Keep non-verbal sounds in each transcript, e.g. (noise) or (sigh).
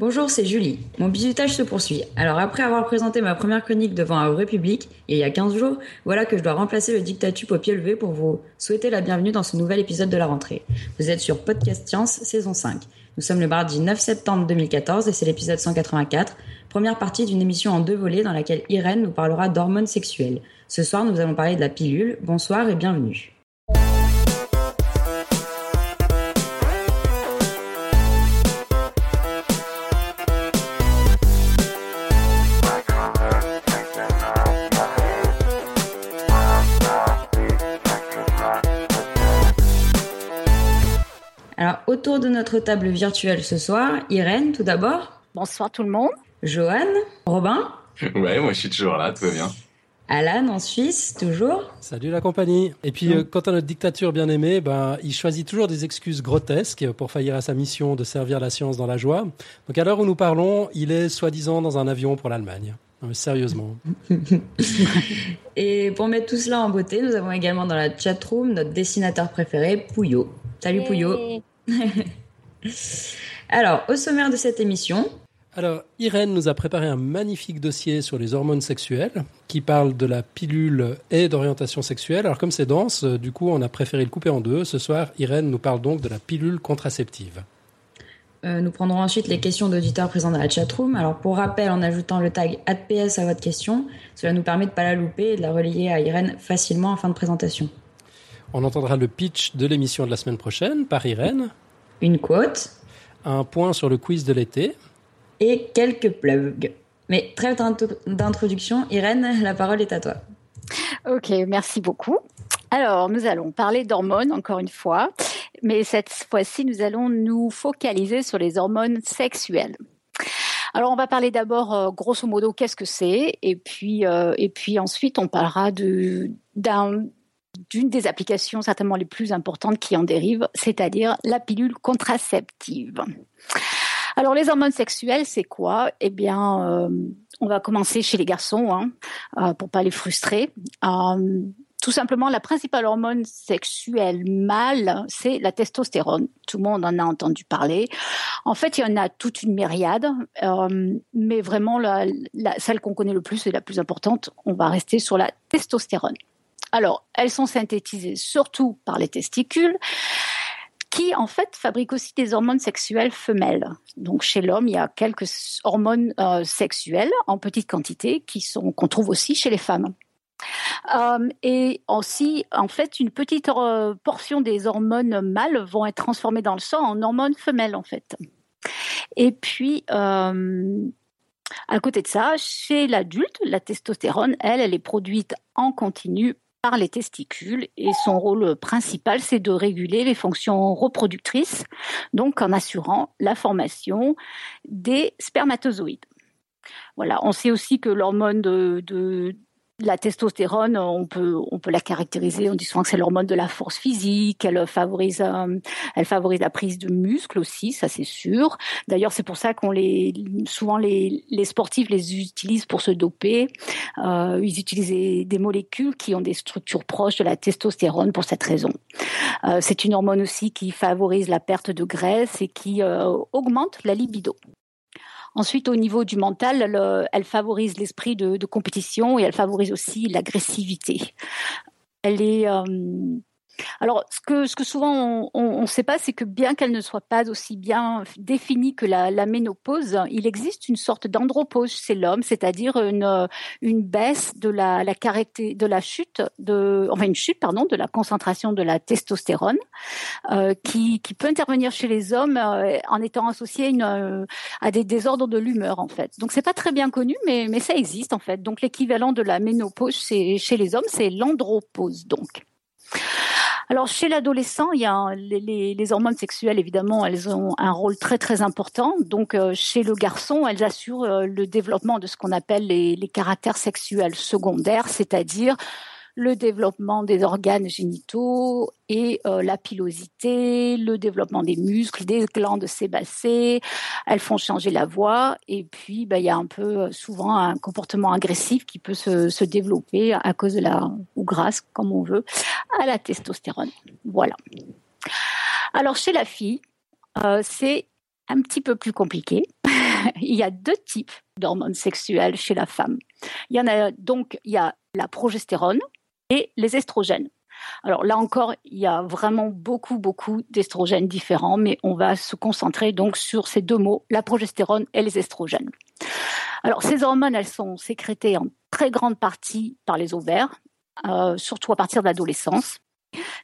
Bonjour, c'est Julie. Mon bisutage se poursuit. Alors après avoir présenté ma première chronique devant un vrai public, il y a 15 jours, voilà que je dois remplacer le dictatube au pied levé pour vous souhaiter la bienvenue dans ce nouvel épisode de la rentrée. Vous êtes sur Podcast Science, saison 5. Nous sommes le mardi 9 septembre 2014 et c'est l'épisode 184, première partie d'une émission en deux volets dans laquelle Irène nous parlera d'hormones sexuelles. Ce soir, nous allons parler de la pilule. Bonsoir et bienvenue. Autour de notre table virtuelle ce soir, Irène, tout d'abord. Bonsoir tout le monde. Johan, Robin. (laughs) Ouais, moi je suis toujours là, tout va bien. Alan en Suisse, toujours. Salut la compagnie. Et puis, euh, quant à notre dictature bien aimée, ben, il choisit toujours des excuses grotesques pour faillir à sa mission de servir la science dans la joie. Donc, à l'heure où nous parlons, il est soi-disant dans un avion pour l'Allemagne. Non, mais sérieusement. (laughs) Et pour mettre tout cela en beauté, nous avons également dans la chatroom notre dessinateur préféré, Pouillot. Salut Pouillot. (laughs) Alors, au sommaire de cette émission. Alors, Irène nous a préparé un magnifique dossier sur les hormones sexuelles qui parle de la pilule et d'orientation sexuelle. Alors, comme c'est dense, euh, du coup, on a préféré le couper en deux. Ce soir, Irène nous parle donc de la pilule contraceptive. Euh, nous prendrons ensuite les questions d'auditeurs présents dans la chatroom. Alors, pour rappel, en ajoutant le tag AdPS à votre question, cela nous permet de ne pas la louper et de la relayer à Irène facilement en fin de présentation. On entendra le pitch de l'émission de la semaine prochaine par Irène. Une quote. Un point sur le quiz de l'été. Et quelques plugs. Mais trêve d'introduction, Irène, la parole est à toi. Ok, merci beaucoup. Alors, nous allons parler d'hormones encore une fois, mais cette fois-ci, nous allons nous focaliser sur les hormones sexuelles. Alors, on va parler d'abord, euh, grosso modo, qu'est-ce que c'est, et puis, euh, et puis ensuite, on parlera de, d'un, d'une des applications certainement les plus importantes qui en dérivent, c'est-à-dire la pilule contraceptive. Alors les hormones sexuelles, c'est quoi? Eh bien, euh, on va commencer chez les garçons, hein, euh, pour pas les frustrer. Euh, tout simplement, la principale hormone sexuelle mâle, c'est la testostérone. Tout le monde en a entendu parler. En fait, il y en a toute une myriade, mais vraiment, la, celle qu'on connaît le plus et la plus importante, on va rester sur la testostérone. Alors, elles sont synthétisées surtout par les testicules, qui en fait fabriquent aussi des hormones sexuelles femelles. Donc chez l'homme, il y a quelques hormones euh, sexuelles en petite quantité qui sont qu'on trouve aussi chez les femmes. Euh, et aussi, en fait, une petite euh, portion des hormones mâles vont être transformées dans le sang en hormones femelles, en fait. Et puis, à côté de ça, chez l'adulte, la testostérone, elle, elle est produite en continu les testicules et son rôle principal, c'est de réguler les fonctions reproductrices, donc en assurant la formation des spermatozoïdes. Voilà, on sait aussi que l'hormone de, la testostérone, on peut, on peut la caractériser, on dit souvent que c'est l'hormone de la force physique, elle favorise, euh, elle favorise la prise de muscles aussi, ça c'est sûr. D'ailleurs, c'est pour ça qu'on les, souvent les, les sportifs les utilisent pour se doper. Euh, ils utilisent des molécules qui ont des structures proches de la testostérone pour cette raison. Euh, c'est une hormone aussi qui favorise la perte de graisse et qui euh, augmente la libido. Ensuite, au niveau du mental, elle, favorise l'esprit de, compétition et elle favorise aussi l'agressivité. Elle est euh, alors, ce que, ce que souvent on ne sait pas, c'est que bien qu'elle ne soit pas aussi bien définie que la, la ménopause, il existe une sorte d'andropause chez l'homme, c'est-à-dire une, une baisse de la, la de la chute, de, enfin une chute, pardon, de la concentration de la testostérone, euh, qui, qui peut intervenir chez les hommes euh, en étant associée une, euh, à des désordres de l'humeur, en fait. Donc, c'est pas très bien connu, mais, mais ça existe, en fait. Donc, l'équivalent de la ménopause chez, chez les hommes, c'est l'andropause, donc. Alors chez l'adolescent, il y a les, hormones sexuelles évidemment, elles ont un rôle très très important. Donc euh, chez le garçon, elles assurent euh, le développement de ce qu'on appelle les caractères sexuels secondaires, c'est-à-dire le développement des organes génitaux et euh, la pilosité, le développement des muscles, des glandes sébacées. Elles font changer la voix et puis bah, il y a un peu euh, souvent un comportement agressif qui peut se, se développer à cause de la ou grâce, comme on veut, à la testostérone. Voilà. Alors chez la fille, euh, c'est un petit peu plus compliqué. (laughs) il y a deux types d'hormones sexuelles chez la femme. Il y en a donc il y a la progestérone et les estrogènes. Alors là encore, il y a vraiment beaucoup, beaucoup d'estrogènes différents, mais on va se concentrer donc sur ces deux mots, la progestérone et les estrogènes. Alors ces hormones, elles sont sécrétées en très grande partie par les ovaires, euh, surtout à partir de l'adolescence.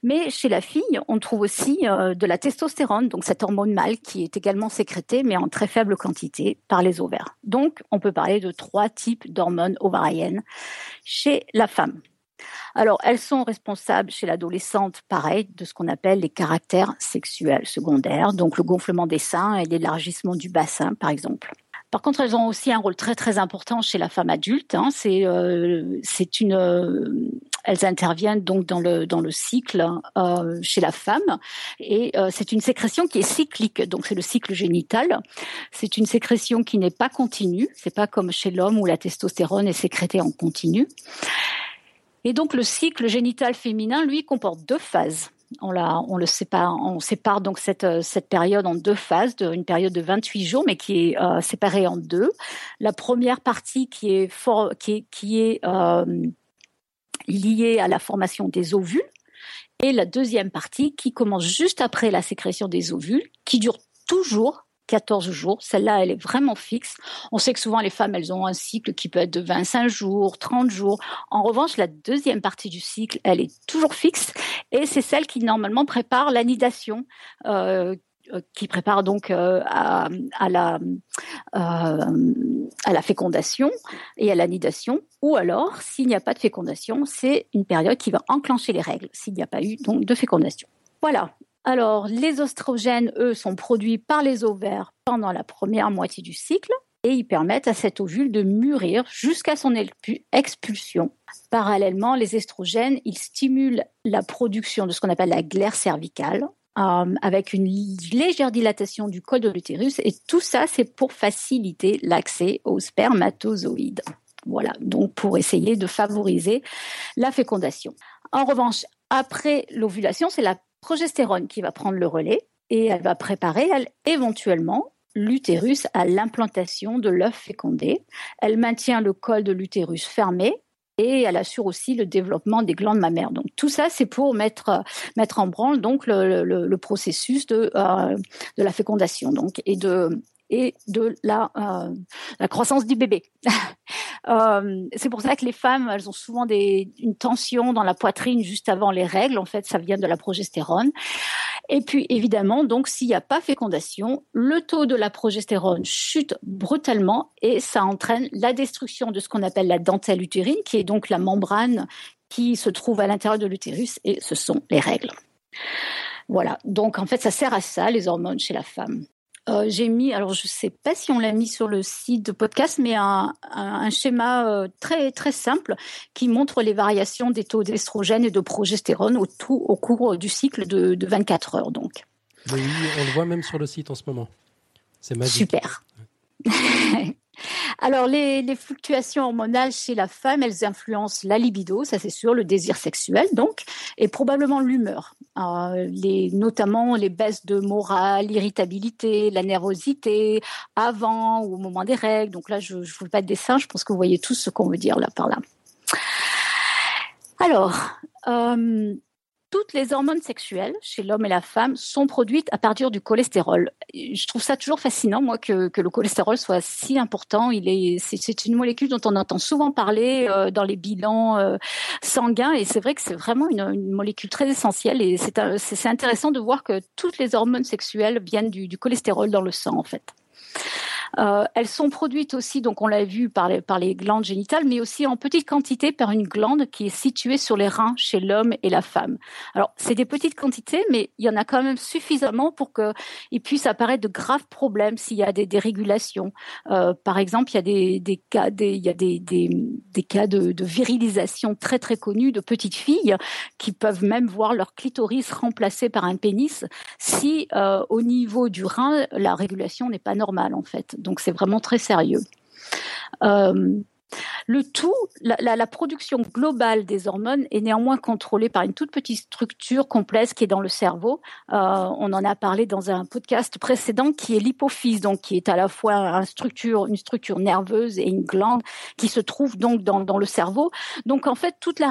Mais chez la fille, on trouve aussi euh, de la testostérone, donc cette hormone mâle qui est également sécrétée, mais en très faible quantité par les ovaires. Donc, on peut parler de trois types d'hormones ovariennes chez la femme. Alors, elles sont responsables chez l'adolescente, pareil, de ce qu'on appelle les caractères sexuels secondaires, donc le gonflement des seins et l'élargissement du bassin, par exemple. Par contre, elles ont aussi un rôle très très important chez la femme adulte. Hein. Euh, euh, elles interviennent donc dans le cycle euh, chez la femme et c'est une sécrétion qui est cyclique. Donc c'est le cycle génital. C'est une sécrétion qui n'est pas continue. C'est pas comme chez l'homme où la testostérone est sécrétée en continu. Et donc le cycle génital féminin, lui, comporte deux phases. On, la, on le sépare, on sépare donc cette, cette période en deux phases, de, une période de 28 jours, mais qui est euh, séparée en deux. La première partie qui est, for, qui est, qui est euh, liée à la formation des ovules, et la deuxième partie qui commence juste après la sécrétion des ovules, qui dure toujours 14 jours. Celle-là, elle est vraiment fixe. On sait que souvent, les femmes, elles ont un cycle qui peut être de 25 jours, 30 jours. En revanche, la deuxième partie du cycle, elle est toujours fixe et c'est celle qui, normalement, prépare l'anidation. Euh, euh qui prépare donc euh, à, la à la fécondation et à l'anidation ou alors s'il n'y a pas de fécondation c'est une période qui va enclencher les règles s'il n'y a pas eu donc de fécondation voilà alors, les oestrogènes, eux, sont produits par les ovaires pendant la première moitié du cycle et ils permettent à cet ovule de mûrir jusqu'à son expulsion. Parallèlement, les estrogènes, ils stimulent la production de ce qu'on appelle la glaire cervicale, euh, avec une légère dilatation du col de l'utérus. Et tout ça, c'est pour faciliter l'accès aux spermatozoïdes. Voilà, donc pour essayer de favoriser la fécondation. En revanche, après l'ovulation, c'est la progestérone qui va prendre le relais et elle va préparer elle, éventuellement l'utérus à l'implantation de l'œuf fécondé. Elle maintient le col de l'utérus fermé et elle assure aussi le développement des glandes mammaires. Donc tout ça, c'est pour mettre mettre en branle donc le, processus de euh, de la fécondation donc et de et de la, euh, la croissance du bébé. (laughs) euh, c'est pour ça que les femmes, elles ont souvent une tension dans la poitrine juste avant les règles. En fait, ça vient de la progestérone. Et puis, évidemment, donc, s'il n'y a pas fécondation, le taux de la progestérone chute brutalement et ça entraîne la destruction de ce qu'on appelle la dentelle utérine, qui est donc la membrane qui se trouve à l'intérieur de l'utérus, et ce sont les règles. Voilà. Donc, en fait, ça sert à ça, les hormones chez la femme. Euh, j'ai mis, alors je sais pas si on l'a mis sur le site de podcast, mais un, un, schéma euh, très très simple qui montre les variations des taux d'estrogène et de progestérone au, tout, au cours du cycle de, de 24 heures. Donc. Oui, on le voit même sur le site en ce moment. C'est magique. Super. (laughs) Alors, les, fluctuations hormonales chez la femme, elles influencent la libido, ça c'est sûr, le désir sexuel, donc, et probablement l'humeur. Euh, notamment les baisses de morale, l'irritabilité, la nervosité, avant ou au moment des règles. Donc là, je ne vous fais pas de dessin, je pense que vous voyez tous ce qu'on veut dire là par là. Alors, euh, toutes les hormones sexuelles chez l'homme et la femme sont produites à partir du cholestérol. Je trouve ça toujours fascinant, moi, que, le cholestérol soit si important. Il est, c'est, une molécule dont on entend souvent parler euh, dans les bilans euh, sanguins, et c'est vrai que c'est vraiment une, molécule très essentielle. Et c'est, intéressant de voir que toutes les hormones sexuelles viennent du cholestérol dans le sang, en fait. Euh, elles sont produites aussi, donc on l'a vu par les, glandes génitales, mais aussi en petite quantité par une glande qui est située sur les reins chez l'homme et la femme. Alors c'est des petites quantités, mais il y en a quand même suffisamment pour qu'il puisse apparaître de graves problèmes s'il y a des dérégulations. Euh, par exemple, il y a des, cas, de, virilisation très très connus de petites filles qui peuvent même voir leur clitoris remplacé par un pénis si euh, au niveau du rein la régulation n'est pas normale en fait. Donc c'est vraiment très sérieux. Euh, Le tout, la, production globale des hormones est néanmoins contrôlée par une toute petite structure complexe qui est dans le cerveau. Euh, on en a parlé dans un podcast précédent, qui est l'hypophyse, donc qui est à la fois une structure, nerveuse et une glande qui se trouve donc dans, le cerveau. Donc en fait, toute la,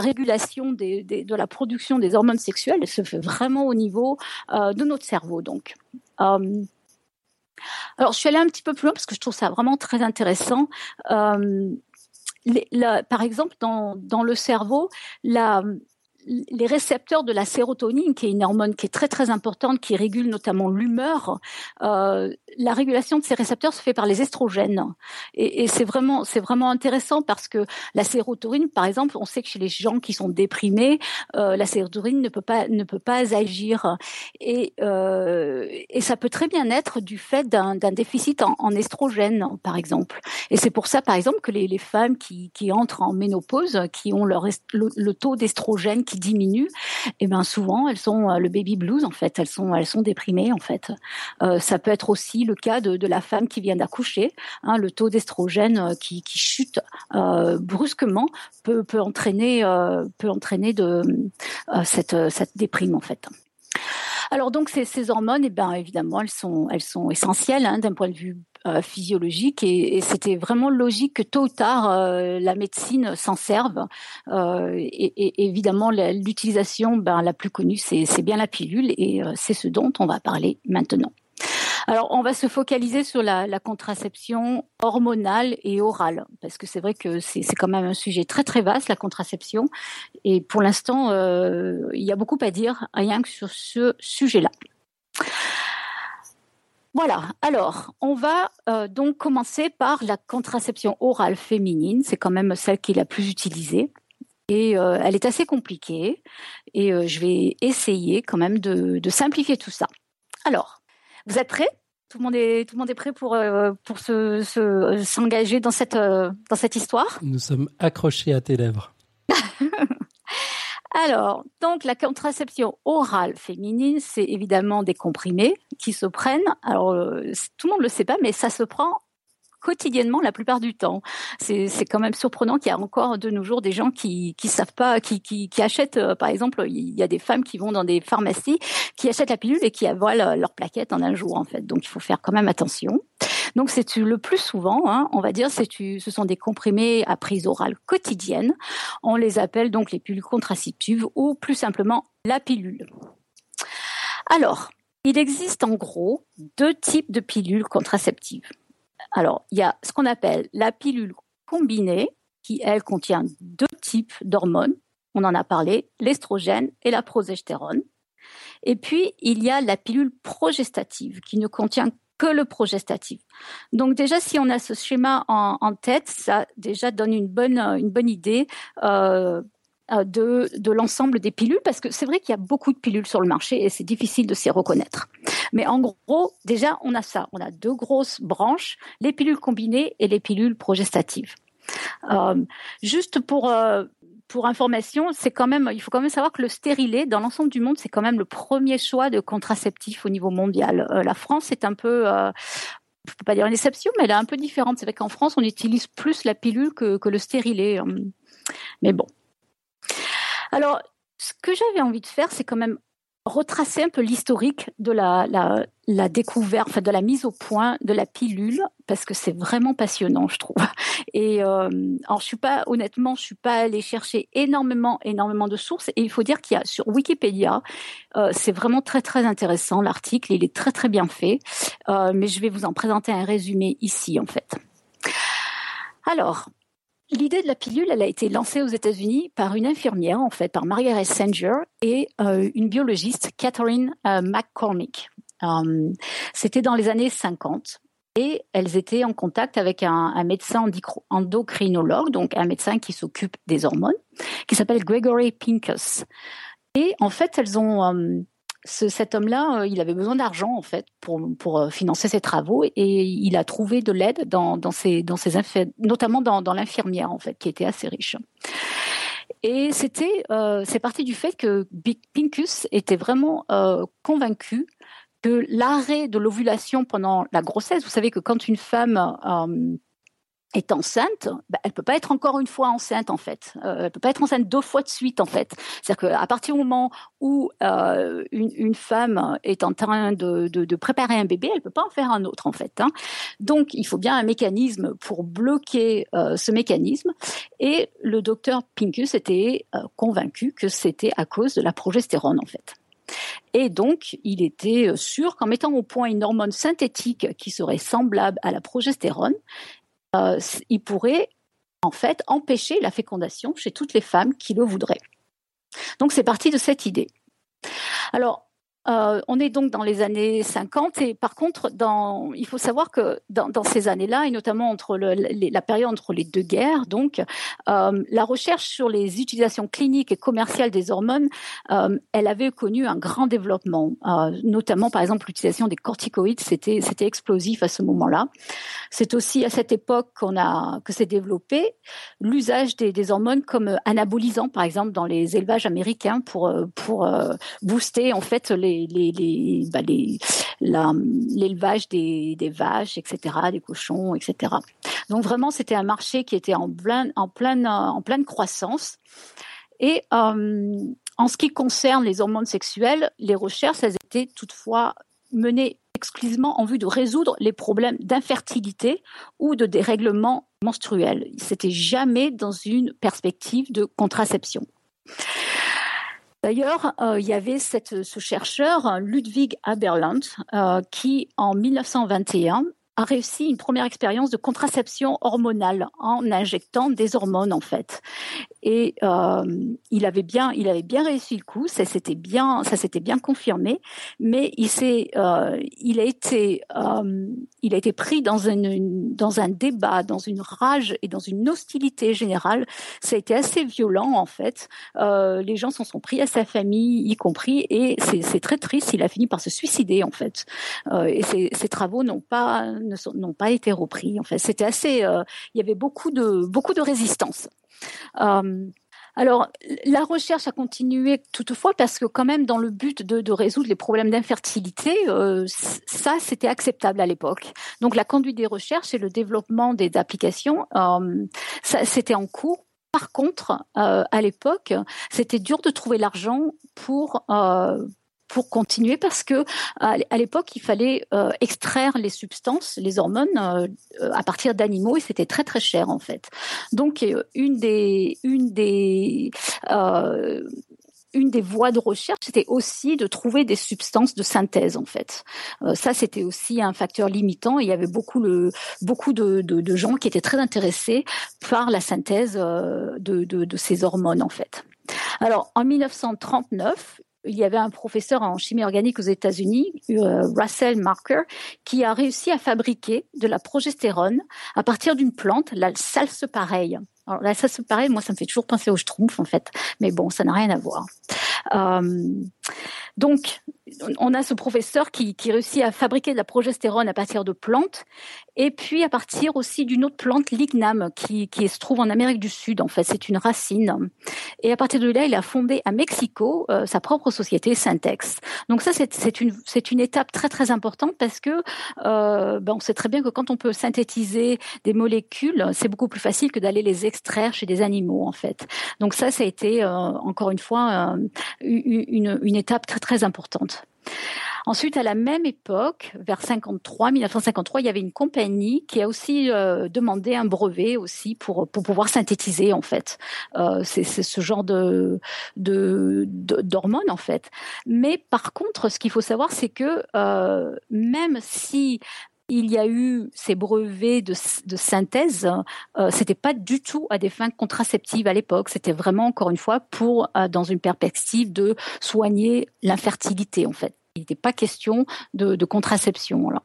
régulation de la production des hormones sexuelles se fait vraiment au niveau euh, de notre cerveau. Donc alors, je suis allée un petit peu plus loin parce que je trouve ça vraiment très intéressant. Euh, par exemple, dans, dans le cerveau, la, les récepteurs de la sérotonine, qui est une hormone qui est très très importante, qui régule notamment l'humeur, euh, la régulation de ces récepteurs se fait par les estrogènes. Et, c'est vraiment c'est vraiment intéressant parce que la sérotonine, par exemple, on sait que chez les gens qui sont déprimés, euh, la sérotonine ne peut pas ne peut pas agir. Et, euh, et ça peut très bien être du fait d'un déficit en, en estrogène, par exemple. Et c'est pour ça, par exemple, que les, les femmes qui, qui entrent en ménopause, qui ont leur le, le taux d'estrogène qui diminuent, et eh ben souvent elles sont euh, le baby blues en fait, elles sont elles déprimées en fait. Euh, ça peut être aussi le cas de, la femme qui vient d'accoucher, hein, le taux d'estrogène euh, qui, qui chute brusquement peut peut entraîner peut de cette cette déprime en fait. Alors donc ces, hormones, eh ben évidemment, elles sont elles essentielles hein, d'un point de vue euh, physiologique et, c'était vraiment logique que tôt ou tard euh, la médecine s'en serve. Euh, et, évidemment, l'utilisation ben, la plus connue, c'est bien la pilule et c'est ce dont on va parler maintenant. Alors, on va se focaliser sur la, contraception hormonale et orale, parce que c'est vrai que c'est quand même un sujet très très vaste, la contraception. Et pour l'instant, il y a beaucoup à dire, rien que sur ce sujet-là. Voilà, alors on va euh, donc commencer par la contraception orale féminine, c'est quand même celle qui est la plus utilisée. Et euh, elle est assez compliquée et euh, je vais essayer quand même de, simplifier tout ça. Alors, vous êtes prêts? Tout le monde est tout le monde est prêt pour pour s'engager dans cette dans cette histoire? Nous sommes accrochés à tes lèvres. (laughs) Alors, donc la contraception orale féminine, c'est évidemment des comprimés qui se prennent. Alors, euh, tout le monde le sait pas, mais ça se prend quotidiennement la plupart du temps. C'est quand même surprenant qu'il y a encore de nos jours des gens qui qui savent pas, qui achètent, euh, par exemple, il y a des femmes qui vont dans des pharmacies, qui achètent la pilule et qui avalent leur plaquette en un jour en fait. Donc il faut faire quand même attention. Donc c'est le plus souvent, hein, on va dire, c'est ce sont des comprimés à prise orale quotidienne. On les appelle donc les pilules contraceptives ou plus simplement la pilule. Alors, il existe en gros deux types de pilules contraceptives. Alors, il y a ce qu'on appelle la pilule combinée, qui, elle, contient deux types d'hormones. On en a parlé, l'estrogène et la progestérone. Et puis, il y a la pilule progestative, qui ne contient que le progestatif. Donc déjà, si on a ce schéma en, tête, ça déjà donne une bonne, une bonne idée euh, de, de l'ensemble des pilules, parce que c'est vrai qu'il y a beaucoup de pilules sur le marché et c'est difficile de s'y reconnaître. Mais en gros, déjà, on a ça. On a deux grosses branches, les pilules combinées et les pilules progestatives. Euh, juste pour euh, pour information, c'est quand même, il faut quand même savoir que le stérilet, dans l'ensemble du monde, c'est quand même le premier choix de contraceptif au niveau mondial. Euh, la France est un peu, euh, je peux pas dire une exception, mais elle est un peu différente. C'est vrai qu'en France, on utilise plus la pilule que, que le stérilet. Mais bon, alors, ce que j'avais envie de faire, c'est quand même retracer un peu l'historique de la, la, découverte, enfin de la mise au point de la pilule, parce que c'est vraiment passionnant, je trouve. Et euh, alors, je suis pas, honnêtement, je suis pas allée chercher énormément, énormément de sources. Et il faut dire qu'il y a sur Wikipédia, euh, c'est vraiment très, très intéressant l'article. Il est très, très bien fait. Euh, mais je vais vous en présenter un résumé ici, en fait. Alors, L'idée de la pilule, elle a été lancée aux États-Unis par une infirmière, en fait, par Margaret Sanger et euh, une biologiste, Catherine euh, McCormick. Euh, c'était dans les années 50 et elles étaient en contact avec un, un, médecin endocrinologue, donc un médecin qui s'occupe des hormones, qui s'appelle Gregory Pincus. Et en fait, elles ont cet homme-là, euh, il avait besoin d'argent en fait pour, euh, financer ses travaux et il a trouvé de l'aide dans, ses, notamment dans, l'infirmière en fait qui était assez riche. Et c'était, euh, c'est parti du fait que Pincus était vraiment convaincu que l'arrêt de l'ovulation pendant la grossesse, vous savez que quand une femme est enceinte, bah, elle peut pas être encore une fois enceinte en fait. Euh, elle peut pas être enceinte deux fois de suite en fait. C'est-à-dire qu'à partir du moment où euh, une, femme est en train de, préparer un bébé, elle peut pas en faire un autre en fait. Hein. Donc il faut bien un mécanisme pour bloquer euh, ce mécanisme. Et le docteur Pincus était euh, convaincu que c'était à cause de la progestérone en fait. Et donc, il était sûr qu'en mettant au point une hormone synthétique qui serait semblable à la progestérone, euh, il pourrait en fait empêcher la fécondation chez toutes les femmes qui le voudraient. Donc c'est parti de cette idée. Alors euh, on est donc dans les années 50 et par contre, il faut savoir que dans, ces années-là, et notamment entre la période entre les deux guerres, donc euh, la recherche sur les utilisations cliniques et commerciales des hormones, euh, elle avait connu un grand développement, notamment par exemple l'utilisation des corticoïdes, c'était c'était explosif à ce moment-là. C'est aussi à cette époque qu'on a que s'est développé l'usage des, des, hormones comme anabolisants, par exemple dans les élevages américains pour pour booster en fait les les, bah, l'élevage des, vaches, etc., des cochons, etc. Donc vraiment, c'était un marché qui était en pleine, en pleine, en pleine croissance. Et euh, en ce qui concerne les hormones sexuelles, les recherches, elles étaient toutefois menées exclusivement en vue de résoudre les problèmes d'infertilité ou de dérèglement menstruel. C'était jamais dans une perspective de contraception. D'ailleurs, euh, il y avait ce chercheur, Ludwig Haberland, euh, qui, en 1921, a réussi une première expérience de contraception hormonale en injectant des hormones en fait. Et euh, il avait bien, il avait bien réussi le coup, ça s'était bien, bien confirmé, mais il euh, a été, il a été pris dans une, dans un débat, dans une rage et dans une hostilité générale. Ça a été assez violent en fait. Euh, les gens s'en sont pris à sa famille, y compris, et c'est très triste. Il a fini par se suicider en fait. Euh, et ses, ses travaux n'ont pas n'ont pas été repris. En fait, c'était assez. Euh, il y avait beaucoup de beaucoup de résistance. Euh, alors, la recherche a continué toutefois parce que quand même, dans le but de, résoudre les problèmes d'infertilité, euh, ça, c'était acceptable à l'époque. Donc, la conduite des recherches et le développement des applications, ça, c'était en cours. Par contre, à l'époque, c'était dur de trouver l'argent pour pour continuer parce que à l'époque il fallait euh, extraire les substances, les hormones euh, à partir d'animaux et c'était très très cher en fait. Donc euh, une des une des une des voies de recherche, c'était aussi de trouver des substances de synthèse en fait. ça, c'était aussi un facteur limitant. Il y avait beaucoup le beaucoup de, de, de gens qui étaient très intéressés par la synthèse de, de, de ces hormones en fait. Alors, en 1939, il y avait un professeur en chimie organique aux États-Unis, euh, Russell Marker, qui a réussi à fabriquer de la progestérone à partir d'une plante, la salsepareille. Alors la salsepareille, moi, ça me fait toujours penser au schtroumpf, en fait. Mais bon, ça n'a rien à voir. Euh, donc, on a ce professeur qui, réussit à fabriquer de la progestérone à partir de plantes, et puis à partir aussi d'une autre plante, l'igname, qui, se trouve en Amérique du Sud. En fait, c'est une racine. Et à partir de là, il a fondé à Mexico euh, sa propre société, Syntex. Donc ça, c'est une, c'est une étape très très importante parce que euh, ben on sait très bien que quand on peut synthétiser des molécules, c'est beaucoup plus facile que d'aller les extraire chez des animaux, en fait. Donc ça, ça a été euh, encore une fois euh, une, étape très très importante. Ensuite, à la même époque, vers 53, 1953, il y avait une compagnie qui a aussi euh, demandé un brevet aussi pour pour pouvoir synthétiser en fait. C'est ce genre de d'hormones en fait. Mais par contre, ce qu'il faut savoir, c'est que même si il y a eu ces brevets de, synthèse, euh, c'était pas du tout à des fins contraceptives à l'époque. C'était vraiment encore une fois pour euh, dans une perspective de soigner l'infertilité en fait. Il n'était pas question de, de contraception là.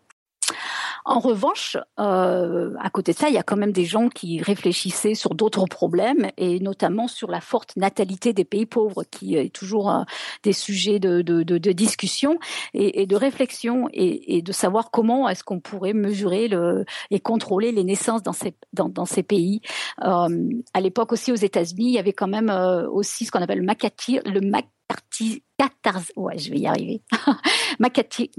En revanche, euh, à côté de ça, il y a quand même des gens qui réfléchissaient sur d'autres problèmes et notamment sur la forte natalité des pays pauvres, qui est toujours euh, des sujets de, de, de, de discussion et, et, de réflexion et, et de savoir comment est-ce qu'on pourrait mesurer le, et contrôler les naissances dans ces, dans, dans ces pays. Euh, à l'époque aussi aux États-Unis, il y avait quand même euh, aussi ce qu'on appelle le McCarthy, le McCarthy, ouais, je vais y arriver, (laughs) McCarthy,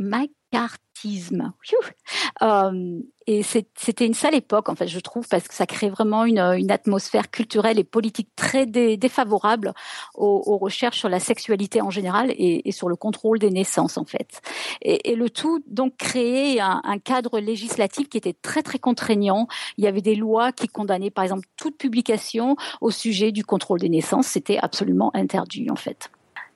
Euh, et c'était une sale époque, en fait, je trouve, parce que ça crée vraiment une, atmosphère culturelle et politique très défavorable aux, recherches sur la sexualité en général et, sur le contrôle des naissances, en fait. Et, le tout, donc, créait un, un, cadre législatif qui était très, très contraignant. Il y avait des lois qui condamnaient, par exemple, toute publication au sujet du contrôle des naissances. C'était absolument interdit, en fait.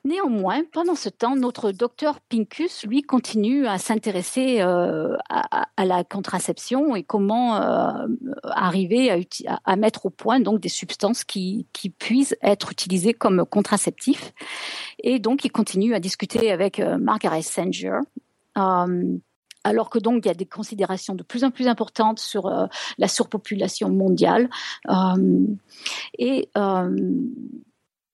Néanmoins, pendant ce temps, notre docteur Pincus, lui, continue à s'intéresser euh, à, la contraception et comment euh, arriver à, mettre au point donc des substances qui, puissent être utilisées comme contraceptifs. Et donc, il continue à discuter avec euh, Margaret Sanger. Alors que donc il y a des considérations de plus en plus importantes sur la surpopulation mondiale. Et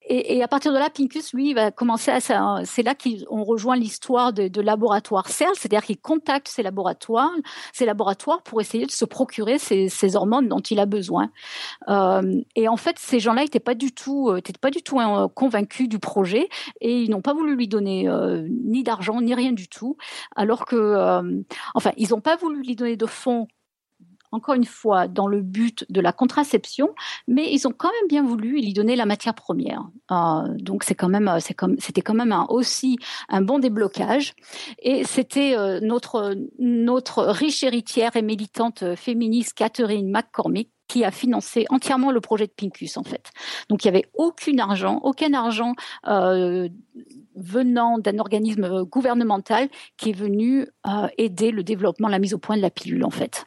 et, et, à partir de là, Pincus, lui, va commencer à. C'est là qu'on rejoint l'histoire de, de laboratoire CERL, c'est-à-dire qu'il contacte ces laboratoires, ces laboratoires pour essayer de se procurer ces, ces hormones dont il a besoin. Euh, et en fait, ces gens-là n'étaient pas du tout, étaient pas du tout euh, convaincus du projet et ils n'ont pas voulu lui donner euh, ni d'argent ni rien du tout, alors que, euh, enfin, ils n'ont pas voulu lui donner de fonds encore une fois, dans le but de la contraception, mais ils ont quand même bien voulu lui donner la matière première. Euh, donc c'est quand même, comme, c'était quand même aussi un bon déblocage. Et c'était euh, notre riche héritière et militante féministe Catherine McCormick qui a financé entièrement le projet de Pincus en fait. Donc il y avait aucun argent, aucun argent euh, venant d'un organisme gouvernemental qui est venu euh, aider le développement, la mise au point de la pilule en fait.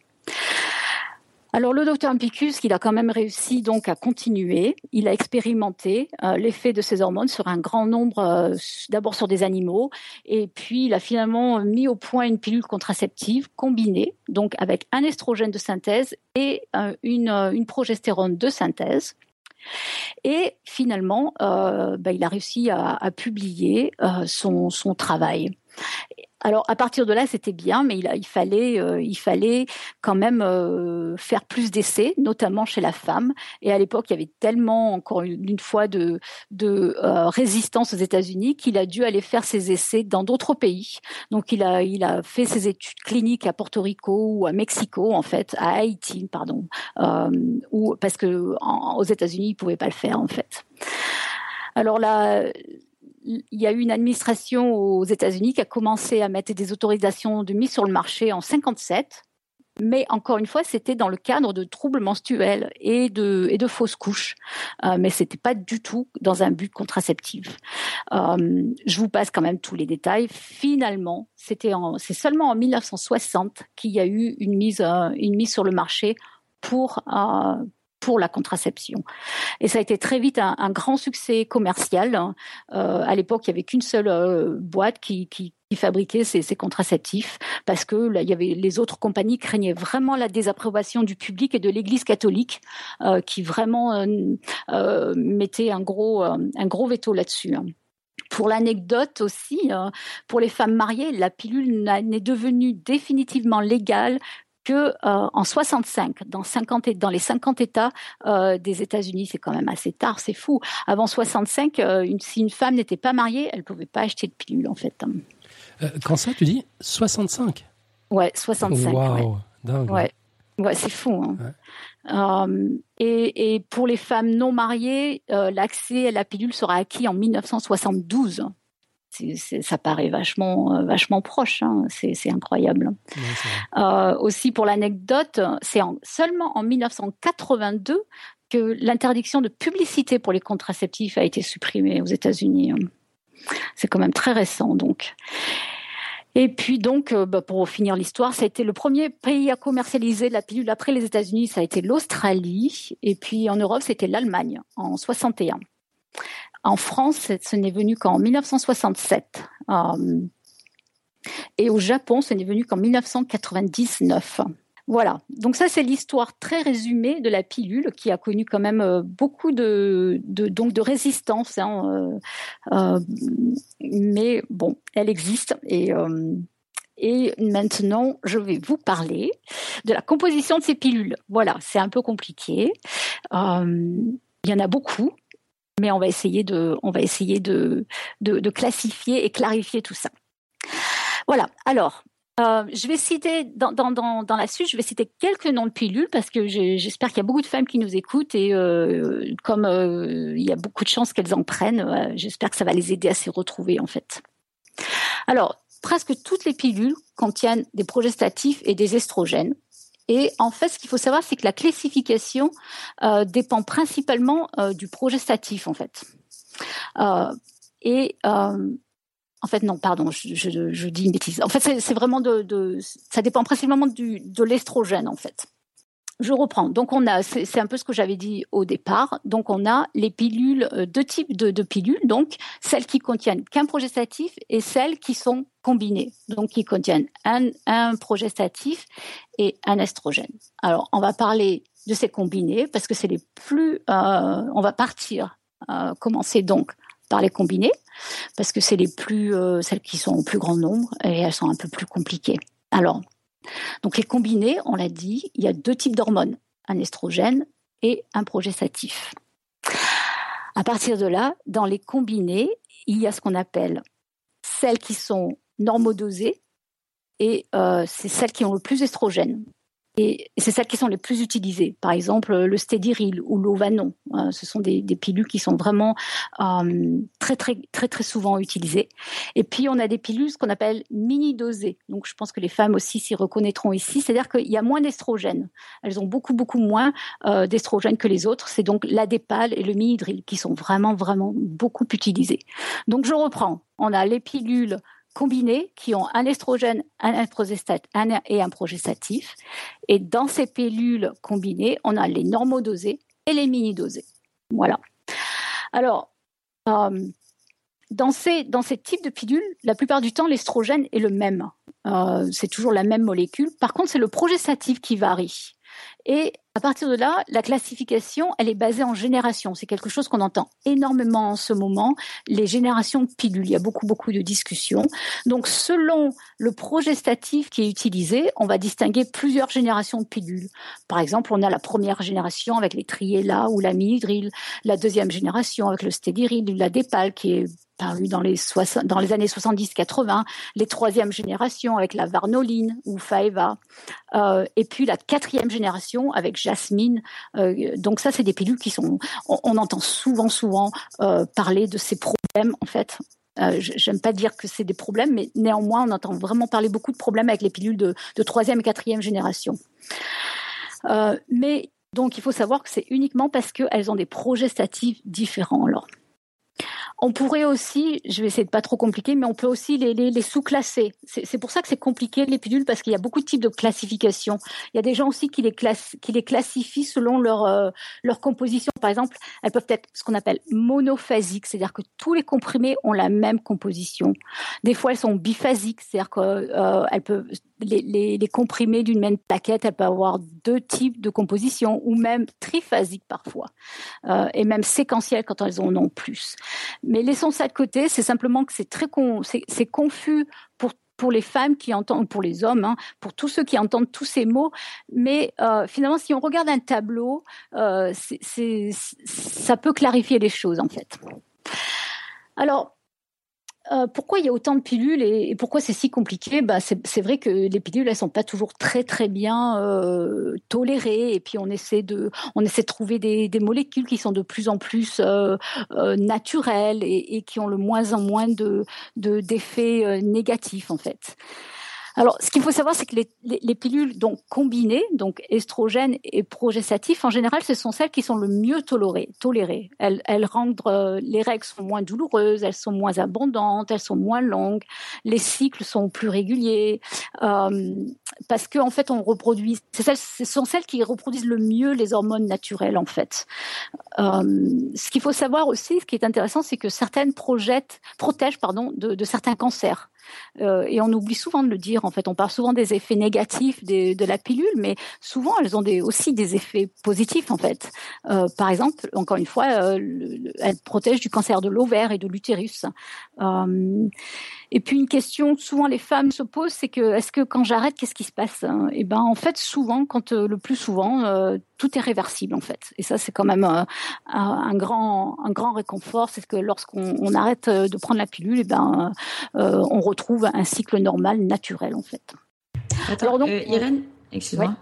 Alors le docteur Ampicus, il a quand même réussi donc à continuer. Il a expérimenté euh, l'effet de ces hormones sur un grand nombre, euh, d'abord sur des animaux, et puis il a finalement mis au point une pilule contraceptive combinée, donc avec un estrogène de synthèse et euh, une, une, progestérone de synthèse. Et finalement, ben, il a réussi à, publier son travail. Alors à partir de là, c'était bien, mais il, fallait, euh, il fallait quand même euh, faire plus d'essais, notamment chez la femme. Et à l'époque, il y avait tellement, encore une, fois, de, euh, résistance aux États-Unis qu'il a dû aller faire ses essais dans d'autres pays. Donc il a, il a fait ses études cliniques à Porto Rico ou à Mexico, en fait, à Haïti, pardon, ou parce que aux États-Unis, il pouvait pas le faire, en fait. Alors là, il y a eu une administration aux États-Unis qui a commencé à mettre des autorisations de mise sur le marché en 57. Mais encore une fois, c'était dans le cadre de troubles menstruels et de, fausses couches. Euh, mais c'était pas du tout dans un but contraceptif. Euh, je vous passe quand même tous les détails. Finalement, c'est seulement en 1960 qu'il y a eu une mise, euh, sur le marché pour, pour la contraception. Et ça a été très vite un, grand succès commercial. Euh, à l'époque, il y avait qu'une seule euh, boîte qui, fabriquait ces, contraceptifs parce que il y avait les autres compagnies craignaient vraiment la désapprobation du public et de l'Église catholique euh, qui vraiment mettait un gros un gros veto là-dessus. Pour l'anecdote aussi, pour les femmes mariées, la pilule n'est devenue définitivement légale que euh, en 65, dans 50 dans les 50 États euh, des États-Unis, c'est quand même assez tard, c'est fou. Avant 65, euh, une, si une femme n'était pas mariée, elle pouvait pas acheter de pilule en fait. Euh, quand ça, tu dis 65 Ouais, 65. Wow, ouais. dingue. Ouais. Ouais, c'est fou. Hein. Ouais. Euh, et, et, pour les femmes non mariées, euh, l'accès à la pilule sera acquis en 1972 ça paraît vachement, euh, vachement proche. Hein. C'est incroyable. Euh, aussi pour l'anecdote, c'est seulement en 1982 que l'interdiction de publicité pour les contraceptifs a été supprimée aux États-Unis. C'est quand même très récent, donc. Et puis donc, euh, bah, pour finir l'histoire, ça a été le premier pays à commercialiser la pilule après les États-Unis, ça a été l'Australie, et puis en Europe, c'était l'Allemagne en 61. En France, ce n'est venu qu'en 1967. Euh, et au Japon, ce n'est venu qu'en 1999. Voilà, donc ça c'est l'histoire très résumée de la pilule qui a connu quand même euh, beaucoup de, donc de résistance, hein, euh, mais bon, elle existe et maintenant, je vais vous parler de la composition de ces pilules. Voilà, c'est un peu compliqué. Il y en a beaucoup mais on va essayer de, on va essayer de, de, de classifier et clarifier tout ça. Voilà. Alors, euh, je vais citer dans, dans, dans, dans, la suite, je vais citer quelques noms de pilules parce que j'espère qu'il y a beaucoup de femmes qui nous écoutent et euh, comme euh, il y a beaucoup de chances qu'elles en prennent, euh, j'espère que ça va les aider à s'y retrouver en fait. Alors, presque toutes les pilules contiennent des progestatifs et des estrogènes. Et en fait, ce qu'il faut savoir, c'est que la classification euh, dépend principalement du progestatif en fait. et en fait, non, pardon, je, je, je, dis une bêtise. En fait, c'est vraiment de, de, ça dépend principalement du, de l'estrogène, en fait. Je reprends. Donc, on a, c'est un peu ce que j'avais dit au départ. Donc, on a les pilules, euh, deux types de, pilules. Donc, celles qui contiennent qu'un progestatif et celles qui sont combinées. Donc, qui contiennent un, progestatif et un estrogène. Alors, on va parler de ces combinés parce que c'est les plus, euh, on va partir, euh, commencer donc par les combiner parce que c'est les plus euh, celles qui sont au plus grand nombre et elles sont un peu plus compliquées. Alors, donc les combinés, on l'a dit, il y a deux types d'hormones, un estrogène et un progestatif. À partir de là, dans les combinés, il y a ce qu'on appelle celles qui sont normodosées et euh, c'est celles qui ont le plus d'estrogène. Et c'est celles qui sont les plus utilisées. Par exemple, le Stédiril ou l'Ovanon. Euh, ce sont des, pilules qui sont vraiment euh, très, très, très, très souvent utilisées. Et puis, on a des pilules, qu'on appelle mini-dosées. Donc, je pense que les femmes aussi s'y reconnaîtront ici. C'est-à-dire qu'il y a moins d'estrogènes. Elles ont beaucoup, beaucoup moins euh, d'estrogènes que les autres. C'est donc l'adépal et le mini-drill qui sont vraiment, vraiment beaucoup utilisés. Donc, je reprends. On a les pilules combinés qui ont un estrogène un et un progestatif. Et dans ces pilules combinées, on a les normodosés et les mini-dosés. Voilà. Alors, euh, dans, ces, dans ces types de pilules, la plupart du temps, l'estrogène est le même. Euh, c'est toujours la même molécule. Par contre, c'est le progestatif qui varie. Et à partir de là, la classification, elle est basée en génération. C'est quelque chose qu'on entend énormément en ce moment, les générations de pilules. Il y a beaucoup, beaucoup de discussions. Donc, selon le progestatif qui est utilisé, on va distinguer plusieurs générations de pilules. Par exemple, on a la première génération avec les Triella ou la Midril, la deuxième génération avec le Stédiril ou la Dépal qui est paru dans les, années 70-80, les troisième génération avec la Varnoline ou Faeva, euh, et puis la quatrième génération avec Jasmine. Euh, donc ça, c'est des pilules qui sont, on, entend souvent, souvent euh, parler de ces problèmes en fait. J'aime pas dire que c'est des problèmes, mais néanmoins, on entend vraiment parler beaucoup de problèmes avec les pilules de, de troisième et quatrième génération. Mais donc, il faut savoir que c'est uniquement parce qu'elles ont des progestatifs différents. Alors, on pourrait aussi, je vais essayer de pas trop compliquer, mais on peut aussi les, sous-classer. C'est pour ça que c'est compliqué les pilules parce qu'il y a beaucoup de types de classification. Il y a des gens aussi qui les, classent, qui les classifient selon leur, euh, leur composition. Par exemple, elles peuvent être ce qu'on appelle monophasiques, c'est-à-dire que tous les comprimés ont la même composition. Des fois, elles sont biphasiques, c'est-à-dire qu'elles euh, peuvent les, comprimés d'une même plaquette, elles peuvent avoir deux types de composition ou même triphasiques parfois, euh, et même séquentielles quand elles en ont plus. Mais laissons ça de côté, c'est simplement que c'est très c'est confus pour pour les femmes qui entendent, pour les hommes, hein, pour tous ceux qui entendent tous ces mots. Mais euh, finalement, si on regarde un tableau, euh, ça peut clarifier les choses en fait. Alors, euh, pourquoi il y a autant de pilules et, pourquoi c'est si compliqué? Bah, c'est vrai que les pilules elles sont pas toujours très très bien euh, tolérées et puis on essaie de on essaie de trouver des, molécules qui sont de plus en plus euh, naturelles et, qui ont le moins en moins de d'effets de, négatifs en fait. Alors, ce qu'il faut savoir, c'est que les, les, les, pilules donc combinées, donc estrogènes et progestatifs, en général, ce sont celles qui sont le mieux tolérées. Elles, rendent euh, les règles moins douloureuses, elles sont moins abondantes, elles sont moins longues, les cycles sont plus réguliers, euh, parce qu'en en fait, on reproduit. Ce sont celles qui reproduisent le mieux les hormones naturelles, en fait. Euh, ce qu'il faut savoir aussi, ce qui est intéressant, c'est que certaines protègent pardon, de, de certains cancers. Et on oublie souvent de le dire. En fait, on parle souvent des effets négatifs de, la pilule, mais souvent elles ont aussi des effets positifs. En fait, euh, par exemple, encore une fois, euh, le, elles protègent du cancer de l'ovaire et de l'utérus. Euh, et puis une question souvent les femmes se posent, c'est que est-ce que quand j'arrête, qu'est-ce qui se passe? Et ben en fait souvent, quand le plus souvent, tout est réversible en fait. Et ça c'est quand même euh, un grand un grand réconfort, c'est que lorsqu'on arrête de prendre la pilule, et eh ben on retrouve un cycle normal, naturel en fait. Attends, euh, Irène, excuse-moi.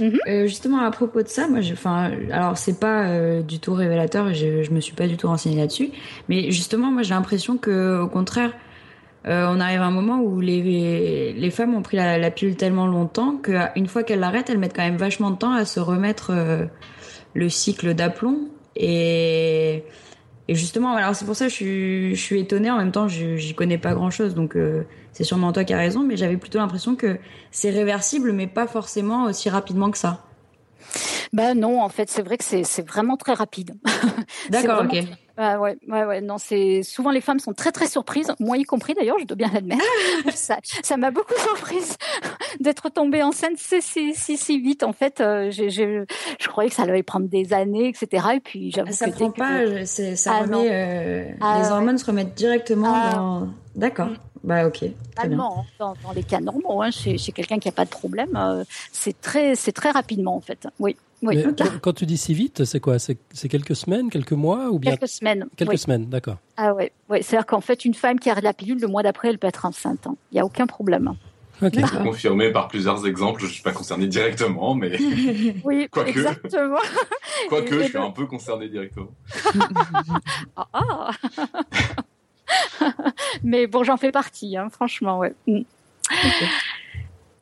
Mhm. Euh, justement à propos de ça, moi, enfin, alors c'est pas euh, du tout révélateur, je, je me suis pas du tout renseignée là-dessus, mais justement, moi, j'ai l'impression que, au contraire, on arrive à un moment où les, les femmes ont pris la, la pilule tellement longtemps qu'une fois qu'elles l'arrêtent, elles mettent quand même vachement de temps à se remettre le cycle d'aplomb et et justement, alors c'est pour ça que je suis, je suis étonnée. En même temps, j'y connais pas grand-chose, donc euh, c'est sûrement toi qui as raison. Mais j'avais plutôt l'impression que c'est réversible, mais pas forcément aussi rapidement que ça. Ben non, en fait, c'est vrai que c'est vraiment très rapide. (laughs) D'accord, ok. Ah ouais, ouais, ouais. Non, c'est souvent les femmes sont très très surprises, moi y compris d'ailleurs, je dois bien l'admettre. (laughs) ça, ça m'a beaucoup surprise (laughs) d'être tombée enceinte si si si, si vite. En fait, euh, j'ai, je croyais que ça allait prendre des années, etc. Et puis j'avoue ça que prend pas, c'est, ça ah, remet, euh, ah, les hormones se remettent directement ah. dans. D'accord. Mm. Bah ok. Très bien. Hein, dans, dans, les cas normaux, hein, chez, chez quelqu'un qui a pas de problème, euh, c'est très c'est très rapidement en fait. Oui. Oui. quand, tu dis si vite, c'est quoi? C'est quelques semaines, quelques mois ou bien Quelques semaines. Quelques semaines, d'accord. Ah ouais, ouais. c'est-à-dire qu'en fait, une femme qui arrête la pilule, le mois d'après, elle peut être enceinte. Hein. Il n'y a aucun problème. Okay. Confirmé par plusieurs exemples, je ne suis pas concerné directement, mais. (laughs) Oui, Quoique. exactement. (laughs) Quoique, je suis un peu concerné directement. (laughs) ah, ah. mais bon, j'en fais partie, hein, franchement, ouais. Mm.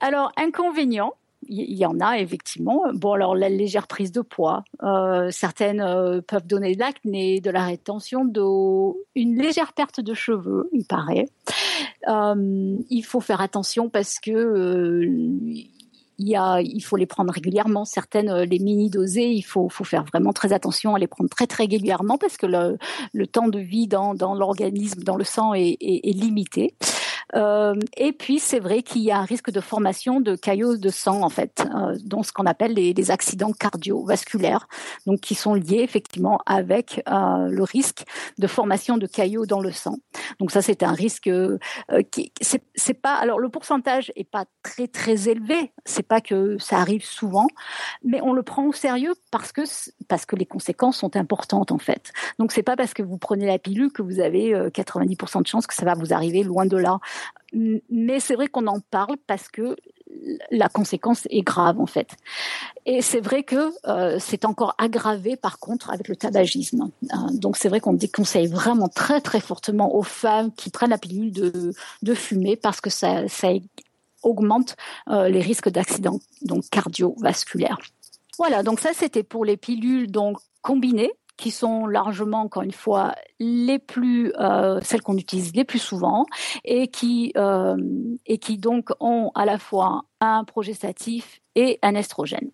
Alors, inconvénient, il y en a effectivement. Bon, alors la légère prise de poids, euh, certaines euh, peuvent donner de l'acné, de la rétention d'eau, une légère perte de cheveux, il paraît. Euh, il faut faire attention parce que il, y a, il faut les prendre régulièrement. Certaines, les mini dosées, il faut, faut faire vraiment très attention à les prendre très très régulièrement parce que le, temps de vie dans, dans l'organisme, dans le sang est limité. Euh, et puis c'est vrai qu'il y a un risque de formation de caillots de sang en fait, euh, dont ce qu'on appelle les, les, accidents cardiovasculaires, donc qui sont liés effectivement avec euh, le risque de formation de caillots dans le sang. Donc ça c'est un risque qui c'est pas alors le pourcentage est pas très très élevé, c'est pas que ça arrive souvent, mais on le prend au sérieux parce que parce que les conséquences sont importantes en fait. Donc c'est pas parce que vous prenez la pilule que vous avez 90% de chances que ça va vous arriver loin de là. Mais c'est vrai qu'on en parle parce que la conséquence est grave en fait. Et c'est vrai que euh, c'est encore aggravé par contre avec le tabagisme. Euh, donc c'est vrai qu'on déconseille vraiment très très fortement aux femmes qui prennent la pilule de, de fumer parce que ça, ça augmente euh, les risques d'accidents donc cardiovasculaires. Voilà, donc ça c'était pour les pilules donc combinées qui sont largement, encore une fois, les plus, euh, celles qu'on utilise les plus souvent et qui, euh, et qui donc ont à la fois un progestatif et un estrogène.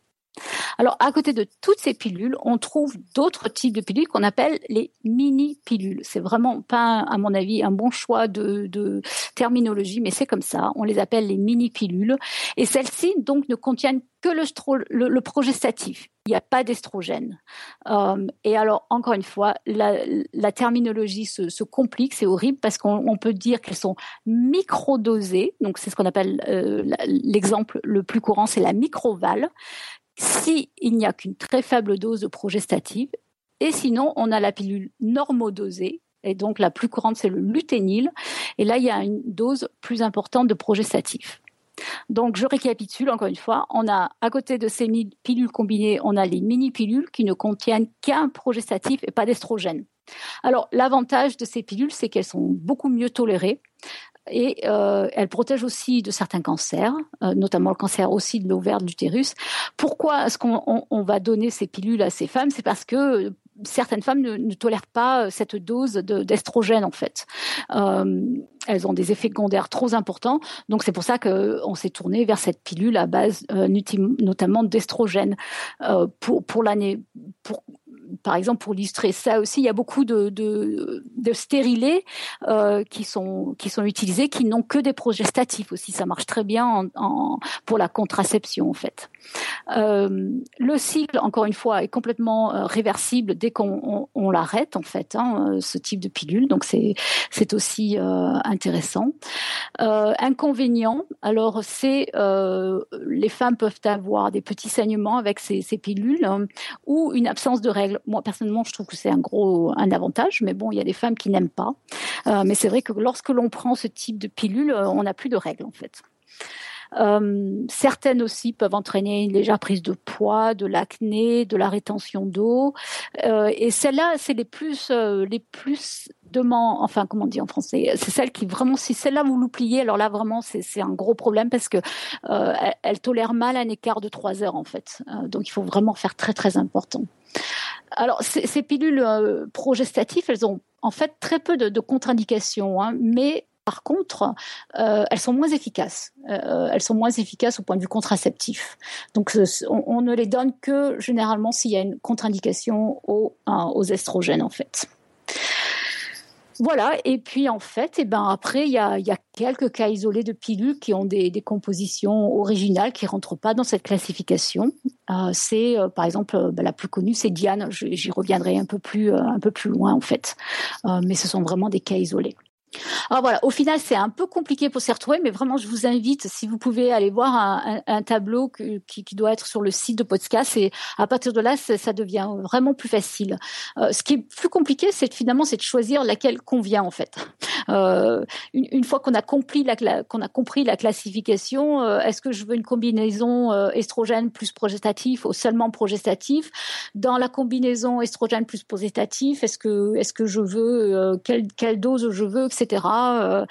Alors, à côté de toutes ces pilules, on trouve d'autres types de pilules qu'on appelle les mini-pilules. C'est vraiment pas, à mon avis, un bon choix de, terminologie, mais c'est comme ça. On les appelle les mini-pilules. Et celles-ci, donc, ne contiennent que le, le, progestatif. Il n'y a pas d'estrogène. Euh, et alors, encore une fois, la, terminologie se, se complique, c'est horrible parce qu'on peut dire qu'elles sont microdosées. Donc, c'est ce qu'on appelle euh, l'exemple le plus courant, c'est la microvale s'il n'y a qu'une très faible dose de progestative. Et sinon, on a la pilule normodosée. Et donc, la plus courante, c'est le luténil. Et là, il y a une dose plus importante de progestatif. Donc, je récapitule encore une fois. On a, à côté de ces pilules combinées, on a les mini-pilules qui ne contiennent qu'un progestatif et pas d'estrogène. Alors, l'avantage de ces pilules, c'est qu'elles sont beaucoup mieux tolérées et euh, elle protège aussi de certains cancers, euh, notamment le cancer aussi de l'ovaire de l'utérus. Pourquoi est-ce qu'on on, va donner ces pilules à ces femmes? C'est parce que certaines femmes ne, tolèrent pas cette dose d'estrogène en fait. Euh, elles ont des effets secondaires trop importants, donc c'est pour ça qu'on s'est tourné vers cette pilule à base euh, notamment d'estrogène euh, pour l'année par exemple, pour illustrer ça aussi, il y a beaucoup de, de, stérilés euh, qui sont utilisés, qui n'ont que des progestatifs aussi. Ça marche très bien en, en, pour la contraception en fait. Euh, le cycle, encore une fois, est complètement euh, réversible dès qu'on on, on l'arrête en fait, hein, ce type de pilule. Donc c'est aussi intéressant. Inconvénient, alors c'est les femmes peuvent avoir des petits saignements avec ces, ces pilules hein, ou une absence de règles moi personnellement, je trouve que c'est un gros un avantage, mais bon, il y a des femmes qui n'aiment pas. Euh, mais c'est vrai que lorsque l'on prend ce type de pilule, euh, on n'a plus de règles en fait. Certaines aussi peuvent entraîner une légère prise de poids, de l'acné, de la rétention d'eau. et celles-là, c'est les plus, les plus enfin comment on dit en français, c'est celle qui vraiment, si celle-là vous l'oubliez, alors là vraiment c'est un gros problème parce que euh, elle, tolère mal un écart de trois heures en fait. Euh, donc il faut vraiment faire très très important. Alors ces, pilules euh, progestatives, elles ont en fait très peu de, contre-indications, hein, mais par contre, elles sont moins efficaces. elles sont moins efficaces au point de vue contraceptif. Donc, on, ne les donne que généralement s'il y a une contre-indication aux, estrogènes, en fait. Voilà, et puis en fait, eh ben après, il y a, quelques cas isolés de pilules qui ont des, compositions originales qui rentrent pas dans cette classification. Euh, c'est euh, par exemple euh, bah, la plus connue, c'est Diane. J'y reviendrai un peu plus un peu plus loin en fait, mais ce sont vraiment des cas isolés. Alors voilà, au final, c'est un peu compliqué pour s'y retrouver, mais vraiment, je vous invite, si vous pouvez aller voir un, tableau qui, doit être sur le site de podcast, et à partir de là, ça, devient vraiment plus facile. Euh, ce qui est plus compliqué, c'est finalement, c'est de choisir laquelle convient en fait. Euh, une, fois qu'on a compris la, a compris la classification, euh, est-ce que je veux une combinaison estrogène plus progestatif ou seulement progestatif? Dans la combinaison estrogène plus progestatif, est-ce que, est-ce que je veux quelle, quelle dose je veux, etc. Euh,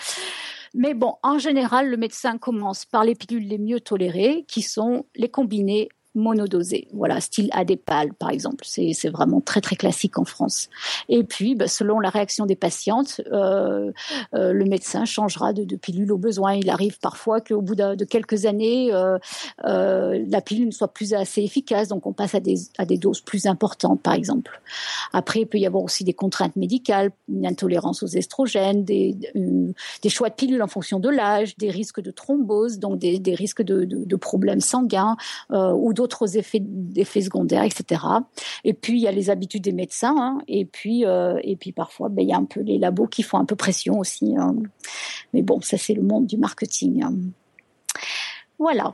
mais bon, en général, le médecin commence par les pilules les mieux tolérées, qui sont les combinés monodosé. Voilà, style Adépal, par exemple. C'est vraiment très, très classique en France. Et puis, bah, selon la réaction des patientes, euh, euh, le médecin changera de, de, pilule au besoin. Il arrive parfois qu'au bout de, quelques années, euh, la pilule ne soit plus assez efficace, donc on passe à des, à des doses plus importantes, par exemple. Après, il peut y avoir aussi des contraintes médicales, une intolérance aux estrogènes, des, des choix de pilules en fonction de l'âge, des risques de thrombose, donc des, des risques de, de, problèmes sanguins ou d'autres effets, secondaires, etc. Et puis il y a les habitudes des médecins, hein. et puis euh, et puis parfois ben, il y a un peu les labos qui font un peu pression aussi. Hein. Mais bon, ça c'est le monde du marketing. Hein. Voilà.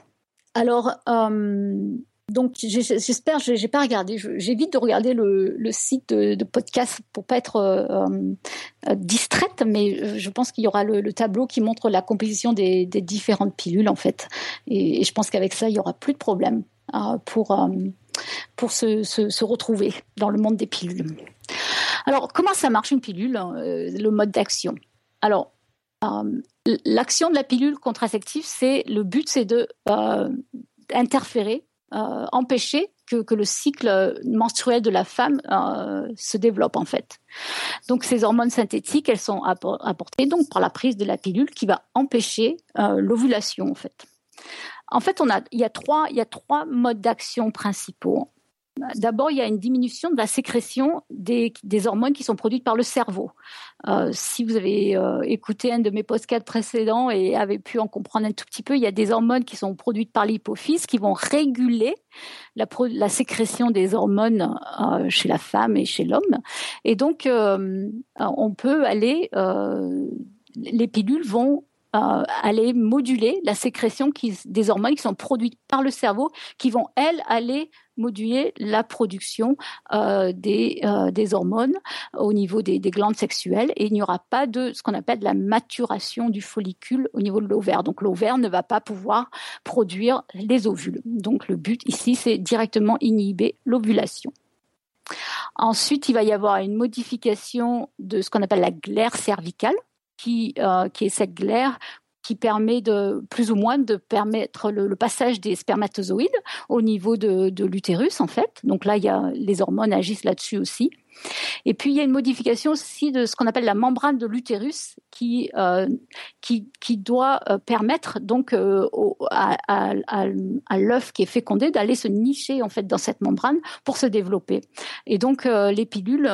Alors euh, donc j'espère, j'ai pas regardé, j'évite de regarder le, site de, podcast pour pas être euh, distraite, mais je pense qu'il y aura le, tableau qui montre la composition des, différentes pilules en fait, et, et je pense qu'avec ça il y aura plus de problème. Euh, pour, euh, pour se, se, retrouver dans le monde des pilules. Alors, comment ça marche une pilule, euh, le mode d'action? Alors, l'action de la pilule contraceptive, c'est le but, c'est de interférer, empêcher que, que, le cycle menstruel de la femme se développe en fait. Donc ces hormones synthétiques, elles sont apportées donc par la prise de la pilule qui va empêcher l'ovulation en fait. En fait, on a, il, y a trois, il y a trois modes d'action principaux. D'abord, il y a une diminution de la sécrétion des, hormones qui sont produites par le cerveau. Euh, si vous avez euh, écouté un de mes podcasts précédents et avez pu en comprendre un tout petit peu, il y a des hormones qui sont produites par l'hypophyse qui vont réguler la, sécrétion des hormones euh, chez la femme et chez l'homme. Et donc, on peut aller, les pilules vont euh, aller moduler la sécrétion des hormones qui sont produites par le cerveau, qui vont, elles, aller moduler la production euh, des, euh, des, hormones au niveau des, glandes sexuelles et il n'y aura pas de ce qu'on appelle la maturation du follicule au niveau de l'ovaire. Donc l'ovaire ne va pas pouvoir produire les ovules. Donc le but ici, c'est directement inhiber l'ovulation. Ensuite, il va y avoir une modification de ce qu'on appelle la glaire cervicale qui, euh, qui est cette glaire qui permet de plus ou moins de permettre le, passage des spermatozoïdes au niveau de, de l'utérus en fait. Donc là, il y a, les hormones agissent là-dessus aussi. Et puis il y a une modification aussi de ce qu'on appelle la membrane de l'utérus qui, euh, qui, doit euh, permettre donc euh, à, l'œuf qui est fécondé d'aller se nicher en fait dans cette membrane pour se développer. Et donc les pilules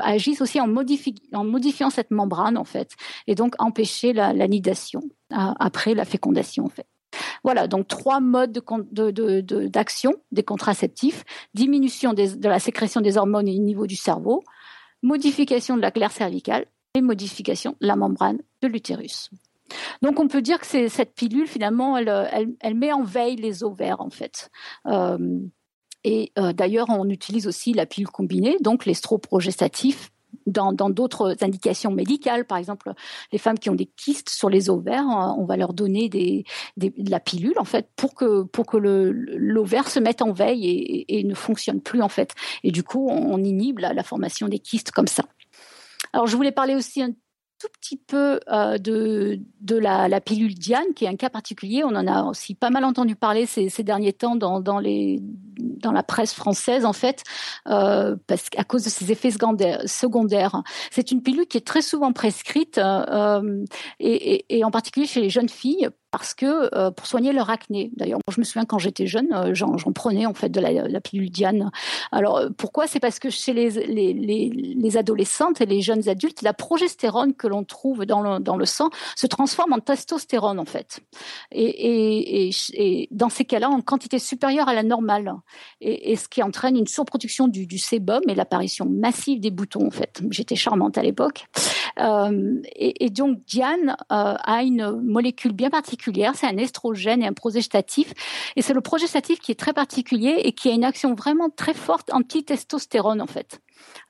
agissent aussi en, en modifiant cette membrane en fait et donc empêcher la, la nidation après la fécondation en fait. Voilà, donc trois modes d'action des contraceptifs diminution de la sécrétion des hormones au niveau du cerveau, modification de la glaire cervicale et modification de la membrane de l'utérus. Donc on peut dire que cette pilule finalement elle, met en veille les ovaires en fait. Euh, et euh, d'ailleurs on utilise aussi la pilule combinée, donc l'estroprogestatif dans d'autres indications médicales, par exemple, les femmes qui ont des kystes sur les ovaires, on va leur donner de la pilule en fait pour que pour que l'ovaire se mette en veille et, ne fonctionne plus en fait. Et du coup, on, inhibe la, la formation des kystes comme ça. Alors, je voulais parler aussi un tout petit peu euh, de, de la, pilule Diane, qui est un cas particulier. On en a aussi pas mal entendu parler ces, derniers temps dans, dans, les, dans la presse française, en fait, euh, parce qu'à cause de ses effets secondaires. C'est une pilule qui est très souvent prescrite, euh, et, et, et en particulier chez les jeunes filles, parce que euh, pour soigner leur acné. D'ailleurs, je me souviens quand j'étais jeune, euh, j'en prenais en fait de la, pilule Diane. Alors euh, pourquoi? C'est parce que chez les, les, les, les, adolescentes et les jeunes adultes, la progestérone que l'on trouve dans le, sang se transforme en testostérone en fait. Et, dans ces cas-là, en quantité supérieure à la normale. Et, ce qui entraîne une surproduction du, sébum et l'apparition massive des boutons en fait. J'étais charmante à l'époque. Et, donc Diane a une molécule bien particulière, c'est un estrogène et un progestatif, et c'est le progestatif qui est très particulier et qui a une action vraiment très forte anti-testostérone en fait.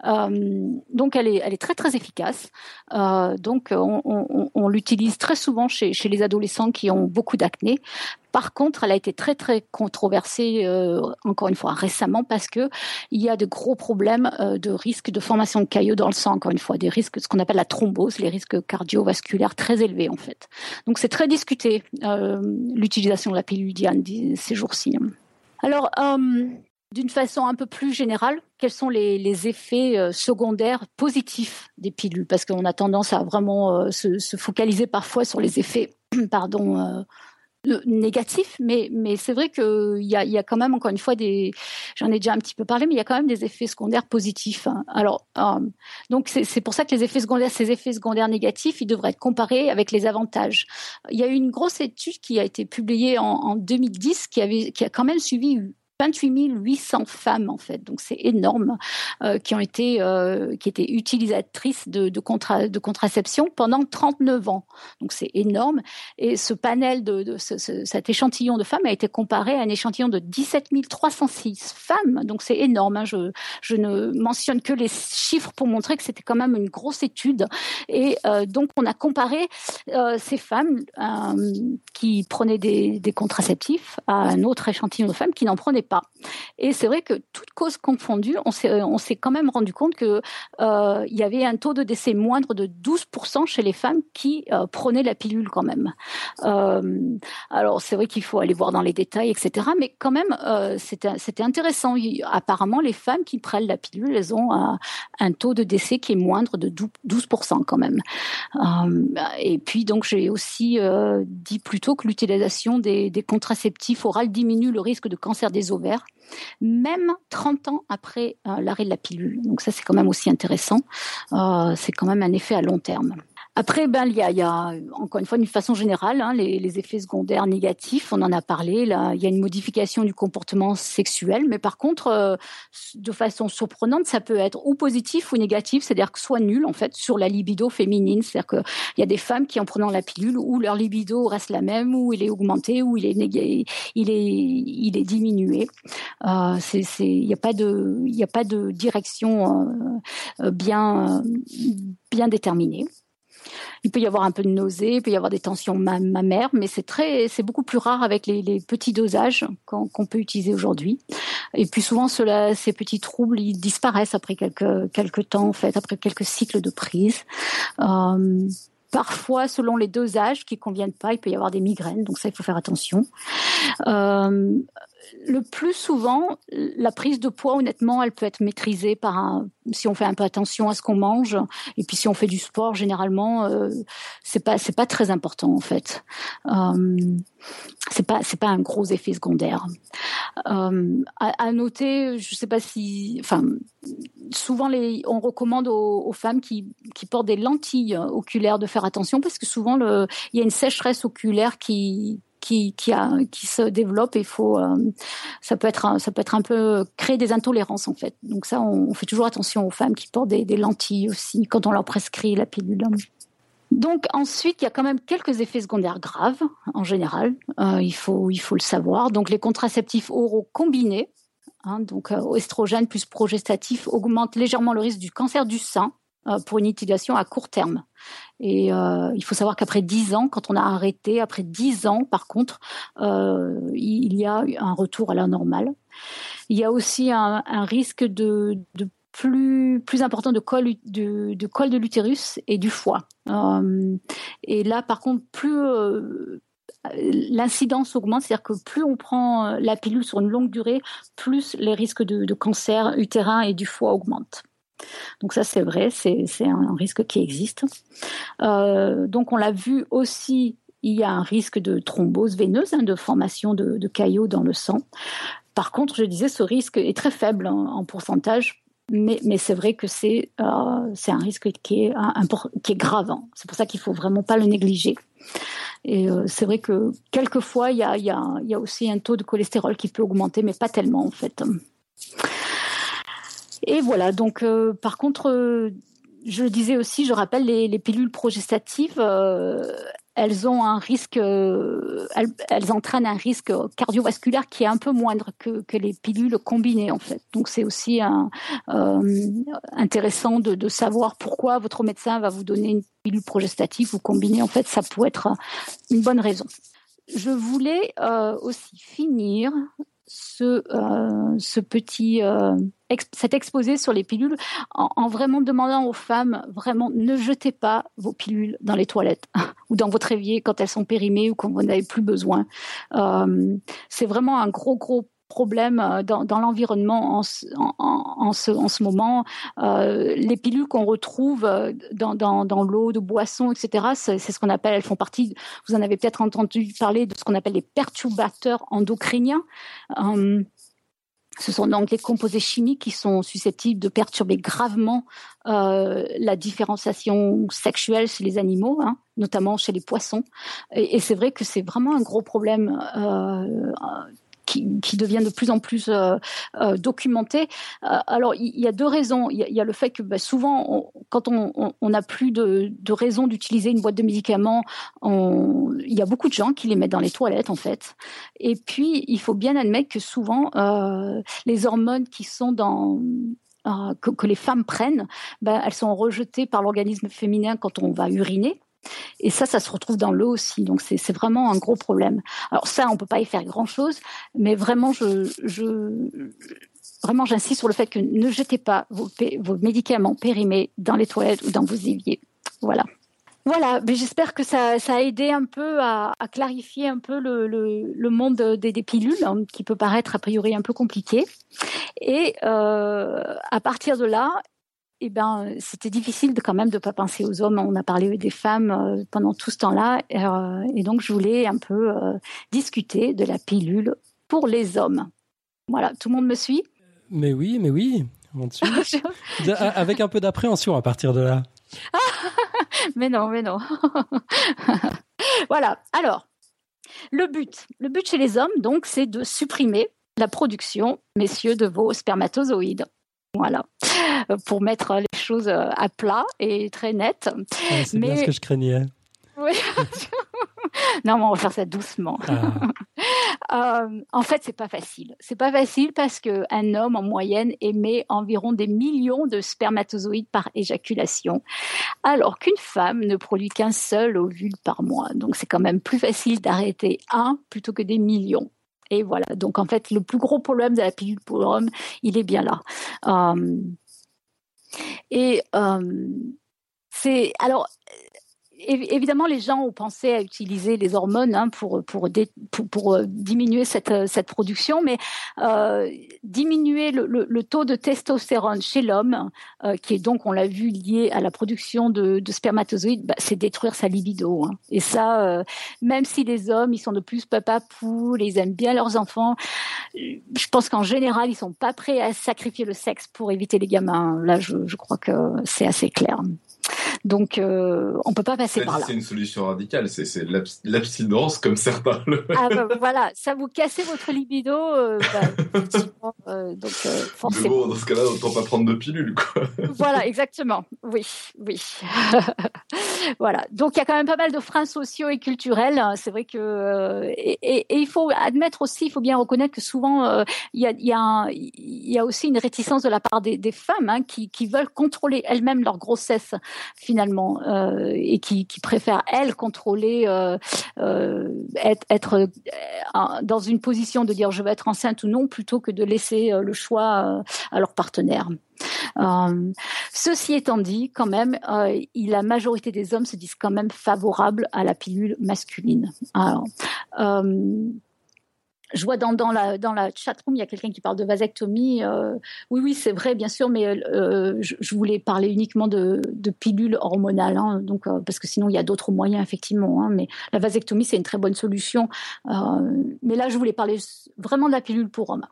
Euh, donc elle est, très très efficace. Euh, donc on, on, l'utilise très souvent chez, les adolescents qui ont beaucoup d'acné. Par contre, elle a été très très controversée euh, encore une fois récemment parce que il y a de gros problèmes euh, de risque de formation de caillots dans le sang. Encore une fois, des risques, ce qu'on appelle la thrombose, les risques cardiovasculaires très élevés en fait. Donc c'est très discuté euh, l'utilisation de la pilule Diane ces jours-ci. Alors, euh, d'une façon un peu plus générale, quels sont les, effets euh, secondaires positifs des pilules? Parce qu'on a tendance à vraiment euh, se, se, focaliser parfois sur les effets, (clears throat) pardon. Euh, négatifs, mais, c'est vrai qu'il y a, y a quand même, encore une fois, des, j'en ai déjà un petit peu parlé, mais il y a quand même des effets secondaires positifs. Hein. Alors, donc c'est pour ça que les effets secondaires, ces effets secondaires négatifs, ils devraient être comparés avec les avantages. Il y a eu une grosse étude qui a été publiée en, en 2010 qui, avait, qui a quand même suivi 28 800 femmes en fait, donc c'est énorme, euh, qui ont été euh, qui étaient utilisatrices de, de, contra, de contraception pendant 39 ans. Donc c'est énorme. Et ce panel de, de ce, ce, cet échantillon de femmes a été comparé à un échantillon de 17 306 femmes. Donc c'est énorme. Hein. Je, ne mentionne que les chiffres pour montrer que c'était quand même une grosse étude. Et euh, donc on a comparé ces femmes qui prenaient des, des contraceptifs à un autre échantillon de femmes qui n'en prenaient pas. Et c'est vrai que toute cause confondue, on s'est on s'est quand même rendu compte que euh, il y avait un taux de décès moindre de 12% chez les femmes qui euh, prenaient la pilule quand même. Euh, alors c'est vrai qu'il faut aller voir dans les détails, etc. Mais quand même, euh, c'était intéressant. apparemment, les femmes qui prennent la pilule, elles ont un, taux de décès qui est moindre de 12% quand même. Euh, et puis donc j'ai aussi euh, dit plutôt que l'utilisation des, des contraceptifs oraux diminue le risque de cancer des même 30 ans après euh, l'arrêt de la pilule. Donc ça, c'est quand même aussi intéressant. Euh, c'est quand même un effet à long terme. Après, ben, il y a, il y a encore une fois, d'une façon générale, hein, les, les, effets secondaires négatifs, on en a parlé. Là, il y a une modification du comportement sexuel, mais par contre, euh, de façon surprenante, ça peut être ou positif ou négatif, c'est-à-dire que soit nul en fait sur la libido féminine, c'est-à-dire qu'il y a des femmes qui en prenant la pilule, ou leur libido reste la même, ou il est augmenté, ou il est il est il est diminué. Euh, c'est, c'est, il n'y a pas de, a pas de direction euh, bien bien déterminée. Il peut y avoir un peu de nausée, il peut y avoir des tensions mammaires, mais c'est très, c'est beaucoup plus rare avec les, petits dosages qu'on peut utiliser aujourd'hui. Et puis souvent, ces petits troubles, ils disparaissent après quelques quelques temps, en fait, après quelques cycles de prise. Euh, Parfois, selon les dosages qui conviennent pas, il peut y avoir des migraines, donc ça, il faut faire attention. Euh, le plus souvent, la prise de poids, honnêtement, elle peut être maîtrisée par si on fait un peu attention à ce qu'on mange, et puis si on fait du sport, généralement, euh, c'est pas c'est pas très important en fait. Euh, c'est pas c'est pas un gros effet secondaire. Euh, à, noter, je sais pas si, enfin, souvent on recommande aux, femmes qui qui portent des lentilles oculaires de faire attention parce que souvent il y a une sécheresse oculaire qui qui, qui, se développe et faut euh, ça peut être ça peut être un peu créer des intolérances en fait donc ça on, fait toujours attention aux femmes qui portent des, lentilles aussi quand on leur prescrit la pilule donc ensuite, il y a quand même quelques effets secondaires graves en général. Euh, il faut il faut le savoir. Donc les contraceptifs oraux combinés, hein, donc euh, plus progestatif, augmentent légèrement le risque du cancer du sein pour une utilisation à court terme. Et il faut savoir qu'après 10 ans, quand on a arrêté, après 10 ans, par contre, il y a un retour à la normale. Il y a aussi un, risque de, plus, important de col de, de, de l'utérus et du foie. et là, par contre, plus l'incidence augmente, c'est-à-dire que plus on prend euh, la pilule sur une longue durée, plus les risques de, cancer utérin et du foie augmentent. Donc ça c'est vrai, c'est un risque qui existe. Euh, donc on l'a vu aussi, il y a un risque de thrombose veineuse, hein, de formation de, caillots dans le sang. Par contre, je disais, ce risque est très faible en, pourcentage, mais, c'est vrai que c'est euh, un risque qui est, grave. C'est pour ça qu'il faut vraiment pas le négliger. Et euh, c'est vrai que quelquefois, il y a, aussi un taux de cholestérol qui peut augmenter, mais pas tellement en fait. Et voilà, donc euh, par contre, euh, je disais aussi, je rappelle, les, les pilules progestatives, elles ont un risque, euh, elles, entraînent un risque cardiovasculaire qui est un peu moindre que, les pilules combinées en fait. Donc c'est aussi euh, intéressant de, de, savoir pourquoi votre médecin va vous donner une pilule progestative ou combinée. En fait, ça peut être une bonne raison. Je voulais euh, aussi finir ce, euh, ce petit euh, cet exposé sur les pilules en, vraiment demandant aux femmes vraiment ne jetez pas vos pilules dans les toilettes (laughs) ou dans votre évier quand elles sont périmées ou quand vous n'avez plus besoin. Euh, c'est vraiment un gros gros problème euh, dans, l'environnement en, en, ce, en, ce, moment. Euh, les pilules qu'on retrouve euh, dans, dans, l'eau de boisson, etc., c'est ce qu'on appelle, elles font partie, vous en avez peut-être entendu parler de ce qu'on appelle les perturbateurs endocriniens. ce sont donc des composés chimiques qui sont susceptibles de perturber gravement la différenciation sexuelle chez les animaux, hein, notamment chez les poissons. Et, c'est vrai que c'est vraiment un gros problème qui, devient de plus en plus euh, euh documenté. Euh, alors, il y, a deux raisons. Il y, a le fait que bah, souvent, quand on n'a plus de, raison d'utiliser une boîte de médicaments, il y a beaucoup de gens qui les mettent dans les toilettes, en fait. Et puis, il faut bien admettre que souvent, euh, les hormones qui sont dans que, que, les femmes prennent, ben, elles sont rejetées par l'organisme féminin quand on va uriner. Et ça, ça se retrouve dans l'eau aussi. Donc c'est vraiment un gros problème. Alors ça, on peut pas y faire grand-chose, mais vraiment, je, vraiment, j'insiste sur le fait que ne jetez pas vos, médicaments périmés dans les toilettes ou dans vos éviers. Voilà. Voilà, j'espère que ça, a aidé un peu à, clarifier un peu le, monde des, des pilules, hein, qui peut paraître a priori un peu compliqué. Et euh, à partir de là, eh ben, c'était difficile de, quand même de ne pas penser aux hommes. On a parlé des femmes euh, pendant tout ce temps-là. Euh, et donc, je voulais un peu euh, discuter de la pilule pour les hommes. Voilà, tout le monde me suit? Mais oui, mais oui, on te suit. (laughs) Avec un peu d'appréhension à partir de là. (laughs) mais non, mais non. (laughs) voilà, alors, le but, le but chez les hommes, donc, c'est de supprimer la production, messieurs, de vos spermatozoïdes. Voilà, pour mettre les choses euh, à plat et très nettes. c'est bien ce que je craignais. Oui. (laughs) non, mais on va faire ça doucement. Ah. (laughs) Euh, en fait, c'est pas facile. C'est pas facile parce que un homme en moyenne émet environ des millions de spermatozoïdes par éjaculation, alors qu'une femme ne produit qu'un seul ovule par mois. Donc, c'est quand même plus facile d'arrêter un plutôt que des millions. Voilà. Donc en fait, le plus gros problème de la pilule pour l'homme, il est bien là. Euh, et euh, c'est alors évidemment, les gens ont pensé à utiliser les hormones hein, pour, euh, diminuer cette, euh, cette production, mais euh, diminuer le, taux de testostérone chez l'homme, qui est donc, on l'a vu, lié à la production de, de spermatozoïdes, bah, c'est détruire sa libido. Hein. Et ça, même si les hommes, ils sont de plus papa poule, ils aiment bien leurs enfants, je pense qu'en général, ils sont pas prêts à sacrifier le sexe pour éviter les gamins. Là, je crois que c'est assez clair. Donc, euh, on peut pas passer par là. C'est une solution radicale, c'est l'abstinence comme certains le. Ah bah, voilà, ça vous cassez votre libido, euh, bah, (laughs) euh, donc forcément. dans ce cas-là, autant pas prendre de pilules, quoi. voilà, (laughs) exactement. Oui, oui. (laughs) voilà. Donc, il y a quand même pas mal de freins sociaux et culturels. C'est vrai que et, il faut admettre aussi, il faut bien reconnaître que souvent il y a, y, a y a aussi une réticence de la part des, des femmes hein, qui, qui veulent contrôler elles-mêmes leur grossesse finalement euh, et qui, qui, préfèrent elles contrôler, euh, euh, être, dans une position de dire je vais être enceinte ou non plutôt que de laisser le choix à leur partenaire. Ceci étant dit, quand même, la majorité des hommes se disent quand même favorables à la pilule masculine. Alors, je vois dans, la dans la chatroom, il y a quelqu'un qui parle de vasectomie. Euh, oui, oui, c'est vrai, bien sûr, mais euh, je, voulais parler uniquement de, de pilules hormonales, hein, donc euh, parce que sinon il y a d'autres moyens effectivement. Hein, mais la vasectomie c'est une très bonne solution. mais là, je voulais parler vraiment de la pilule pour hommes.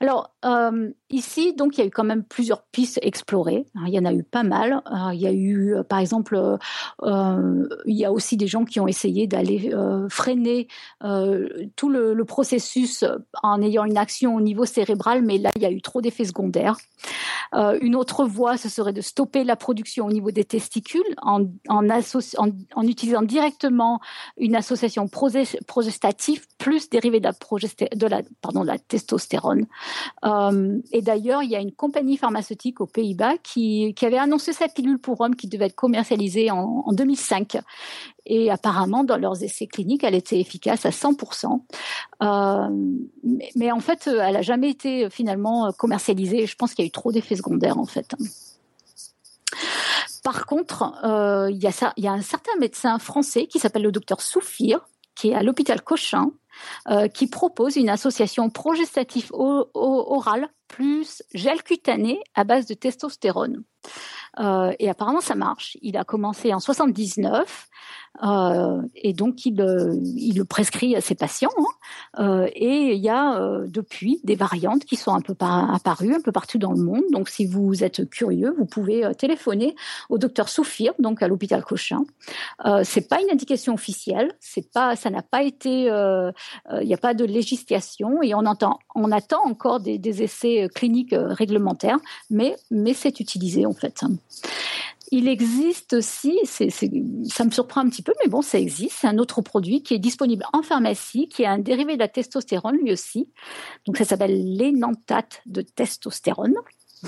Alors euh, ici, donc il y a eu quand même plusieurs pistes explorées. Il y en a eu pas mal. Euh, il y a eu, euh, par exemple, il y a aussi des gens qui ont essayé d'aller freiner tout le, processus en ayant une action au niveau cérébral, mais là il y a eu trop d'effets secondaires. une autre voie, ce serait de stopper la production au niveau des testicules en, utilisant directement une association progestative plus dérivée de la testostérone. Euh, et d'ailleurs, il y a une compagnie pharmaceutique aux Pays-Bas qui, avait annoncé sa pilule pour hommes qui devait être commercialisée en, en 2005. Et apparemment, dans leurs essais cliniques, elle était efficace à 100%. Euh, mais, en fait, elle n'a jamais été finalement commercialisée. Je pense qu'il y a eu trop d'effets secondaires, en fait. Par contre, euh, il, y y a un certain médecin français qui s'appelle le docteur Soufir, qui est à l'hôpital Cochin, euh, qui propose une association progestative orale plus gel cutané à base de testostérone. Euh, et apparemment, ça marche. Il a commencé en 79 euh, et donc il, euh, il, le prescrit à ses patients. Hein. Euh, et il y a depuis des variantes qui sont un peu apparues un peu partout dans le monde. Donc si vous êtes curieux, vous pouvez téléphoner au docteur Soufir, donc à l'hôpital Cochin. C'est pas une indication officielle, c'est pas, ça n'a pas été, il n'y a pas de législation et on entend, on attend encore des, des essais cliniques réglementaires, mais mais c'est utilisé en fait. Il existe aussi, ça me surprend un petit peu, mais bon, ça existe. C'est un autre produit qui est disponible en pharmacie, qui est un dérivé de la testostérone lui aussi. Donc ça s'appelle l'énantate de testostérone. (laughs)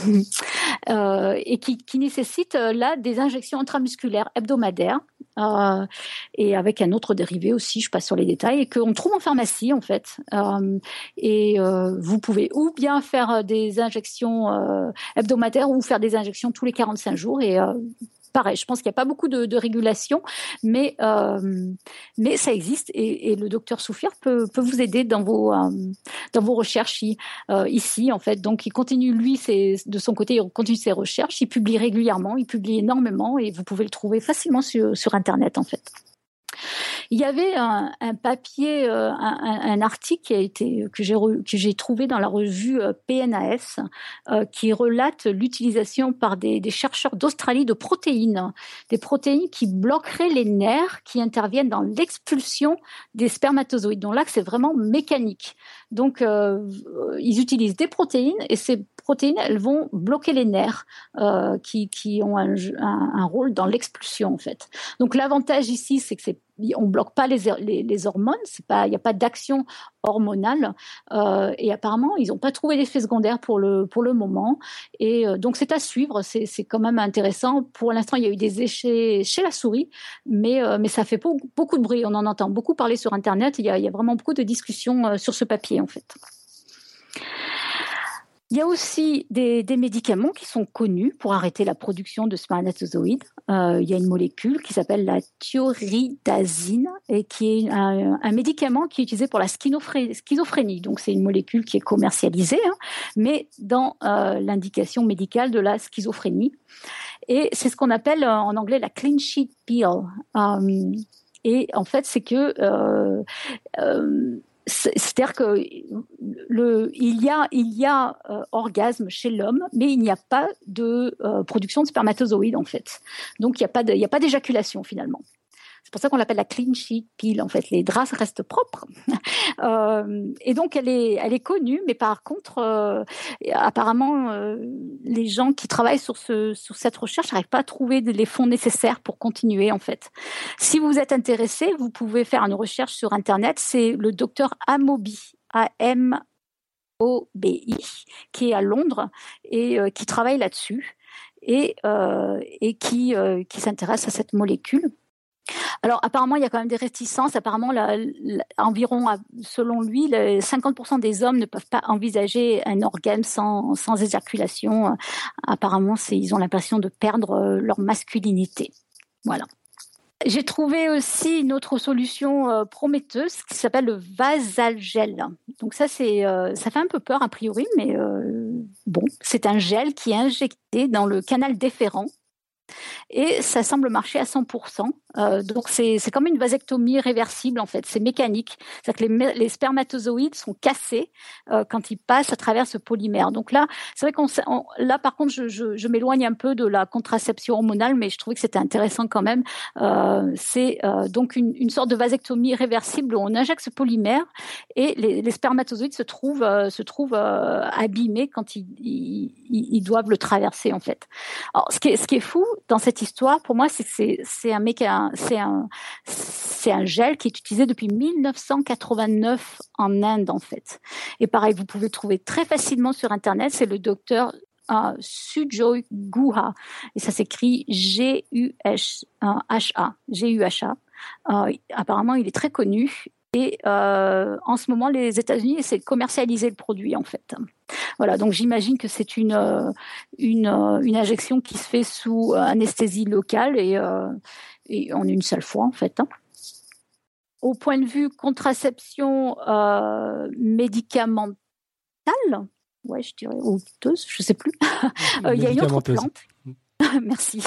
Euh, et qui, qui, nécessite euh, là des injections intramusculaires hebdomadaires euh, et avec un autre dérivé aussi, je passe sur les détails, et qu'on trouve en pharmacie en fait. Euh, et euh, vous pouvez ou bien faire des injections hebdomadaires ou faire des injections tous les 45 jours et pareil, je pense qu'il n'y a pas beaucoup de, régulation, mais, euh, mais ça existe et, le docteur Soufir peut, vous aider dans vos, euh, recherches euh, ici, en fait. Donc, il continue, lui, de son côté, il continue ses recherches, il publie régulièrement, il publie énormément et vous pouvez le trouver facilement sur, sur Internet, en fait. Il y avait un, papier, euh, un, article qui a été que j'ai trouvé dans la revue euh, PNAS euh, qui relate l'utilisation par des, chercheurs d'Australie de protéines, des protéines qui bloqueraient les nerfs qui interviennent dans l'expulsion des spermatozoïdes. Donc là, c'est vraiment mécanique. Donc, ils utilisent des protéines et ces protéines, elles vont bloquer les nerfs qui, qui, ont un, un, un rôle dans l'expulsion en fait. Donc l'avantage ici, c'est que c'est on bloque pas les, les, les hormones, il n'y a pas d'action hormonale euh, et apparemment ils n'ont pas trouvé d'effet secondaire pour le pour le moment et euh, donc c'est à suivre, c'est quand même intéressant. Pour l'instant il y a eu des essais chez la souris, mais euh, mais ça fait beaucoup, beaucoup de bruit, on en entend beaucoup parler sur internet, il y a, il y a vraiment beaucoup de discussions sur ce papier en fait. Il y a aussi des, médicaments qui sont connus pour arrêter la production de spermatozoïdes. Euh, il y a une molécule qui s'appelle la thioridazine et qui est un, médicament qui est utilisé pour la schizophrénie. Donc c'est une molécule qui est commercialisée, hein, mais dans euh, l'indication médicale de la schizophrénie. Et c'est ce qu'on appelle euh, en anglais la clean sheet pill. Et en fait, c'est que c'est-à-dire que le, il y a, il y a euh, orgasme chez l'homme, mais il n'y a pas de euh, production de spermatozoïdes en fait. Donc il n'y a pas n'y a pas d'éjaculation finalement. C'est pour ça qu'on l'appelle la clean sheet pill. En fait, les draps restent propres. Euh, et donc, elle est, elle est connue, mais par contre, euh, apparemment, euh, les gens qui travaillent sur, ce, sur cette recherche n'arrivent pas à trouver les fonds nécessaires pour continuer. En fait, si vous êtes intéressé, vous pouvez faire une recherche sur Internet. C'est le docteur Amobi, A M O B I, qui est à Londres et qui travaille là-dessus et, euh, et qui, euh, qui s'intéresse à cette molécule. Alors apparemment, il y a quand même des réticences. Apparemment, environ, selon lui, le 50% des hommes ne peuvent pas envisager un organe sans, sans éjaculation. Apparemment, ils ont l'impression de perdre leur masculinité. Voilà. J'ai trouvé aussi une autre solution euh, prometteuse qui s'appelle le vasalgel. Donc ça, c'est, euh, ça fait un peu peur a priori, mais euh, bon, c'est un gel qui est injecté dans le canal déférent et ça semble marcher à 100%. Euh, donc c'est comme une vasectomie réversible en fait, c'est mécanique. C'est-à-dire que les, spermatozoïdes sont cassés euh, quand ils passent à travers ce polymère. Donc là, c'est vrai qu'on là par contre, je, je, m'éloigne un peu de la contraception hormonale, mais je trouvais que c'était intéressant quand même. Euh, c'est donc une, une, sorte de vasectomie réversible où on injecte ce polymère et les, spermatozoïdes se trouvent se trouvent abîmés quand ils, ils, ils, doivent le traverser en fait. Alors ce qui est, ce qui est fou dans cette histoire, pour moi, c'est que c'est un mécanisme c'est un, gel qui est utilisé depuis 1989 en Inde en fait. Et pareil, vous pouvez le trouver très facilement sur internet. C'est le docteur uh, Sujoy Guha et ça s'écrit G-U-H-A. G-U-H-A. Uh, apparemment, il est très connu et euh, en ce moment, les États-Unis essaient de commercialiser le produit en fait. Voilà, donc j'imagine que c'est une, euh, une, euh, injection qui se fait sous anesthésie locale et, euh, et en une seule fois en fait. Hein. Au point de vue contraception euh, médicamentale, ouais, je dirais, ou douteuse, je sais plus. (laughs) Il y a une autre plante. (laughs) Merci.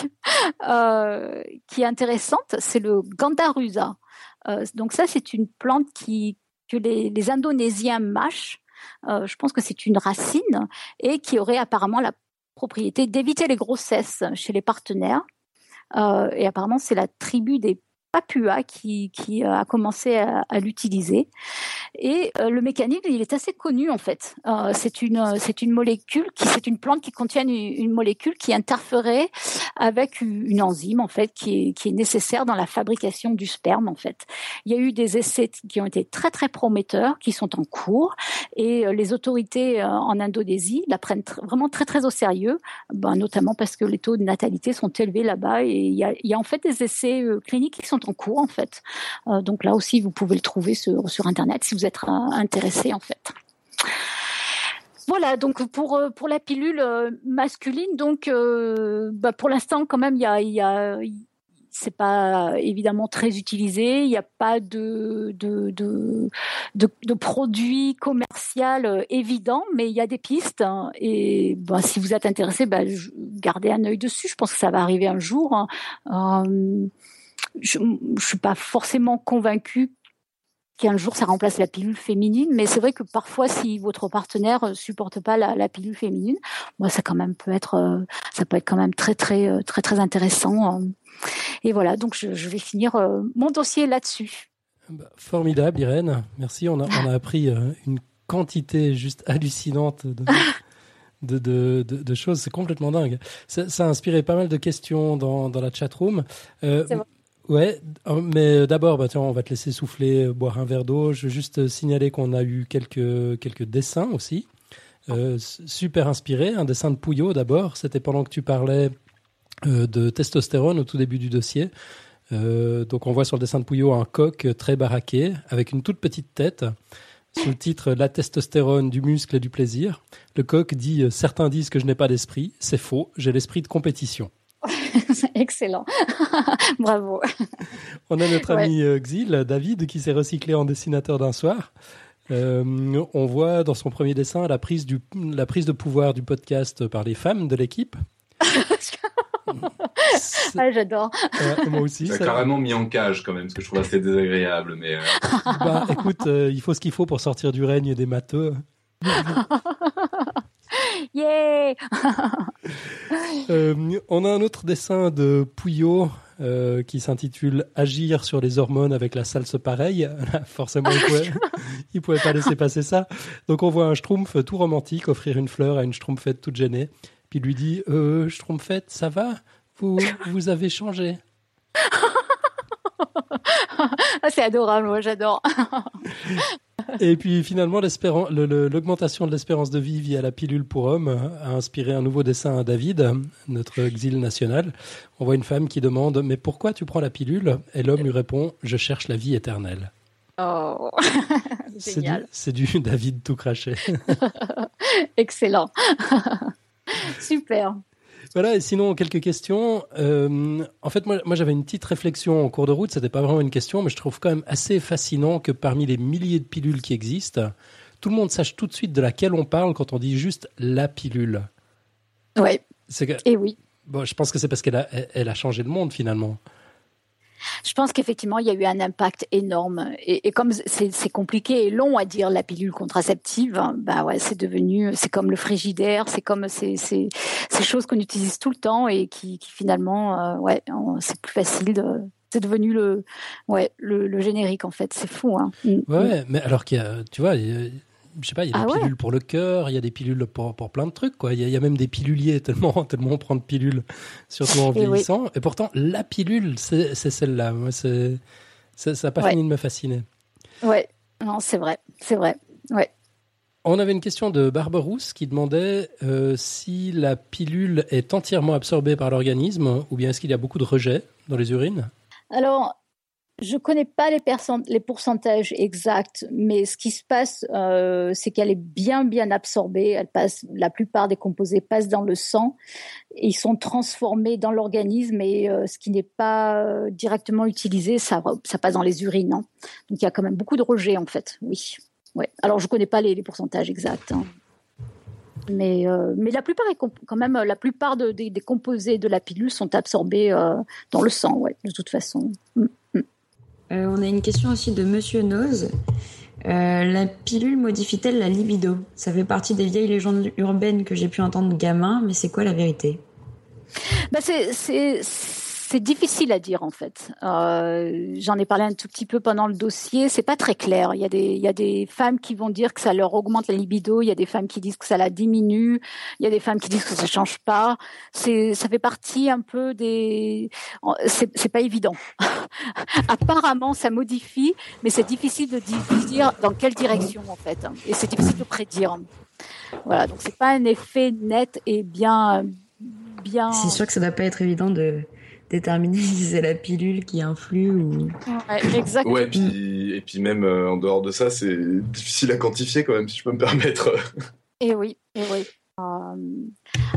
Euh, qui est intéressante, c'est le Gandarusa. Euh, donc ça, c'est une plante qui, que les, les Indonésiens mâchent. Euh, je pense que c'est une racine et qui aurait apparemment la propriété d'éviter les grossesses chez les partenaires. Euh, et apparemment, c'est la tribu des Papua qui, qui a commencé à, l'utiliser. Et euh, le mécanisme, il est assez connu en fait. Euh, c'est une c'est une molécule qui c'est une plante qui contient une, molécule qui interférait avec une enzyme en fait qui est nécessaire dans la fabrication du sperme en fait. Il y a eu des essais qui ont été très très prometteurs, qui sont en cours et euh, les autorités euh, en Indonésie la prennent vraiment très très au sérieux, ben, notamment parce que les taux de natalité sont élevés là-bas et il y a, il y a en fait des essais euh, cliniques qui sont en cours en fait. Euh, donc là aussi, vous pouvez le trouver sur, Internet si vous êtes euh, intéressé en fait. Voilà, donc pour pour la pilule euh, masculine, donc euh, bah pour l'instant quand même il y a, c'est pas évidemment très utilisé. Il n'y a pas de de, de, de, de produit commercial évident, mais il y a des pistes. Hein, et bah, si vous êtes intéressé, bah, gardez un œil dessus. Je pense que ça va arriver un jour. Hein. Euh, je ne suis pas forcément convaincue qu'un jour ça remplace la pilule féminine, mais c'est vrai que parfois si votre partenaire supporte pas la, la pilule féminine, moi ça quand même peut être, ça peut être quand même très très très très intéressant. Et voilà, donc je, je vais finir mon dossier là-dessus. Formidable, Irène. Merci. On a, on a appris une quantité juste hallucinante de, (laughs) de, de, de, de choses. C'est complètement dingue. Ça, ça, a inspiré pas mal de questions dans, dans la chat room. Euh, Ouais, mais d'abord, bah, tiens, on va te laisser souffler, boire un verre d'eau. Je veux juste signaler qu'on a eu quelques, quelques dessins aussi, euh, super inspirés. Un dessin de Pouillot d'abord, c'était pendant que tu parlais euh, de testostérone au tout début du dossier. Euh, donc on voit sur le dessin de Pouillot un coq très baraqué, avec une toute petite tête. Sous le titre La testostérone du muscle et du plaisir, le coq dit Certains disent que je n'ai pas d'esprit. C'est faux, j'ai l'esprit de compétition. (laughs) Excellent. (laughs) Bravo. On a notre ouais. ami Xil, David, qui s'est recyclé en dessinateur d'un soir. Euh, on voit dans son premier dessin la prise, du, la prise de pouvoir du podcast par les femmes de l'équipe. (laughs) ah, j'adore. moi aussi. Ça a carrément mis en cage quand même, parce que je trouve assez désagréable. Mais bah, écoute, il faut ce qu'il faut pour sortir du règne des matheux. (laughs) Yeah (laughs) euh, On a un autre dessin de Pouillot euh, qui s'intitule Agir sur les hormones avec la salse pareille. (laughs) Forcément, il pouvait, il pouvait pas laisser passer ça. Donc on voit un schtroumpf tout romantique offrir une fleur à une schtroumpfette toute gênée. Puis il lui dit euh, Schtroumpfette, ça va? Vous, vous avez changé. Ah, c'est adorable, moi j'adore. (laughs) Et puis finalement, l'augmentation de l'espérance de vie via la pilule pour homme a inspiré un nouveau dessin à David, notre exil national. On voit une femme qui demande Mais pourquoi tu prends la pilule? Et l'homme lui répond Je cherche la vie éternelle. Oh, (laughs) génial. C'est du, du, David tout craché. (laughs) Excellent. Super. Voilà, et sinon, quelques questions. Euh, en fait, moi, moi j'avais une petite réflexion en cours de route, c'était pas vraiment une question, mais je trouve quand même assez fascinant que parmi les milliers de pilules qui existent, tout le monde sache tout de suite de laquelle on parle quand on dit juste la pilule. Ouais. Et oui. Bon, je pense que c'est parce qu'elle a, elle a changé le monde finalement. Je pense qu'effectivement, il y a eu un impact énorme. Et, comme c'est compliqué et long à dire la pilule contraceptive, hein, bah ouais, c'est devenu, c'est comme le frigidaire, c'est comme ces, ces, ces choses qu'on utilise tout le temps et qui, qui finalement, euh, ouais, c'est plus facile de, c'est devenu le, ouais, le, le, générique en fait. C'est fou. Hein. Mm, ouais, mm. mais alors qu'il y a, tu vois, je sais pas, il y a des ah pilules pour le cœur, il y a des pilules pour, pour plein de trucs, quoi. Il y, a, même des piluliers (laughs) tellement, tellement on prend de pilules, surtout en vieillissant. Et, pourtant, la pilule, c'est celle-là. Moi, c'est, ça n'a pas fini de me fasciner. Ouais, non, c'est vrai, c'est vrai, ouais. On avait une question de Barberousse qui demandait euh, si la pilule est entièrement absorbée par l'organisme ou bien est-ce qu'il y a beaucoup de rejet dans les urines? Alors, je ne connais pas les, pourcentages exacts, mais ce qui se passe, euh, c'est qu'elle est bien, bien absorbée. Elle passe, la plupart des composés passent dans le sang. ils sont transformés dans l'organisme et euh, ce qui n'est pas euh, directement utilisé, ça, passe dans les urines. Hein. Donc il y a quand même beaucoup de rejets, en fait. Oui. Ouais. Alors je ne connais pas les, pourcentages exacts. Hein. Mais, mais la plupart, quand même, la plupart des, composés de la pilule sont absorbés dans le sang, ouais, de toute façon. Mm. Euh, on a une question aussi de Monsieur Nose. Euh, la pilule modifie-t-elle la libido? Ça fait partie des vieilles légendes urbaines que j'ai pu entendre gamin, mais c'est quoi la vérité? Bah c'est c'est difficile à dire en fait. Euh, J'en ai parlé un tout petit peu pendant le dossier. C'est pas très clair. Il y a des il y a des femmes qui vont dire que ça leur augmente la libido. Il y a des femmes qui disent que ça la diminue. Il y a des femmes qui disent que ça change pas. Ça fait partie un peu des. C'est pas évident. (laughs) Apparemment, ça modifie, mais c'est difficile de dire dans quelle direction en fait. Et c'est difficile de prédire. Voilà. Donc c'est pas un effet net et bien bien. C'est sûr que ça doit pas être évident de déterminer (laughs) si c'est la pilule qui influe ou. Ouais, exactement. Ouais, et puis, et puis même euh, en dehors de ça, c'est difficile à quantifier quand même, si je peux me permettre. (laughs) Et oui, et oui. Euh,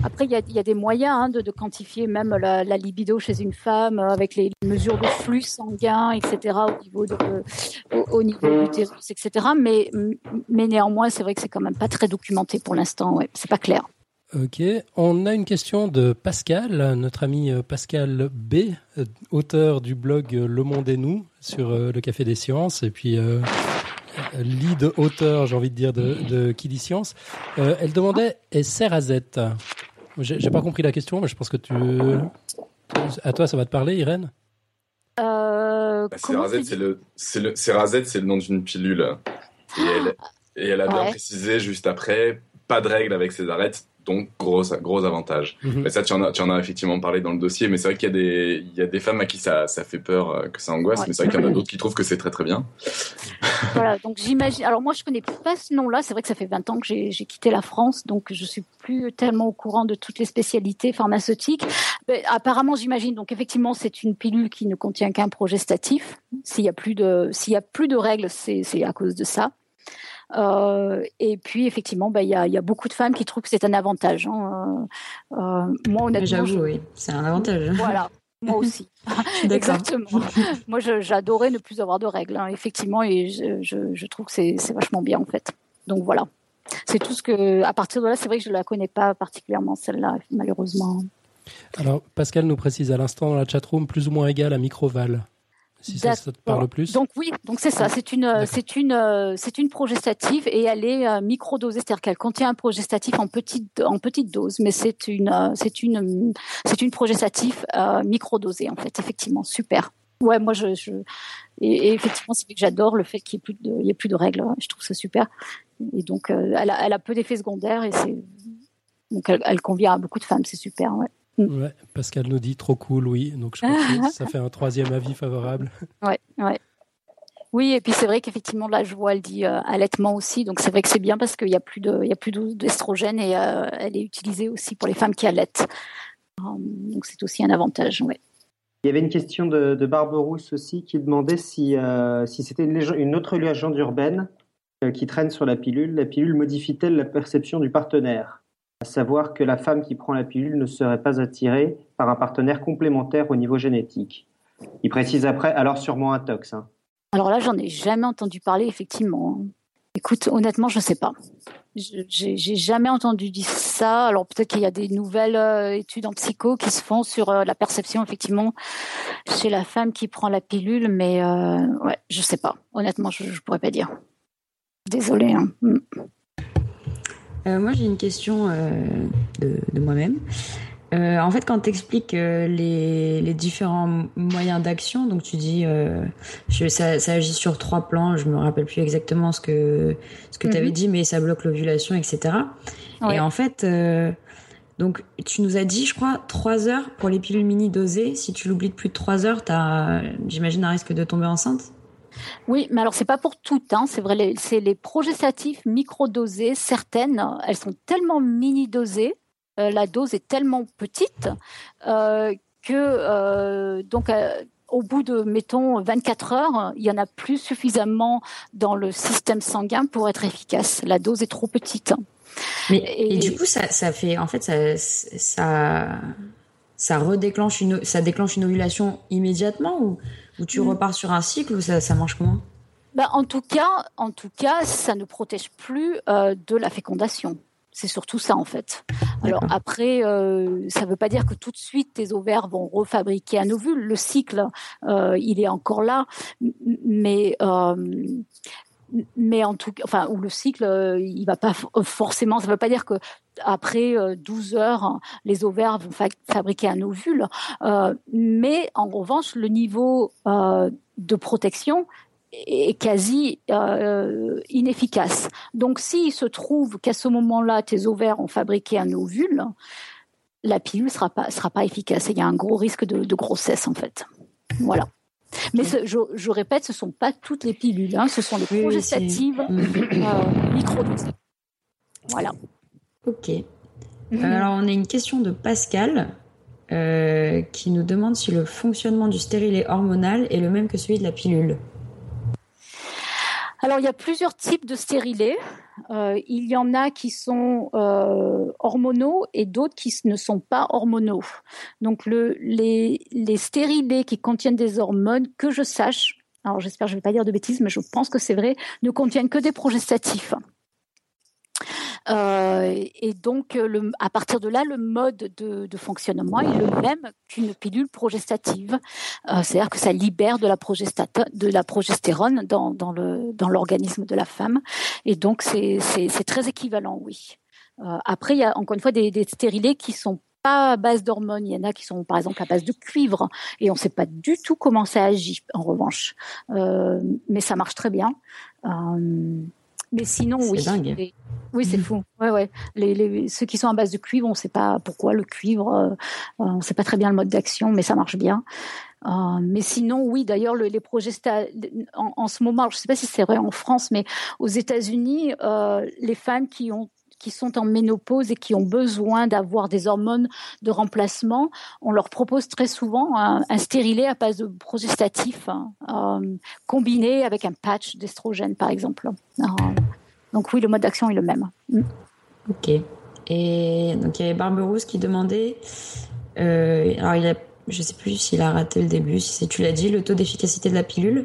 après, il y, y a, des moyens hein, de, de, quantifier même la, la, libido chez une femme euh, avec les mesures de flux sanguin, etc., au niveau, de, au, au niveau l'utérus, etc. Mais, mais néanmoins, c'est vrai que c'est quand même pas très documenté pour l'instant. Ouais, c'est pas clair. Ok, on a une question de Pascal, notre ami euh, Pascal B, euh, auteur du blog euh, Le Monde et nous sur le Café des Sciences, et puis lead auteur, j'ai envie de dire, de, de Qui dit Science. elle demandait est Z? J'ai pas compris la question, mais je pense que tu. À toi, ça va te parler, Irène? Euh, bah, c'est le, nom d'une pilule. Et elle, et elle a bien précisé juste après, pas de règle avec ses arêtes, donc, gros, gros avantage. Mhm. Mais ça, tu en, as, tu en as effectivement parlé dans le dossier, mais c'est vrai qu'il y, a des, il y a des femmes à qui ça, ça fait peur, euh, que ça angoisse, mais c'est vrai qu'il y en a (laughs) d'autres qui trouvent que c'est très très bien. voilà, donc j'imagine. Alors, moi, je connais pas ce nom-là. C'est vrai que ça fait 20 ans que j'ai quitté la France, donc je suis plus tellement au courant de toutes les spécialités pharmaceutiques. Mais, apparemment, j'imagine. Donc, effectivement, c'est une pilule qui ne contient qu'un progestatif. S'il y a plus de, s'il y a plus de règles, c'est à cause de ça. Euh, et puis effectivement, bah, il y, a, y, a, beaucoup de femmes qui trouvent que c'est un avantage. Hein. Euh, euh moi, honnêtement, j'avoue, oui, c'est un avantage. Voilà. Moi aussi. (laughs) Exactement. Moi, j'adorais ne plus avoir de règles, hein, effectivement, et je, je, je trouve que c'est vachement bien en fait. Donc voilà. C'est tout ce que. À partir de là, c'est vrai que je la connais pas particulièrement celle-là, malheureusement. Alors, Pascal nous précise à l'instant dans la chatroom plus ou moins égal à microval. Si ça, te parle plus. Donc oui, donc c'est ça, c'est une c'est une c'est une progestative et elle est euh, microdosée, c'est-à-dire qu'elle contient un progestatif en petite en petite dose, mais c'est une c'est une c'est une progestative euh, microdosée en fait, effectivement, super. Ouais, moi je, je et, effectivement c'est que j'adore le fait qu'il n'y ait plus de il y ait plus de règles, je trouve ça super. Et donc euh, elle, a, elle a peu d'effets secondaires et c'est donc elle, elle, convient à beaucoup de femmes, c'est super. Ouais. Ouais, Pascal nous dit trop cool, oui. Donc je crois que ça fait un troisième avis favorable. (laughs) Ouais, ouais. Oui, et puis c'est vrai qu'effectivement, là, je vois, elle dit euh, allaitement aussi. Donc c'est vrai que c'est bien parce qu'il n'y a plus de, il y a plus d'estrogène et euh, elle est utilisée aussi pour les femmes qui allaitent. Um, donc c'est aussi un avantage, ouais. Il y avait une question de, de Barberousse aussi qui demandait si, euh, si c'était une, une, autre légende urbaine qui traîne sur la pilule. La pilule modifie-t-elle la perception du partenaire? À savoir que la femme qui prend la pilule ne serait pas attirée par un partenaire complémentaire au niveau génétique. Il précise après, alors sûrement un tox. Hein. Alors là, j'en ai jamais entendu parler, effectivement. Écoute, honnêtement, je ne sais pas. J'ai jamais entendu dire ça. Alors peut-être qu'il y a des nouvelles euh, études en psycho qui se font sur euh, la perception, effectivement, chez la femme qui prend la pilule, mais euh, ouais, je sais pas. Honnêtement, je, ne pourrais pas dire. Désolée. Hein. Mm. Euh, moi, j'ai une question euh, de, moi-même. Euh, en fait, quand tu expliques les, les, différents moyens d'action, donc tu dis je, ça, ça, agit sur trois plans, je me rappelle plus exactement ce que, ce que tu avais mhm. dit, mais ça bloque l'ovulation, etc. Et en fait, donc tu nous as dit, je crois, trois heures pour les pilules mini dosées. Si tu l'oublies de plus de trois heures, j'imagine, un risque de tomber enceinte? Oui, mais alors c'est pas pour toutes. Hein. C'est vrai, c'est les progestatifs microdosés. Certaines, elles sont tellement mini dosées, euh, la dose est tellement petite euh, que euh, donc au bout de mettons 24 heures, il y en a plus suffisamment dans le système sanguin pour être efficace. La dose est trop petite. Mais et, du coup, ça, ça, fait en fait ça ça ça redéclenche une ça déclenche une ovulation immédiatement ou ou tu mm. repars sur un cycle ou ça, ça marche comment? Ben, en tout cas, en tout cas, ça ne protège plus euh, de la fécondation. C'est surtout ça en fait. Alors après, euh, ça ne veut pas dire que tout de suite tes ovaires vont refabriquer un ovule. Le cycle, euh, il est encore là, mais mais en tout cas, enfin, où le cycle, il va pas forcément. Ça ne veut pas dire que après 12 heures, les ovaires vont fabriquer un ovule, mais en revanche, le niveau de protection est quasi euh, inefficace. Donc, s'il se trouve qu'à ce moment-là, tes ovaires ont fabriqué un ovule, la pilule sera pas sera pas efficace. il y a un gros risque de, de grossesse en fait. Voilà. Mais ce, je, je, répète, ce ne sont pas toutes les pilules, hein, ce sont les progestatives euh, microdosées. Voilà. Ok. Mm-hmm. Alors, on a une question de Pascal euh, qui nous demande si le fonctionnement du stérilet hormonal est le même que celui de la pilule. Alors, il y a plusieurs types de stérilés. Euh, il y en a qui sont euh, hormonaux et d'autres qui ne sont pas hormonaux. Donc, le, les, les stérilés qui contiennent des hormones, que je sache, alors j'espère que je ne vais pas dire de bêtises, mais je pense que c'est vrai, ne contiennent que des progestatifs. Euh, et donc, le, à partir de là, le mode de, fonctionnement est le même qu'une pilule progestative. Euh, c'est-à-dire que ça libère de la, de la progestérone dans, dans, le, dans l'organisme de la femme. Et donc, c'est, très équivalent, oui. Euh, après, il y a encore une fois des, des stérilés qui sont pas à base d'hormones. Il y en a qui sont par exemple à base de cuivre et on ne sait pas du tout comment ça agit en revanche. Euh, mais ça marche très bien. Euh, mais sinon, oui. Dingue. Oui, c'est fou. Ouais, ouais. Les, ceux qui sont à base de cuivre, on ne sait pas pourquoi le cuivre, euh, euh, on ne sait pas très bien le mode d'action, mais ça marche bien. Euh, mais sinon, oui, d'ailleurs, le, les en, ce moment, je ne sais pas si c'est vrai en France, mais aux États-Unis, les femmes qui ont qui sont en ménopause et qui ont besoin d'avoir des hormones de remplacement, on leur propose très souvent un, stérilet à base de progestatif hein, combiné avec un patch d'estrogène, par exemple. Donc oui, le mode d'action est le même. Mm. Ok. Et donc il y avait Barberousse qui demandait, euh, alors il a, je sais plus s'il a raté le début, si tu l'as dit, le taux d'efficacité de la pilule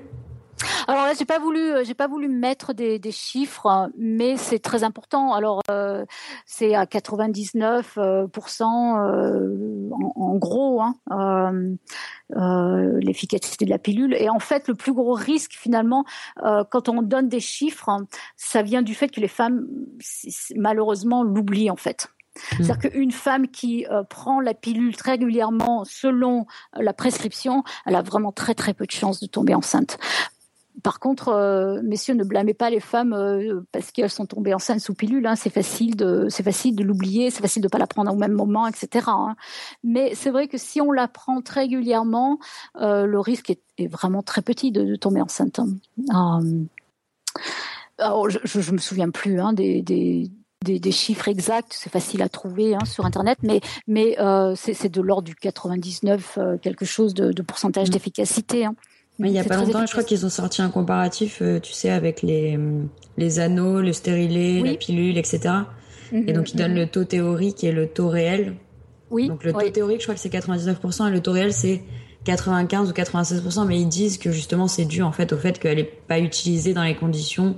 alors là, j'ai pas voulu, euh, j'ai pas voulu mettre des, chiffres, mais c'est très important. Alors euh, c'est à 99% euh, en, gros hein, l'efficacité de la pilule. Et en fait, le plus gros risque finalement, quand on donne des chiffres, ça vient du fait que les femmes malheureusement l'oublient en fait. C'est-à-dire qu'une femme qui prend la pilule très régulièrement selon la prescription, elle a vraiment très très peu de chances de tomber enceinte. Par contre, euh, messieurs, ne blâmez pas les femmes euh, parce qu'elles sont tombées enceintes sous pilule. Hein. C'est facile de, c'est facile de l'oublier, c'est facile de pas la prendre au même moment, etc. Hein. Mais c'est vrai que si on la prend très régulièrement, euh, le risque est, vraiment très petit de, tomber enceinte. Hein. Alors, je, je, me souviens plus des, des, chiffres exacts, c'est facile à trouver sur Internet, mais, mais c'est de l'ordre du 99, quelque chose de, pourcentage d'efficacité. Mais il n'y a pas longtemps, je crois qu'ils ont sorti un comparatif, euh, tu sais, avec les, les anneaux, le stérilet, la pilule, etc. et donc, ils donnent mhm. le taux théorique et le taux réel. Oui. Donc, le taux théorique, je crois que c'est 99% et le taux réel, c'est 95 ou 96%. Mais ils disent que justement, c'est dû en fait au fait qu'elle n'est pas utilisée dans les conditions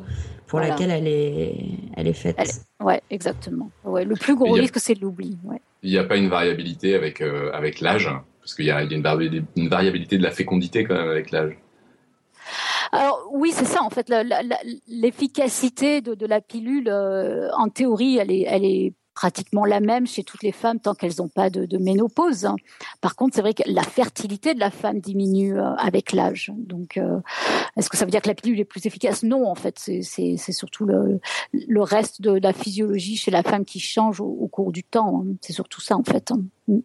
pour lesquelles elle est, elle est faite. Oui, exactement. Ouais, le plus gros risque, c'est l'oubli. Ouais. Il n'y a pas une variabilité avec, euh, avec l'âge? Parce qu'il y a, une, variabilité de la fécondité quand même avec l'âge. Alors oui, c'est ça en fait. L'efficacité de, la pilule, euh, en théorie, elle est, pratiquement la même chez toutes les femmes tant qu'elles n'ont pas de, ménopause. Par contre, c'est vrai que la fertilité de la femme diminue euh, avec l'âge. Donc, euh, est-ce que ça veut dire que la pilule est plus efficace? Non, en fait, c'est surtout le, reste de la physiologie chez la femme qui change au, cours du temps. Hein. C'est surtout ça, en fait. Mm.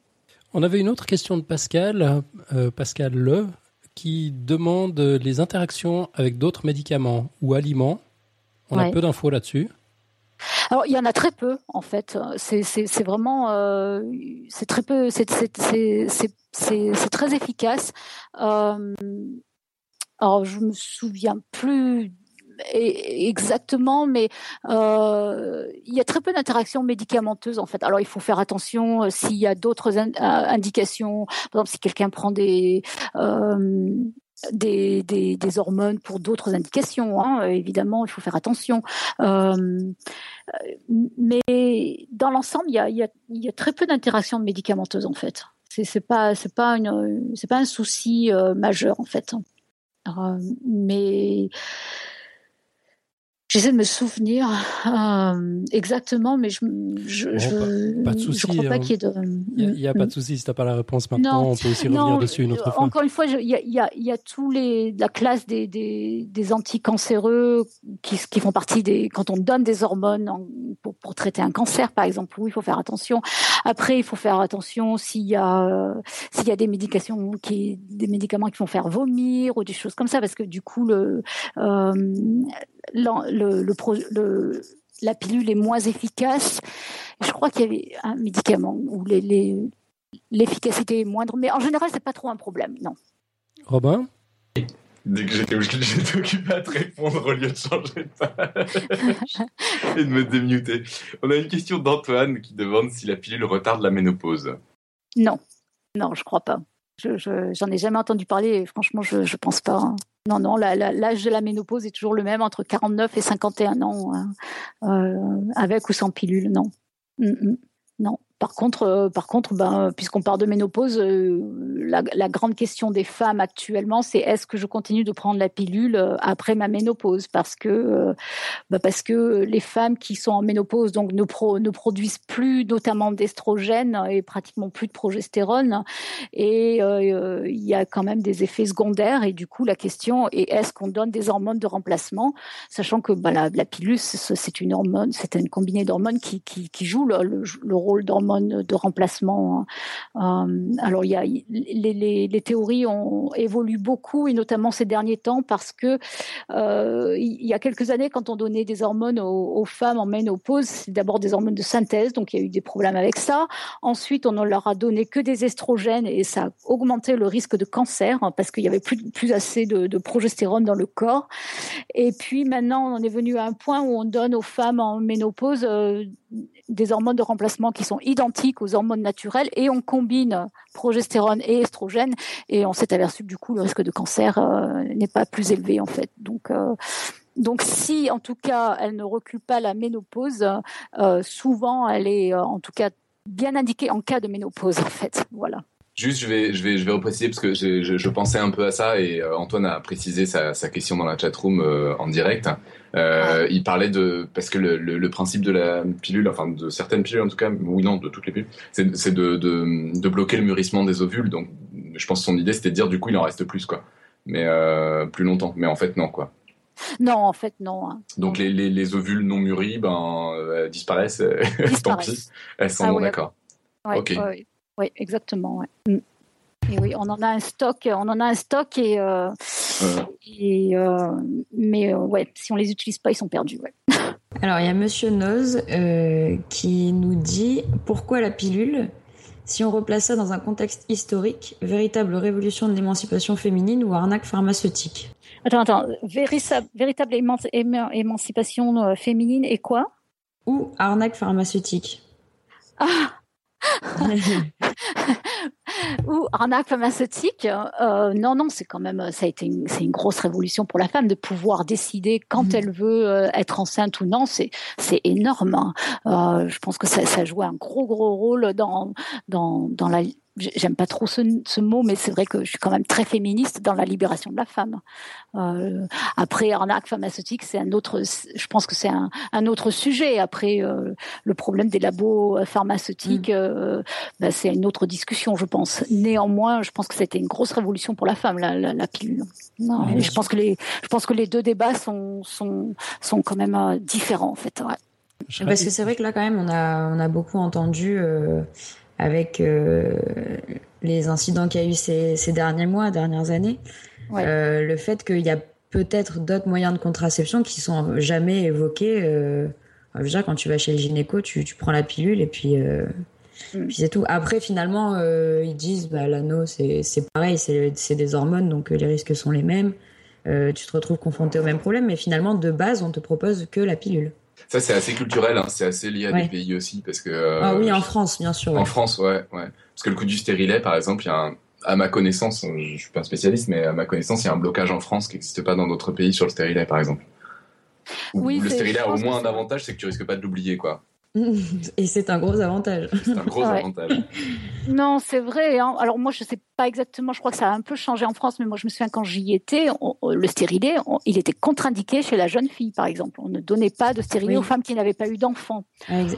On avait une autre question de Pascal, euh, Pascal Le, qui demande les interactions avec d'autres médicaments ou aliments. On a peu d'infos là-dessus. Alors il y en a très peu en fait. C'est vraiment euh, c'est très peu. C'est très efficace. Euh, alors je me souviens plus exactement, mais euh, il y a très peu d'interactions médicamenteuses en fait. Alors il faut faire attention euh, s'il y a d'autres euh, indications, par exemple si quelqu'un prend des des, hormones pour d'autres indications. Hein, évidemment, il faut faire attention. mais dans l'ensemble, il y a, très peu d'interactions médicamenteuses en fait. C'est pas pas pas un souci majeur en fait. mais J'essaie de me souvenir euh, exactement, mais je je, je, pas de souci, crois pas hein. qu'il y ait de. Il n'y a, pas de souci si tu n'as pas la réponse maintenant. on peut aussi revenir dessus une autre fois. Encore une fois, il y a, y, a, y a tous les la classe des des, des anticancéreux qui qui font partie des quand on donne des hormones pour, pour traiter un cancer par exemple. Oui, il faut faire attention. Après, il faut faire attention s'il y a s'il y a des médications qui des médicaments qui vont faire vomir ou des choses comme ça parce que du coup euh, le, la pilule est moins efficace. Je crois qu'il y avait un médicament où l'efficacité est moindre, mais en général, c'est pas trop un problème, non. Robin? Dès que (laughs) j'étais occupé à te répondre au lieu de changer de page (laughs) et de me démuter. On a une question d'Antoine qui demande si la pilule retarde la ménopause. Non, non, je crois pas. Je, j'en ai jamais entendu parler et franchement, je, je pense pas. Hein. Non, non, l'âge de la ménopause est toujours le même, entre 49 et 51 ans, hein. euh, avec ou sans pilule, non. Mm, mm. non. Par contre, euh, par contre, ben, puisqu'on parle de ménopause, euh, la, grande question des femmes actuellement, c'est est-ce que je continue de prendre la pilule euh, après ma ménopause? Parce que, ben, parce que les femmes qui sont en ménopause donc ne, produisent plus, notamment d'estrogène et pratiquement plus de progestérone, et il y a quand même des effets secondaires. Et du coup, la question est est-ce qu'on donne des hormones de remplacement, sachant que ben, la, pilule c'est une hormone, c'est une combinée d'hormones qui, joue le, le rôle d'hormone de remplacement. Hein. Euh, alors, il y a, les, théories ont évolué beaucoup, et notamment ces derniers temps, parce que euh, il y a quelques années, quand on donnait des hormones aux, femmes en ménopause, c'est d'abord des hormones de synthèse, donc il y a eu des problèmes avec ça. Ensuite, on ne leur a donné que des estrogènes, et ça a augmenté le risque de cancer, hein, parce qu'il y avait plus, plus assez de, progestérone dans le corps. Et puis maintenant, on est venu à un point où on donne aux femmes en ménopause euh, des hormones de remplacement qui sont identiques aux hormones naturelles et on combine progestérone et estrogène et on s'est aperçu que du coup le risque de cancer n'est pas plus élevé en fait. Donc donc si en tout cas elle ne recule pas la ménopause, souvent elle est en tout cas bien indiquée en cas de ménopause en fait. Voilà. Juste, je vais, je vais, je vais repréciser parce que je, je, pensais un peu à ça et euh, Antoine a précisé sa, sa question dans la chatroom euh, en direct. Euh, il parlait de parce que le, le, le, principe de la pilule, enfin de certaines pilules en tout cas, oui non, de toutes les pilules, c'est de, de, de, bloquer le mûrissement des ovules. Donc, je pense que son idée c'était de dire du coup il en reste plus quoi, mais euh, plus longtemps. Mais en fait non quoi. Non, en fait, non. Hein. Donc les, les, les, ovules non mûris, ben, disparaissent. disparaissent. (laughs) Tant pis. Elles sont ah, d'accord. Ouais, ok. Ouais, oui, exactement. Mm. Et oui, on en a un stock, on en a un stock et, euh, et euh, mais euh, ouais, si on les utilise pas, ils sont perdus. Ouais. (laughs) Alors il y a Monsieur Noz qui nous dit pourquoi la pilule si on replace ça dans un contexte historique, véritable révolution de l'émancipation féminine ou arnaque pharmaceutique? Attends, attends, véritable émancipation féminine et quoi? Ou arnaque pharmaceutique? Ah (laughs) (laughs) (laughs) ou arnaque pharmaceutique. Euh, non, non, c'est quand même, ça a été, une, c'est une grosse révolution pour la femme de pouvoir décider quand mmh. elle veut euh, être enceinte ou non. C'est, c'est énorme. Hein. Euh, je pense que ça, ça joue un gros, gros rôle dans, dans, dans la j'aime pas trop ce, ce mot, mais c'est vrai que je suis quand même très féministe dans la libération de la femme. Euh, après, arnaque pharmaceutique, c'est un autre, je pense que c'est un, un, autre sujet. Après, euh, le problème des labos pharmaceutiques, mm. euh, bah, c'est une autre discussion, je pense. Néanmoins, je pense que c'était une grosse révolution pour la femme, la, la, la pilule. Non, je pense que les, je pense que les deux débats sont, sont, sont quand même différents, en fait. Ouais. Parce que c'est vrai que là, quand même, on a, on a beaucoup entendu avec euh, les incidents qu'il y a eu ces, ces, derniers mois, dernières années, ouais. euh, le fait qu'il y a peut-être d'autres moyens de contraception qui sont jamais évoqués. Euh, dire, quand tu vas chez le gynéco, tu, tu prends la pilule et puis, euh, mm. puis c'est tout. Après, finalement, euh, ils disent bah, l'anneau, c'est pareil, c'est des hormones, donc les risques sont les mêmes. tu te retrouves confronté au même problème, mais finalement, de base, on te propose que la pilule. Ça, c'est assez culturel, hein. c'est assez lié à ouais. des pays aussi. Parce que, euh, ah oui, en France, bien sûr. En France, ouais, ouais. Parce que le coup du stérilet, par exemple, il y a un, à ma connaissance, je suis pas un spécialiste, mais à ma connaissance, il y a un blocage en France qui n'existe pas dans d'autres pays sur le stérilet, par exemple. Oui, le stérilet a au moins un avantage, c'est que tu risques pas de l'oublier, quoi. Et c'est un gros avantage. C'est un gros ouais. avantage. Non, c'est vrai. Hein. Alors moi, je sais pas exactement. Je crois que ça a un peu changé en France, mais moi, je me souviens quand j'y étais, on, le stérilet, on, il était contre-indiqué chez la jeune fille, par exemple. On ne donnait pas de stérilet oui. aux femmes qui n'avaient pas eu d'enfants.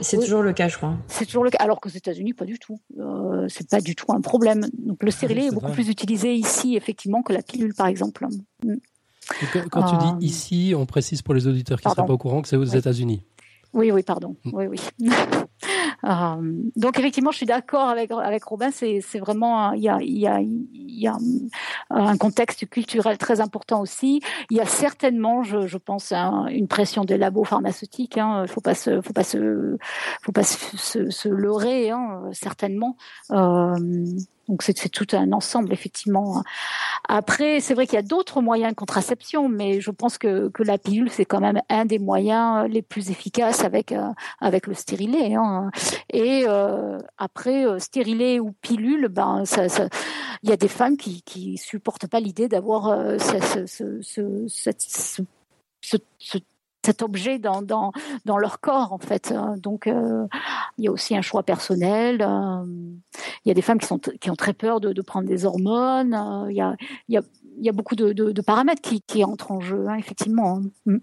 C'est oui. toujours le cas, je crois. C'est toujours le cas. Alors qu'aux États-Unis, pas du tout. Euh, c'est pas du tout un problème. Donc le stérilet ah, est, est, beaucoup vrai. plus utilisé ici, effectivement, que la pilule, par exemple. Mm. Quand, quand euh... tu dis ici, on précise pour les auditeurs qui ne seraient pas au courant que c'est aux. États-Unis. Oui, oui, pardon. Mm. Oui, oui. (laughs) euh, donc effectivement, je suis d'accord avec avec Robin. C'est c'est vraiment il y a il y a il y a un contexte culturel très important aussi. Il y a certainement, je, je pense, un, une pression des labos pharmaceutiques. Hein. Faut pas se faut pas se faut pas se, se, se leurrer, hein, certainement. Euh, donc c'est tout un ensemble effectivement. Après, c'est vrai qu'il y a d'autres moyens de contraception, mais je pense que, que la pilule c'est quand même un des moyens les plus efficaces avec euh, avec le stérilet. Hein. Et euh, après euh, stérilet ou pilule, ben il y a des femmes qui qui supportent pas l'idée d'avoir euh, ce cet objet dans, dans, dans leur corps en fait. Donc euh, il y a aussi un choix personnel. Euh, il y a des femmes qui sont qui ont très peur de, prendre des hormones. Euh, il y a il y a il y a beaucoup de, de, paramètres qui, qui entrent en jeu hein, effectivement. Mm.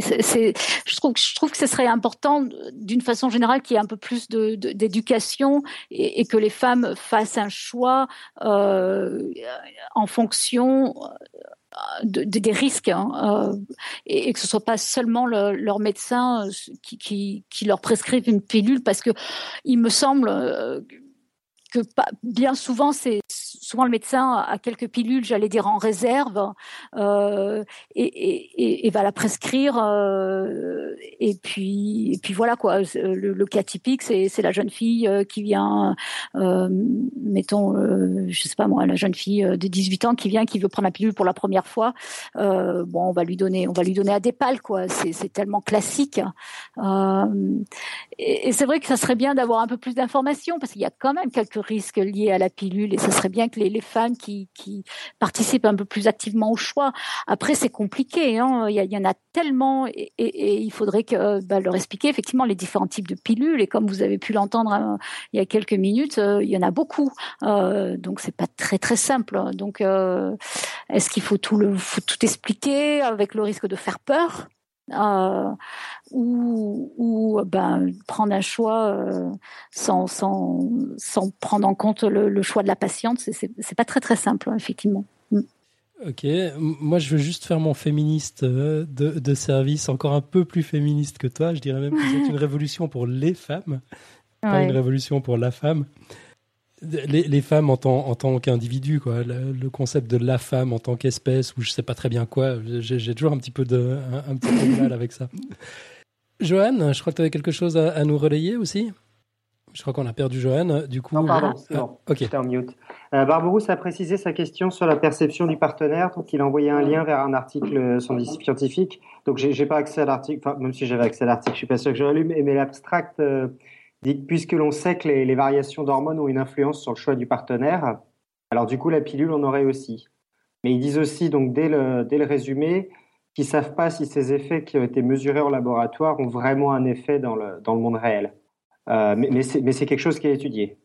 C'est, je trouve, je trouve que ce serait important, d'une façon générale, qu'il y ait un peu plus de, d'éducation et, que les femmes fassent un choix en fonction de, de, des risques hein, euh, et, que ce soit pas seulement le, leur médecin euh, qui, leur prescrive une pilule parce que il me semble euh, que bien souvent, c'est souvent le médecin a quelques pilules, j'allais dire en réserve, euh, et, va la prescrire. Euh, et puis, et puis voilà quoi. Le, le cas typique, c'est la jeune fille euh, qui vient, euh, mettons, euh, je sais pas moi, la jeune fille de 18 ans qui vient, qui veut prendre la pilule pour la première fois. bon, on va lui donner, on va lui donner à des pales quoi. C'est tellement classique. et c'est vrai que ça serait bien d'avoir un peu plus d'informations parce qu'il y a quand même quelques risques liés à la pilule et ça serait bien que les, femmes qui, participent un peu plus activement au choix. Après, c'est compliqué. Hein. Il, y en a tellement et, il faudrait que bah, leur expliquer effectivement les différents types de pilules. Et comme vous avez pu l'entendre hein, il y a quelques minutes, euh, il y en a beaucoup. Euh, donc c'est pas très très simple. Donc euh, est-ce qu'il faut tout le faut tout expliquer avec le risque de faire peur? Euh, ou, ou ben, prendre un choix euh, sans, sans, sans prendre en compte le, le choix de la patiente, c'est pas très très simple, hein, effectivement. Mm. Ok, moi je veux juste faire mon féministe euh, de, de, service, encore un peu plus féministe que toi. Je dirais même que c'est une (laughs) révolution pour les femmes, pas une révolution pour la femme les, les, femmes en tant, en tant qu'individu, quoi. Le, concept de la femme en tant qu'espèce, ou je sais pas très bien quoi, j'ai toujours un petit peu de, un, petit peu de mal avec ça. Johan, je crois que tu avais quelque chose à, à, nous relayer aussi? Je crois qu'on a perdu Johan. Du coup, non, pardon, c'est bon. Ah, en mute. Euh, Barberousse a précisé sa question sur la perception du partenaire, donc il a envoyé un lien vers un article scientifique. Donc j'ai pas accès à l'article, enfin, même si j'avais accès à l'article, je suis pas sûr que j'aurais lu, mais, mais l'abstract. Euh, puisque l'on sait que les, variations d'hormones ont une influence sur le choix du partenaire, alors du coup la pilule en aurait aussi. Mais ils disent aussi, donc dès le, dès le résumé, qu'ils ne savent pas si ces effets qui ont été mesurés en laboratoire ont vraiment un effet dans le, dans le monde réel. Euh, mais mais c'est quelque chose qui est étudié.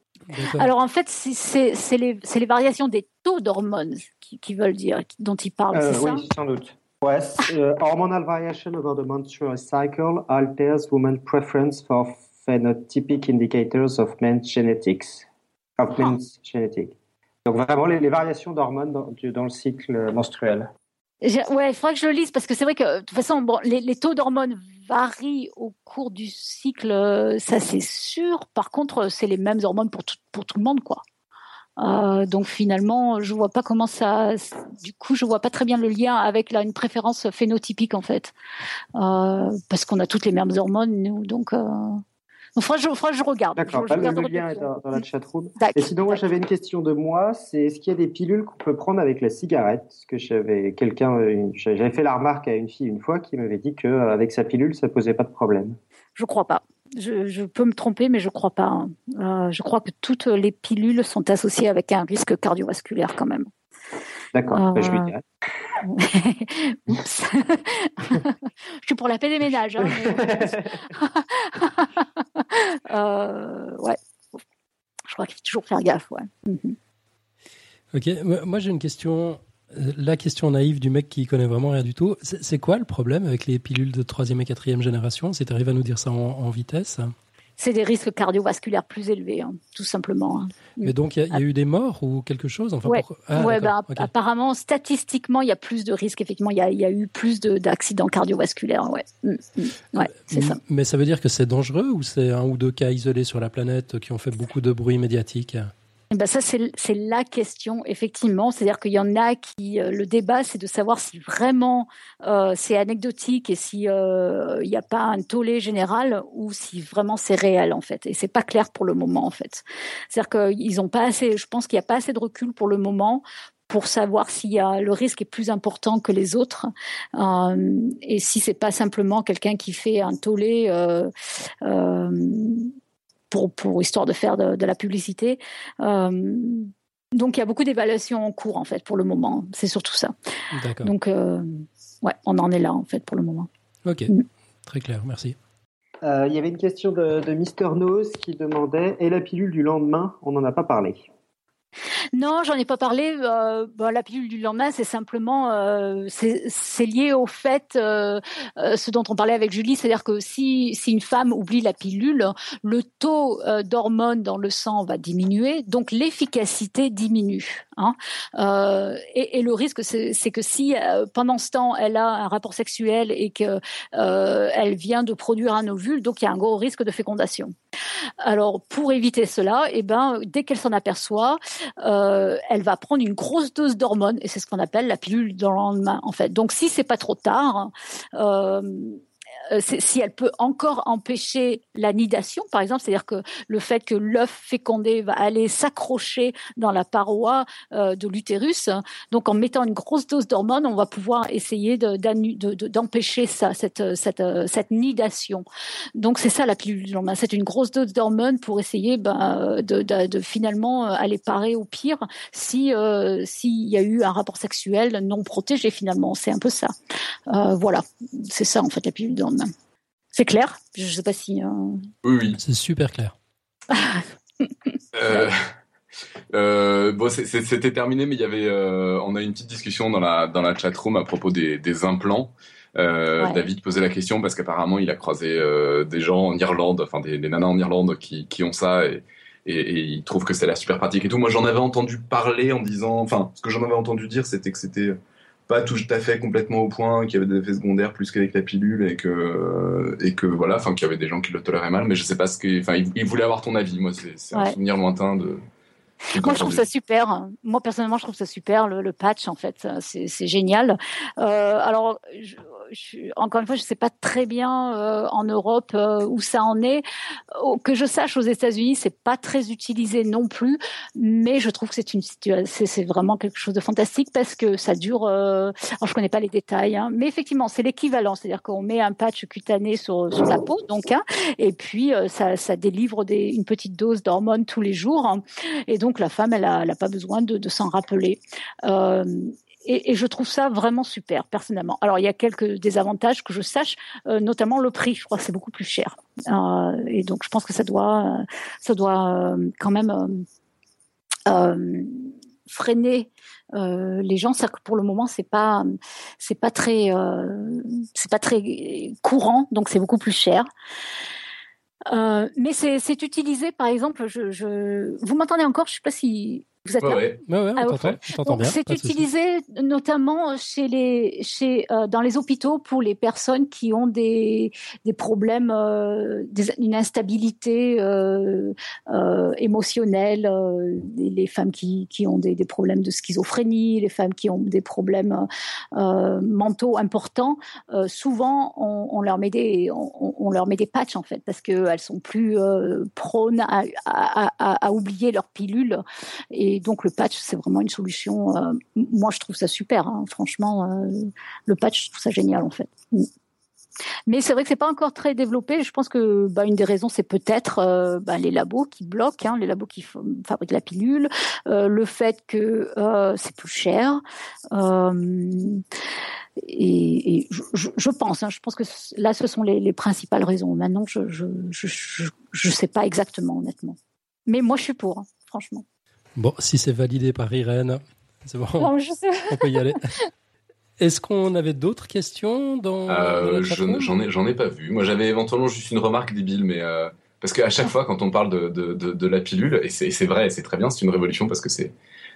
Alors en fait, c'est les, les, variations des taux d'hormones qui, qui, veulent dire, dont ils parlent, euh, c'est oui, sans doute. Ouais, uh, hormonal variation over the menstrual cycle alters women's preference for phenotypic indicators of men's genetics. Of ah. men's genetic. Donc vraiment les, les variations d'hormones dans, dans, le cycle menstruel. Ouais, il faudrait que je le lise parce que c'est vrai que de toute façon, bon, les, les taux d'hormones varient au cours du cycle, ça c'est sûr. Par contre, c'est les mêmes hormones pour tout, pour tout le monde, quoi. Euh, donc finalement, je vois pas comment ça. Du coup, je vois pas très bien le lien avec là, une préférence phénotypique en fait, euh, parce qu'on a toutes les mêmes hormones nous. Donc euh, il faudra, que je regarde. D'accord, le, lien est dans, la chatroom. Et sinon, moi, j'avais une question de moi. C'est est-ce qu'il y a des pilules qu'on peut prendre avec la cigarette? Parce que j'avais quelqu'un, j'avais fait la remarque à une fille une fois qui m'avait dit qu'avec sa pilule, ça posait pas de problème. Je crois pas. Je, peux me tromper, mais je crois pas. Hein. Euh, je crois que toutes les pilules sont associées avec un risque cardiovasculaire quand même. D'accord, bah, je lui dirai. (laughs) Oups. (laughs) je suis pour la paix des ménages. Hein, euh, (laughs) ouais. Je crois qu'il faut toujours faire gaffe. Ouais. Mhm. Ok, moi j'ai une question. La question naïve du mec qui connaît vraiment rien du tout. C'est quoi le problème avec les pilules de troisième et quatrième génération? Si tu arrives à nous dire ça en vitesse c'est des risques cardiovasculaires plus élevés, hein, tout simplement. Hein. Mais donc, il y, a eu des morts ou quelque chose enfin, ouais. Ah, bah, apparemment, statistiquement, il y a plus de risques. Effectivement, il y a, eu plus d'accidents cardiovasculaires. Ouais, mm, mm. ouais c'est ça. Mais ça veut dire que c'est dangereux ou c'est un ou deux cas isolés sur la planète qui ont fait beaucoup de bruit médiatique? Eh ben ça, c'est la question, effectivement. C'est-à-dire qu'il y en a qui, euh, le débat, c'est de savoir si vraiment euh, c'est anecdotique et si euh, il n'y a pas un tollé général ou si vraiment c'est réel, en fait. Et c'est pas clair pour le moment, en fait. C'est-à-dire qu'ils ont pas assez, je pense qu'il n'y a pas assez de recul pour le moment pour savoir s'il y a le risque est plus important que les autres euh, et si c'est pas simplement quelqu'un qui fait un tollé euh, euh, pour, pour histoire de faire de, la publicité. Euh, donc il y a beaucoup d'évaluations en cours en fait pour le moment. C'est surtout ça. Donc euh, ouais, on en est là en fait pour le moment. Ok, mm. très clair, merci. Euh, il y avait une question de, de Mister Nose qui demandait et la pilule du lendemain? On n'en a pas parlé. Non, j'en ai pas parlé. Euh, bah, la pilule du lendemain, c'est simplement, euh, lié au fait, euh, ce dont on parlait avec Julie, c'est-à-dire que si, une femme oublie la pilule, le taux d'hormones dans le sang va diminuer, donc l'efficacité diminue. Hein. Et, le risque, c'est que si pendant ce temps, elle a un rapport sexuel et que elle vient de produire un ovule, donc il y a un gros risque de fécondation. Alors pour éviter cela, eh ben dès qu'elle s'en aperçoit, euh, elle va prendre une grosse dose d'hormones et c'est ce qu'on appelle la pilule dans le lendemain en fait. Donc si c'est pas trop tard, euh, si elle peut encore empêcher la nidation, par exemple, c'est-à-dire que le fait que l'œuf fécondé va aller s'accrocher dans la paroi euh, de l'utérus, donc en mettant une grosse dose d'hormones, on va pouvoir essayer d'empêcher ça, cette, cette, nidation. Donc c'est ça la pilule c'est une grosse dose d'hormones pour essayer ben, de, finalement aller parer au pire si euh, s'il y a eu un rapport sexuel non protégé finalement. C'est un peu ça. voilà, c'est ça en fait la pilule C'est clair? Je ne sais pas si. Euh, oui, oui. C'est super clair. (laughs) Euh, euh, bon, c'était terminé, mais il y avait, on a eu une petite discussion dans la dans la chat room à propos des, implants. David posait la question parce qu'apparemment il a croisé des gens en Irlande, enfin des, nanas en Irlande qui, qui ont ça et, et, il trouve que c'est la super pratique et tout. Moi j'en avais entendu parler en disant, enfin ce que j'en avais entendu dire c'était que c'était pas tout à fait complètement au point, qu'il y avait des effets secondaires plus qu'avec la pilule et que et que voilà, enfin qu'il y avait des gens qui le toléraient mal, mais je sais pas ce que, enfin il, voulait avoir ton avis. Moi c'est un souvenir lointain de. Moi, je trouve ça super. Moi, personnellement, je trouve ça super, le, patch, en fait. C'est génial. Euh, alors, je, encore une fois, je ne sais pas très bien euh, en Europe euh, où ça en est. que je sache, aux États-Unis, c'est pas très utilisé non plus, mais je trouve que c'est une c'est vraiment quelque chose de fantastique parce que ça dure. Alors, je connais pas les détails, hein, mais effectivement, c'est l'équivalent, c'est-à-dire qu'on met un patch cutané sur, sur la peau, donc, hein, et puis ça, ça délivre des, une petite dose d'hormones tous les jours, hein, et donc la femme, elle a, elle a pas besoin de, s'en rappeler. Euh, et, je trouve ça vraiment super personnellement. Alors il y a quelques désavantages que je sache, euh, notamment le prix. Je crois que c'est beaucoup plus cher. Euh, et donc je pense que ça doit, ça doit quand même freiner les gens. Ça, pour le moment, c'est pas, c'est pas très, c'est pas très courant, donc c'est beaucoup plus cher. Mais c'est utilisé, par exemple, je, je... vous m'entendez encore? Je sais pas si vous êtes là ouais. Ouais, ah, C'est utilisé notamment chez les, chez, euh, dans les hôpitaux pour les personnes qui ont des, des problèmes, euh, des, une instabilité euh, euh émotionnelle, euh, les, femmes qui, qui ont des, des, problèmes de schizophrénie, les femmes qui ont des problèmes mentaux importants. souvent, on, on, leur met des, on, on, leur met des patchs en fait parce qu'elles sont plus prônes à, à, à, à oublier leurs pilules et et donc le patch, c'est vraiment une solution. Euh, moi, je trouve ça super. Hein. franchement, euh, le patch, je trouve ça génial en fait. Mm. Mais c'est vrai que c'est pas encore très développé. Je pense que bah, une des raisons, c'est peut-être euh, bah, les labos qui bloquent, hein, les labos qui fabriquent la pilule, le fait que c'est plus cher. Et, je, pense, hein, je pense que là, ce sont les, principales raisons. Maintenant, je je sais pas exactement, honnêtement. Mais moi, je suis pour, franchement. Bon, si c'est validé par Irène, c'est bon. On peut y aller. Est-ce qu'on avait d'autres questions dans, euh, J'en ai, j'en ai pas vu. Moi, j'avais éventuellement juste une remarque débile, mais euh, parce qu'à chaque fois, quand on parle de, de, de, la pilule, et c'est vrai, c'est très bien, c'est une révolution parce que c'est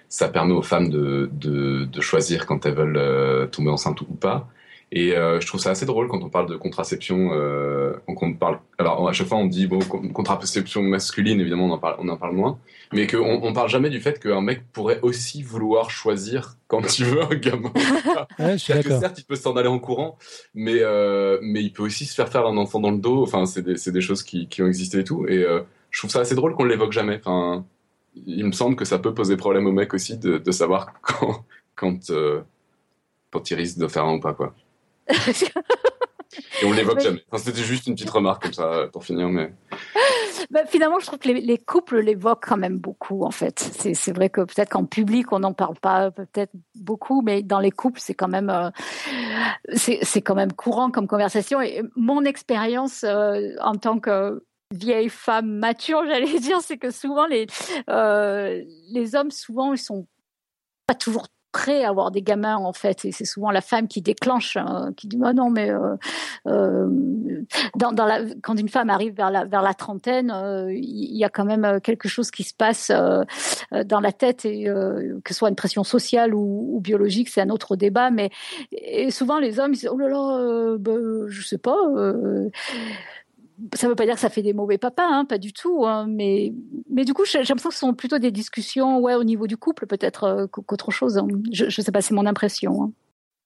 ça permet aux femmes de, de, de choisir quand elles veulent euh, tomber enceinte ou pas. Et euh, je trouve ça assez drôle quand on parle de contraception. Euh, on parle, alors à chaque fois on dit bon contraception masculine, évidemment on en parle, on en parle moins, mais qu'on on parle jamais du fait qu'un mec pourrait aussi vouloir choisir quand il veut un gamin. (laughs) ouais, je suis certes il peut s'en aller en courant, mais euh, mais il peut aussi se faire faire un enfant dans le dos. Enfin c'est des, des choses qui, qui ont existé et tout. Et euh, je trouve ça assez drôle qu'on l'évoque jamais. Enfin il me semble que ça peut poser problème au mec aussi de, de savoir quand quand euh, quand il risque de faire un ou pas quoi. (laughs) Et on l'évoque jamais. C'était juste une petite remarque comme ça pour finir, mais. Bah, finalement, je trouve que les, couples l'évoquent quand même beaucoup, en fait. C'est vrai que peut-être qu'en public, on n'en parle pas peut-être beaucoup, mais dans les couples, c'est quand même euh, c'est quand même courant comme conversation. Et mon expérience euh, en tant que vieille femme mature, (laughs) j'allais dire, c'est que souvent les euh, les hommes, souvent, ils sont pas toujours prêt à avoir des gamins en fait. Et c'est souvent la femme qui déclenche hein, qui dit oh non mais euh, euh, dans, dans la, quand une femme arrive vers la vers la trentaine euh, il y a quand même quelque chose qui se passe dans la tête. Et que ce soit une pression sociale ou, ou biologique c'est un autre débat. Mais et souvent les hommes ils disent oh là là bah, je sais pas ça ne veut pas dire que ça fait des mauvais papas, hein, pas du tout. Hein, mais, mais du coup, j'ai l'impression que ce sont plutôt des discussions ouais, au niveau du couple, peut-être euh, qu'autre chose. Hein. Je ne sais pas, c'est mon impression. Hein.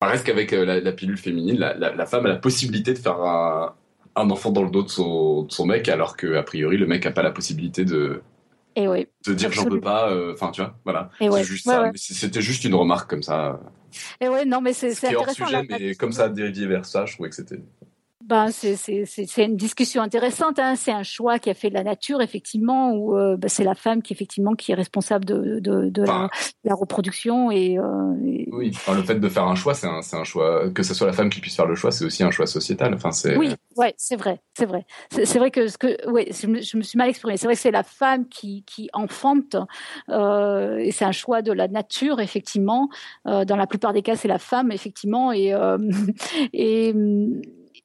Reste qu'avec euh, la, pilule féminine, la, femme a la possibilité de faire un, enfant dans le dos de son, mec, alors qu'a priori, le mec n'a pas la possibilité de, et oui, de dire j'en veux pas. Euh, enfin, tu vois, voilà. C'était juste une remarque comme ça. Et ouais, non, mais c'est intéressant. hors sujet, mais comme ça a dérivé vers ça, je trouvais que c'était. Ben, c'est une discussion intéressante. Hein. C'est un choix qui a fait de la nature, effectivement, où euh, ben, c'est la femme qui effectivement qui est responsable de, de, de la, reproduction et, euh, oui. le fait de faire un choix, c'est un, un, choix que ce soit la femme qui puisse faire le choix, c'est aussi un choix sociétal. Enfin, c'est oui, ouais, c'est vrai, c'est vrai. C'est vrai que ce que, ouais, je me, je me suis mal exprimée. C'est vrai que c'est la femme qui qui enfante euh, et c'est un choix de la nature, effectivement. Euh, dans la plupart des cas, c'est la femme, effectivement, et euh, (laughs) et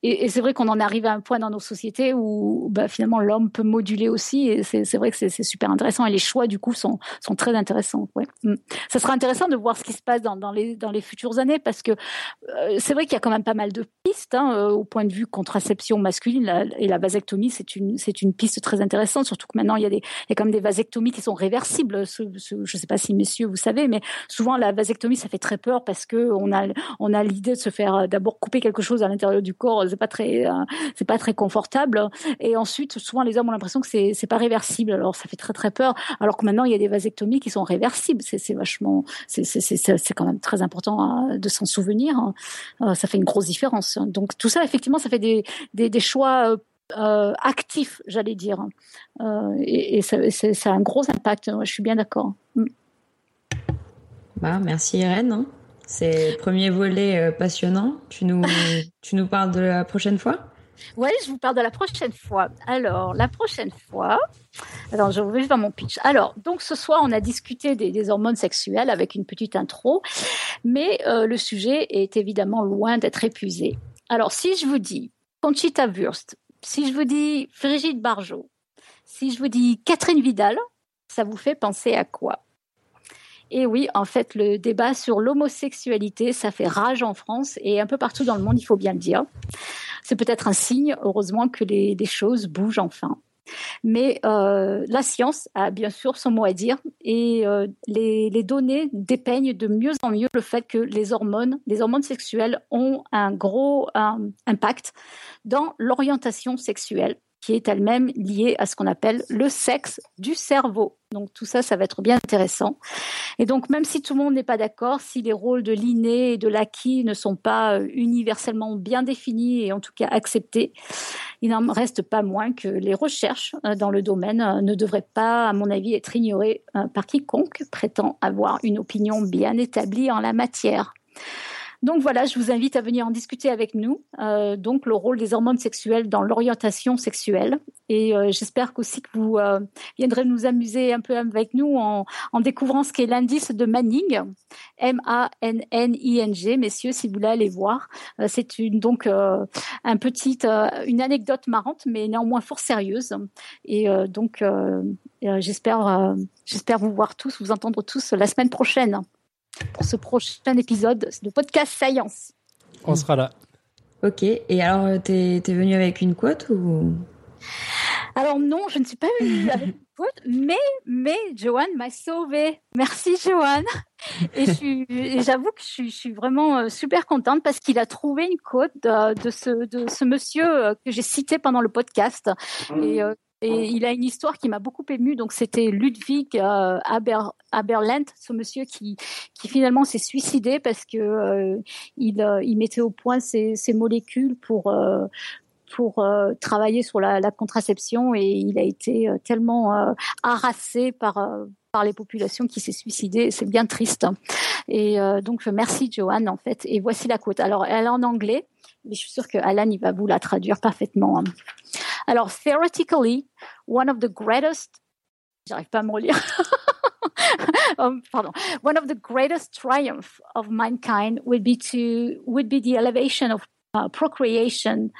et, c'est vrai qu'on en arrive à un point dans nos sociétés où bah, finalement l'homme peut moduler aussi. Et c'est vrai que c'est super intéressant. Et les choix, du coup, sont, sont très intéressants. Ouais. Mm. Ça sera intéressant de voir ce qui se passe dans, les, dans les futures années parce que euh, c'est vrai qu'il y a quand même pas mal de pistes hein, euh, au point de vue contraception masculine. et la vasectomie, c'est une, une piste très intéressante. Surtout que maintenant, il y, a des, il y a quand même des vasectomies qui sont réversibles. je ne sais pas si, messieurs, vous savez, mais souvent, la vasectomie, ça fait très peur parce qu'on a, on a l'idée de se faire euh, d'abord couper quelque chose à l'intérieur du corps c'est pas très euh, c'est pas très confortable. Et ensuite souvent les hommes ont l'impression que c'est c'est pas réversible. Alors ça fait très très peur. Alors que maintenant il y a des vasectomies qui sont réversibles. C'est vachement c'est c'est c'est quand même très important hein, de s'en souvenir euh, ça fait une grosse différence. Donc tout ça effectivement ça fait des des, des choix euh, actifs j'allais dire. Et, et ça, ça, a un gros impact. Je suis bien d'accord. Mm. bah, merci Irène hein. C'est premier volet euh, passionnant. Tu nous, (laughs) tu nous parles de la prochaine fois? Oui, je vous parle de la prochaine fois. Alors, la prochaine fois. Alors, je vais faire mon pitch. Alors, donc ce soir, on a discuté des, hormones sexuelles avec une petite intro, mais euh, le sujet est évidemment loin d'être épuisé. Alors, si je vous dis Conchita Wurst, si je vous dis Brigitte Barjot, si je vous dis Catherine Vidal, ça vous fait penser à quoi? Et oui, en fait, le débat sur l'homosexualité, ça fait rage en France et un peu partout dans le monde, il faut bien le dire. C'est peut-être un signe, heureusement, que les, choses bougent enfin. Mais euh, la science a bien sûr son mot à dire et euh, les, données dépeignent de mieux en mieux le fait que les hormones, les hormones sexuelles ont un gros impact dans l'orientation sexuelle qui est elle-même liée à ce qu'on appelle le sexe du cerveau. Donc tout ça, ça va être bien intéressant. Et donc même si tout le monde n'est pas d'accord, si les rôles de l'inné et de l'acquis ne sont pas euh, universellement bien définis et en tout cas acceptés, il n'en reste pas moins que les recherches euh, dans le domaine euh, ne devraient pas, à mon avis, être ignorées par quiconque prétend avoir une opinion bien établie en la matière. Donc voilà, je vous invite à venir en discuter avec nous. Euh, donc le rôle des hormones sexuelles dans l'orientation sexuelle. Et euh, j'espère aussi que vous euh, viendrez nous amuser un peu avec nous en, découvrant ce qu'est l'indice de Manning, M-A-N-N-I-N-G. Messieurs, si vous voulez aller voir, c'est une donc un petit, une anecdote marrante, mais néanmoins fort sérieuse. Et donc j'espère, j'espère vous voir tous, vous entendre tous la semaine prochaine pour ce prochain épisode de podcast Science. On sera là. Ok. Et alors, euh, t'es es venu avec une quote ou? Alors non, je ne suis pas venue avec une quote, mais mais Joanne m'a sauvée. Merci Joanne. Et j'avoue que je suis, vraiment euh, super contente parce qu'il a trouvé une quote de, ce, de ce monsieur euh, que j'ai cité pendant le podcast. Et et il a une histoire qui m'a beaucoup émue. Donc, c'était Ludwig euh, Aber, ce monsieur qui, qui finalement s'est suicidé parce que euh, il, euh, il, mettait au point ces, ces molécules pour euh, pour travailler sur la, la, contraception et il a été tellement harassé par par les populations qui s'est suicidé. C'est bien triste. Et donc, merci Joanne en fait. Et voici la quote. Alors, elle est en anglais, mais je suis sûre que Alan il va vous la traduire parfaitement. Alors, theoretically, one of the greatest, j'arrive pas à me relire. um, (laughs) pardon. One of the greatest triumphs of mankind would be to would be the elevation of uh, procreation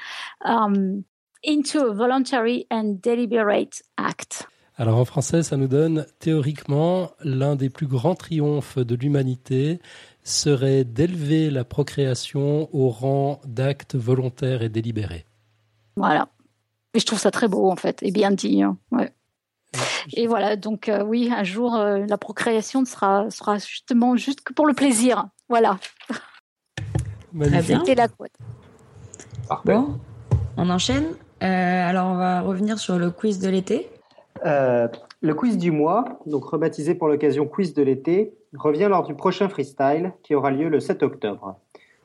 um, into a voluntary and deliberate act. Alors en français, ça nous donne théoriquement l'un des plus grands triomphes de l'humanité serait d'élever la procréation au rang d'acte volontaire et délibéré. Voilà. Et je trouve ça très beau en fait, et bien dit. Hein. Ouais. Et voilà, donc oui, un jour, la procréation sera, sera justement juste que pour le plaisir. Voilà. Magnifique. la Bon, on enchaîne. alors, on va revenir sur le quiz de l'été. Le quiz du mois, donc rebaptisé pour l'occasion quiz de l'été, revient lors du prochain freestyle qui aura lieu le 7 octobre.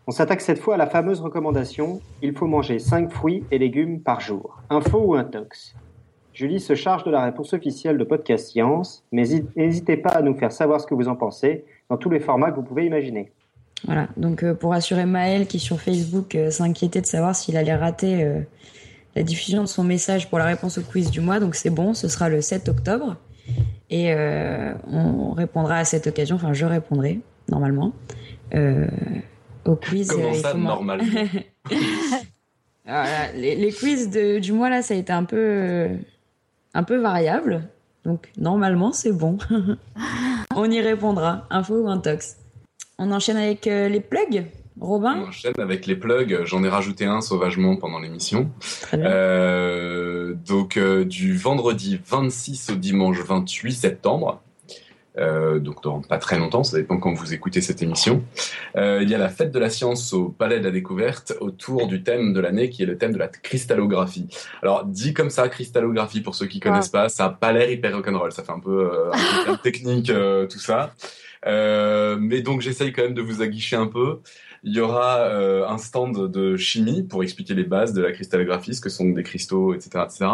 On s'attaque cette fois à la fameuse recommandation il faut manger 5 fruits et légumes par jour. Info ou intox Julie se charge de la réponse officielle de Podcast Science, mais n'hésitez pas à nous faire savoir ce que vous en pensez dans tous les formats que vous pouvez imaginer. Voilà, donc euh, pour assurer Maël qui sur Facebook euh, s'inquiétait de savoir s'il allait rater euh, la diffusion de son message pour la réponse au quiz du mois, donc c'est bon, ce sera le 7 octobre. Et on répondra à cette occasion, enfin je répondrai normalement au quiz. Comment ça, normal (laughs) les, quiz du mois là, ça a été un peu, un peu variable. Donc normalement, c'est bon. (laughs) On y répondra. Info ou intox? On enchaîne avec euh, les plugs? Robin On enchaîne avec les plugs. J'en ai rajouté un sauvagement pendant l'émission. Euh, donc euh, du vendredi 26 au dimanche 28 septembre. Euh, donc dans pas très longtemps, ça dépend quand vous écoutez cette émission. Euh, il y a la fête de la science au Palais de la Découverte autour du thème de l'année qui est le thème de la cristallographie. Alors dit comme ça, cristallographie pour ceux qui connaissent pas, ça a pas l'air hyper rock'n'roll, ça fait un peu, un peu (laughs) technique tout ça. mais donc j'essaye quand même de vous aguicher un peu. Il y aura un stand de chimie pour expliquer les bases de la cristallographie, ce que sont des cristaux, etc., etc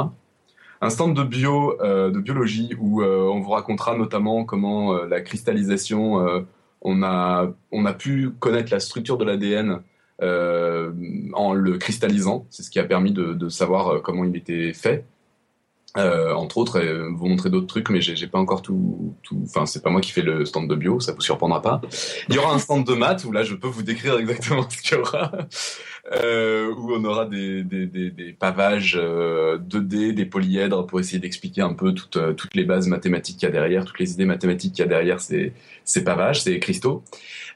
un stand de bio, euh, de biologie où euh, on vous racontera notamment comment euh, la cristallisation, on a on a pu connaître la structure de l'ADN en le cristallisant. C'est ce qui a permis de savoir comment il était fait. Euh, entre autres, euh, vous montrer d'autres trucs, mais j'ai pas encore tout, tout. Enfin, c'est pas moi qui fais le stand de bio, ça vous surprendra pas. Il y aura un stand de maths où là, je peux vous décrire exactement (laughs) ce qu'il y aura, euh, où on aura des, des, des, des pavages 2D, euh, des polyèdres pour essayer d'expliquer un peu toutes, euh, toutes les bases mathématiques qu'il y a derrière, toutes les idées mathématiques qu'il y a derrière ces, ces pavages, ces cristaux.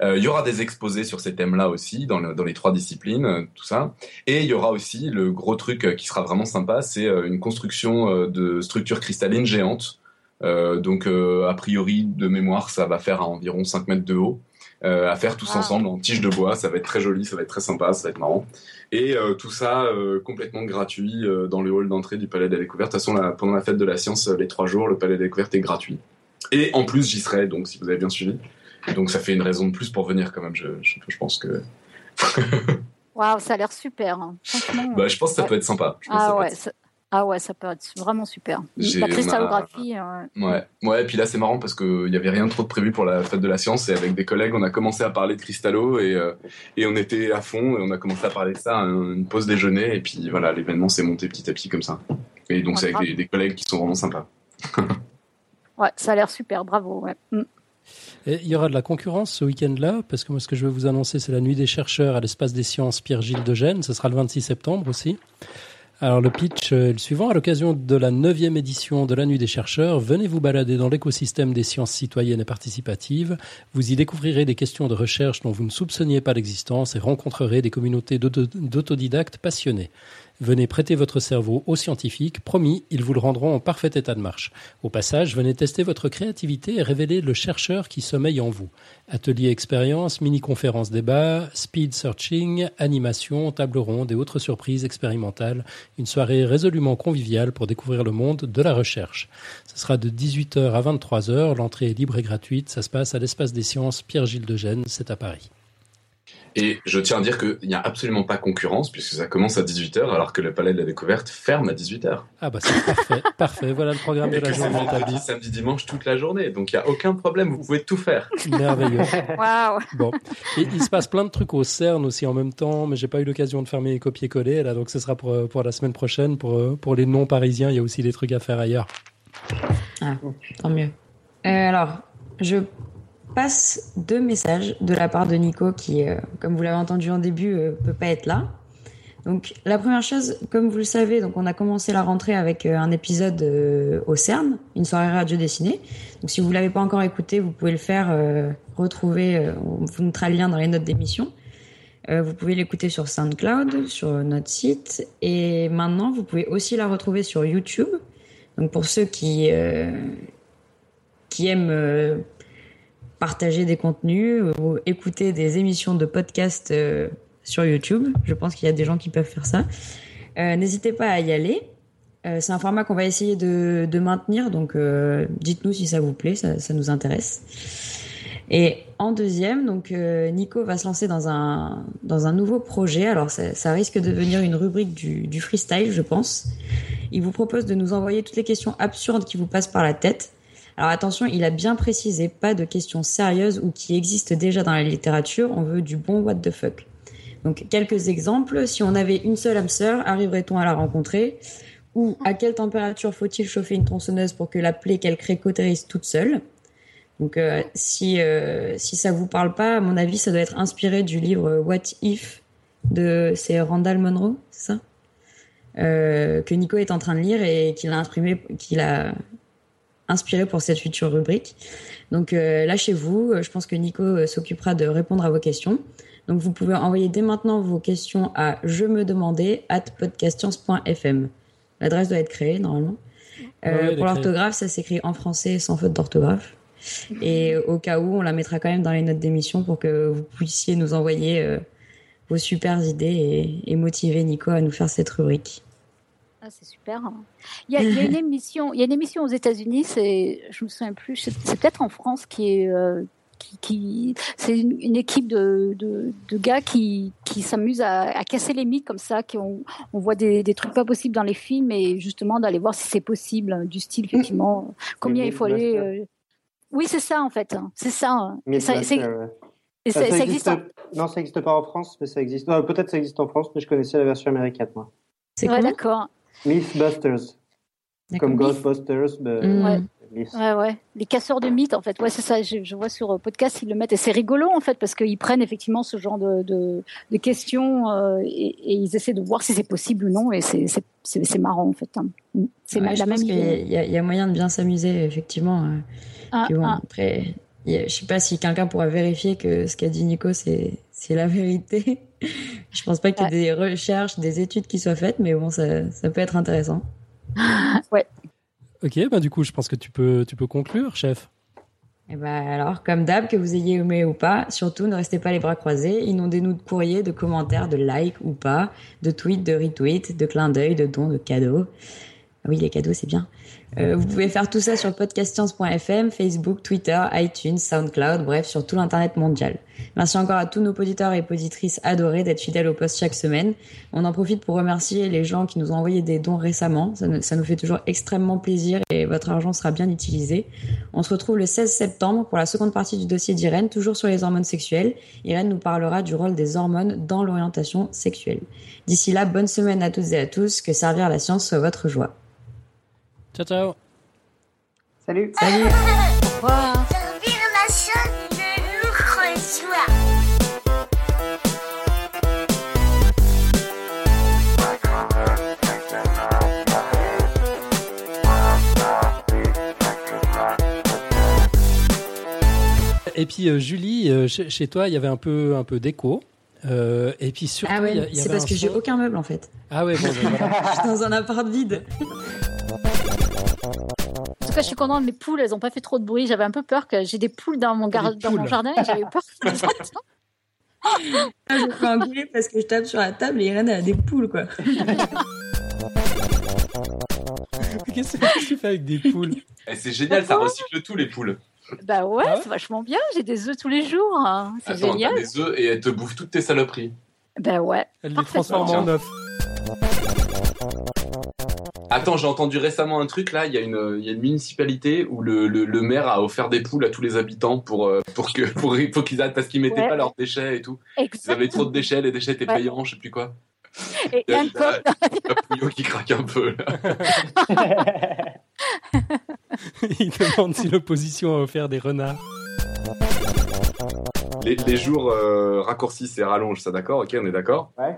il y aura des exposés sur ces thèmes-là aussi, dans, dans les trois disciplines, tout ça. Et il y aura aussi le gros truc qui sera vraiment sympa, c'est une construction de structures cristallines géantes. Euh, donc, euh, a priori, de mémoire, ça va faire à environ 5 mètres de haut. Euh, à faire tous ensemble en tige de bois. Ça va être très joli, ça va être très sympa, ça va être marrant. Et tout ça complètement gratuit dans le hall d'entrée du Palais de la Découverte. De toute façon, pendant la fête de la science, les trois jours, le Palais de la Découverte est gratuit. Et en plus, j'y serai, donc si vous avez bien suivi. Donc ça fait une raison de plus pour venir quand même. Je, je, pense que. (laughs) Waouh, ça a l'air super. Hein. Bah, je pense que ça peut être sympa. ah ouais, ah ouais, ça peut être vraiment super. La cristallographie. Euh, ouais, ouais. Et puis là, c'est marrant parce qu'il n'y avait rien trop de prévu pour la fête de la science. Et avec des collègues, on a commencé à parler de cristallo et, euh, et on était à fond. Et on a commencé à parler de ça à une pause déjeuner. Et puis voilà, l'événement s'est monté petit à petit comme ça. Et donc, c'est avec des, collègues qui sont vraiment sympas. (laughs) ouais, ça a l'air super. Bravo. Ouais. Mm. Et il y aura de la concurrence ce week-end-là, parce que moi, ce que je veux vous annoncer, c'est la nuit des chercheurs à l'espace des sciences Pierre-Gilles de Gênes. Ce sera le 26 septembre aussi. Alors le pitch est le suivant. À l'occasion de la neuvième édition de la Nuit des chercheurs, venez vous balader dans l'écosystème des sciences citoyennes et participatives. Vous y découvrirez des questions de recherche dont vous ne soupçonniez pas l'existence et rencontrerez des communautés d'autodidactes passionnés. Venez prêter votre cerveau aux scientifiques, promis, ils vous le rendront en parfait état de marche. Au passage, venez tester votre créativité et révéler le chercheur qui sommeille en vous. Atelier expérience, mini-conférence débat, speed searching, animation, table ronde et autres surprises expérimentales. Une soirée résolument conviviale pour découvrir le monde de la recherche. Ce sera de 18h à 23h, l'entrée est libre et gratuite, ça se passe à l'espace des sciences Pierre-Gilles de Gênes, c'est à Paris. Et je tiens à dire qu'il n'y a absolument pas concurrence puisque ça commence à 18h alors que le Palais de la Découverte ferme à 18h. Ah bah c'est parfait, (laughs) parfait. Voilà le programme de la journée. Samedi, dimanche toute la journée, donc il n'y a aucun problème, vous pouvez tout faire. Merveilleux. (laughs) Waouh. Bon, et il se passe plein de trucs au CERN aussi en même temps, mais j'ai pas eu l'occasion de faire mes copier-coller là, donc ce sera pour, pour la semaine prochaine. Pour, pour les non-parisiens, il y a aussi des trucs à faire ailleurs. Ah, tant mieux. Euh, alors, je passe deux messages de la part de Nico qui, euh, comme vous l'avez entendu en début, euh, peut pas être là. Donc la première chose, comme vous le savez, donc on a commencé la rentrée avec euh, un épisode au CERN, une soirée radio dessinée. Donc si vous l'avez pas encore écouté, vous pouvez le faire, retrouver, on vous mettra le lien dans les notes d'émission. Vous pouvez l'écouter sur SoundCloud, sur notre site. Et maintenant, vous pouvez aussi la retrouver sur YouTube. Donc pour ceux qui, qui aiment partager des contenus ou écouter des émissions de podcast sur YouTube, je pense qu'il y a des gens qui peuvent faire ça. N'hésitez pas à y aller. c'est un format qu'on va essayer de, maintenir, donc dites-nous si ça vous plaît, ça, nous intéresse. Et en deuxième, donc euh, Nico va se lancer dans un dans un nouveau projet. Alors ça, ça risque de devenir une rubrique du, du, freestyle, je pense. Il vous propose de nous envoyer toutes les questions absurdes qui vous passent par la tête. Alors attention, il a bien précisé pas de questions sérieuses ou qui existent déjà dans la littérature. On veut du bon what the fuck. Donc quelques exemples. Si on avait une seule âme sœur, arriverait-on à la rencontrer? Ou à quelle température faut-il chauffer une tronçonneuse pour que la plaie qu'elle crée cautérise toute seule? Donc euh, si euh, si ça vous parle pas, à mon avis, ça doit être inspiré du livre What If de c'est Randall Monroe, c'est ça? Euh, que Nico est en train de lire et qu'il a imprimé, qu'il a inspiré pour cette future rubrique. Donc lâchez-vous, je pense que Nico s'occupera de répondre à vos questions. Donc vous pouvez envoyer dès maintenant vos questions à je me demandais at podcastscience.fm. L'adresse doit être créée normalement. pour l'orthographe, ça s'écrit en français sans faute d'orthographe. Et au cas où, on la mettra quand même dans les notes d'émission pour que vous puissiez nous envoyer euh, vos super idées et, motiver Nico à nous faire cette rubrique. Ah, c'est super. Il y, a, une (laughs) émission, il y a une émission aux États-Unis, c'est, je me souviens plus, c'est peut-être en France qui est, euh, qui, c'est une, équipe de, de, gars qui, qui s'amusent à, casser les mythes comme ça, qui on, on voit des, des, trucs pas possibles dans les films et justement d'aller voir si c'est possible, du style effectivement, combien il faut aller. Oui, c'est ça en fait. C'est ça. ça, existe. Non, ça n'existe pas en France, mais ça existe. Peut-être ça existe en France, mais je connaissais la version américaine, moi. C'est quoi D'accord. Mythbusters. Comme Ghostbusters. Mais... Mm. Ouais. Ouais, ouais. Les casseurs de mythes, en fait. Ouais, c'est ça. Je, vois sur euh, podcast, ils le mettent. Et c'est rigolo, en fait, parce qu'ils prennent effectivement ce genre de, de, questions euh, et, ils essaient de voir si c'est possible ou non. Et c'est marrant, en fait. Hein. Mm. C'est la même idée. Il y, a moyen de bien s'amuser, effectivement. Euh. Ah, ah. après, je sais pas si quelqu'un pourra vérifier que ce qu'a dit Nico, c'est la vérité. Je pense pas qu'il y ait des recherches, des études qui soient faites, mais bon, ça, ça peut être intéressant. (laughs) ouais. Ok, bah du coup, je pense que tu peux, tu peux conclure, chef. Et eh ben alors, comme d'hab, que vous ayez aimé ou pas, surtout ne restez pas les bras croisés. Inondez-nous de courriers, de commentaires, de likes ou pas, de tweets, de retweets, de clins d'œil, de dons, de cadeaux. Ah oui, les cadeaux, c'est bien. Euh, vous pouvez faire tout ça sur podcastscience.fm, Facebook, Twitter, iTunes, SoundCloud, bref, sur tout l'internet mondial. Merci encore à tous nos auditeurs et auditrices adorés d'être fidèles au poste chaque semaine. On en profite pour remercier les gens qui nous ont envoyé des dons récemment. Ça, ça nous fait toujours extrêmement plaisir et votre argent sera bien utilisé. On se retrouve le 16 septembre pour la seconde partie du dossier d'Irène, toujours sur les hormones sexuelles. Irène nous parlera du rôle des hormones dans l'orientation sexuelle. D'ici là, bonne semaine à toutes et à tous. Que servir la science soit votre joie. Ciao, ciao. Salut. Salut. Au revoir. Et puis euh, Julie, euh, chez, toi, il y avait un peu, un peu d'écho. Euh, et puis surtout, ah ouais, c'est parce que j'ai aucun meuble en fait. Ah ouais, bon, (laughs) ben voilà. je suis dans un appart vide. Je suis contente. Mes poules, elles n'ont pas fait trop de bruit. J'avais un peu peur que j'ai des poules dans mon, dans mon jardin et j'avais peur. (laughs) Ah, je fais un parce que je tape sur la table et Irène a des poules, quoi. (laughs) Qu'est-ce que tu fais avec des poules? Eh, C'est génial, ça recycle tout, les poules. Bah ouais, ah c'est vachement bien. J'ai des œufs tous les jours. Hein. C'est génial. des œufs et elles te bouffent toutes tes saloperies. Bah ouais. Elle les transforme en œufs. Attends, j'ai entendu récemment un truc là. Il y, a une, y a une municipalité où le, le, maire a offert des poules à tous les habitants pour euh, pour que pour, pour qu'ils parce qu'ils mettaient pas leurs déchets et tout. Ils avaient trop de déchets, les déchets étaient payants, je sais plus quoi. Et il y a un Pouillot qui craque un peu là. (laughs) il demande si l'opposition a offert des renards. Les, les jours euh, raccourcissent et rallongent, ça d'accord? Ok, on est d'accord? Ouais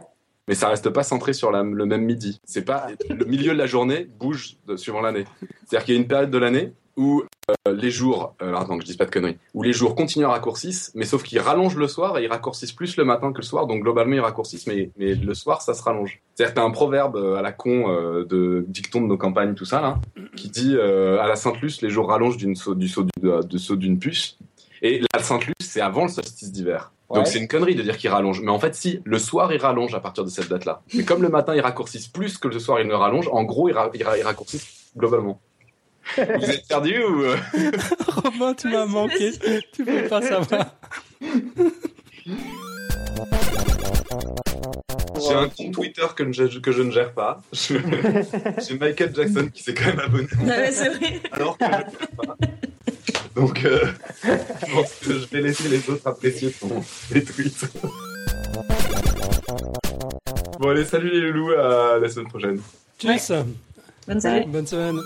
mais ça reste pas centré sur le même midi. C'est pas le milieu de la journée bouge suivant l'année. C'est-à-dire qu'il y a une période de l'année où les jours, que je pas de conneries, où les jours continuent à raccourcir, mais sauf qu'ils rallongent le soir et ils raccourcissent plus le matin que le soir, donc globalement ils raccourcissent, mais, le soir ça se rallonge. C'est-à-dire t'as un proverbe à la con de dicton de nos campagnes, tout ça qui dit à la Sainte-Luce les jours rallongent d'une saut, du de saut d'une puce, et la Sainte-Luce c'est avant le solstice d'hiver. Donc c'est une connerie de dire qu'il rallonge. Mais en fait, si, le soir, il rallonge à partir de cette date-là. Mais comme le matin, il raccourcissent plus que le soir, il ne rallonge, en gros, il, ra raccourcissent globalement. Vous êtes perdu ou... Euh? (laughs) Romain, tu m'as manqué. tu peux pas savoir. J'ai un compte Twitter que je, que je ne gère pas. (laughs) J'ai Michael Jackson qui s'est quand même abonné. Vrai. Alors que je ne gère pas. Donc, euh, (laughs) je pense que je vais laisser les autres apprécier ton les tweets. Bon, allez, salut les loulous, à la semaine prochaine. Tchuss. Bonne. Bonne semaine. Bonne semaine.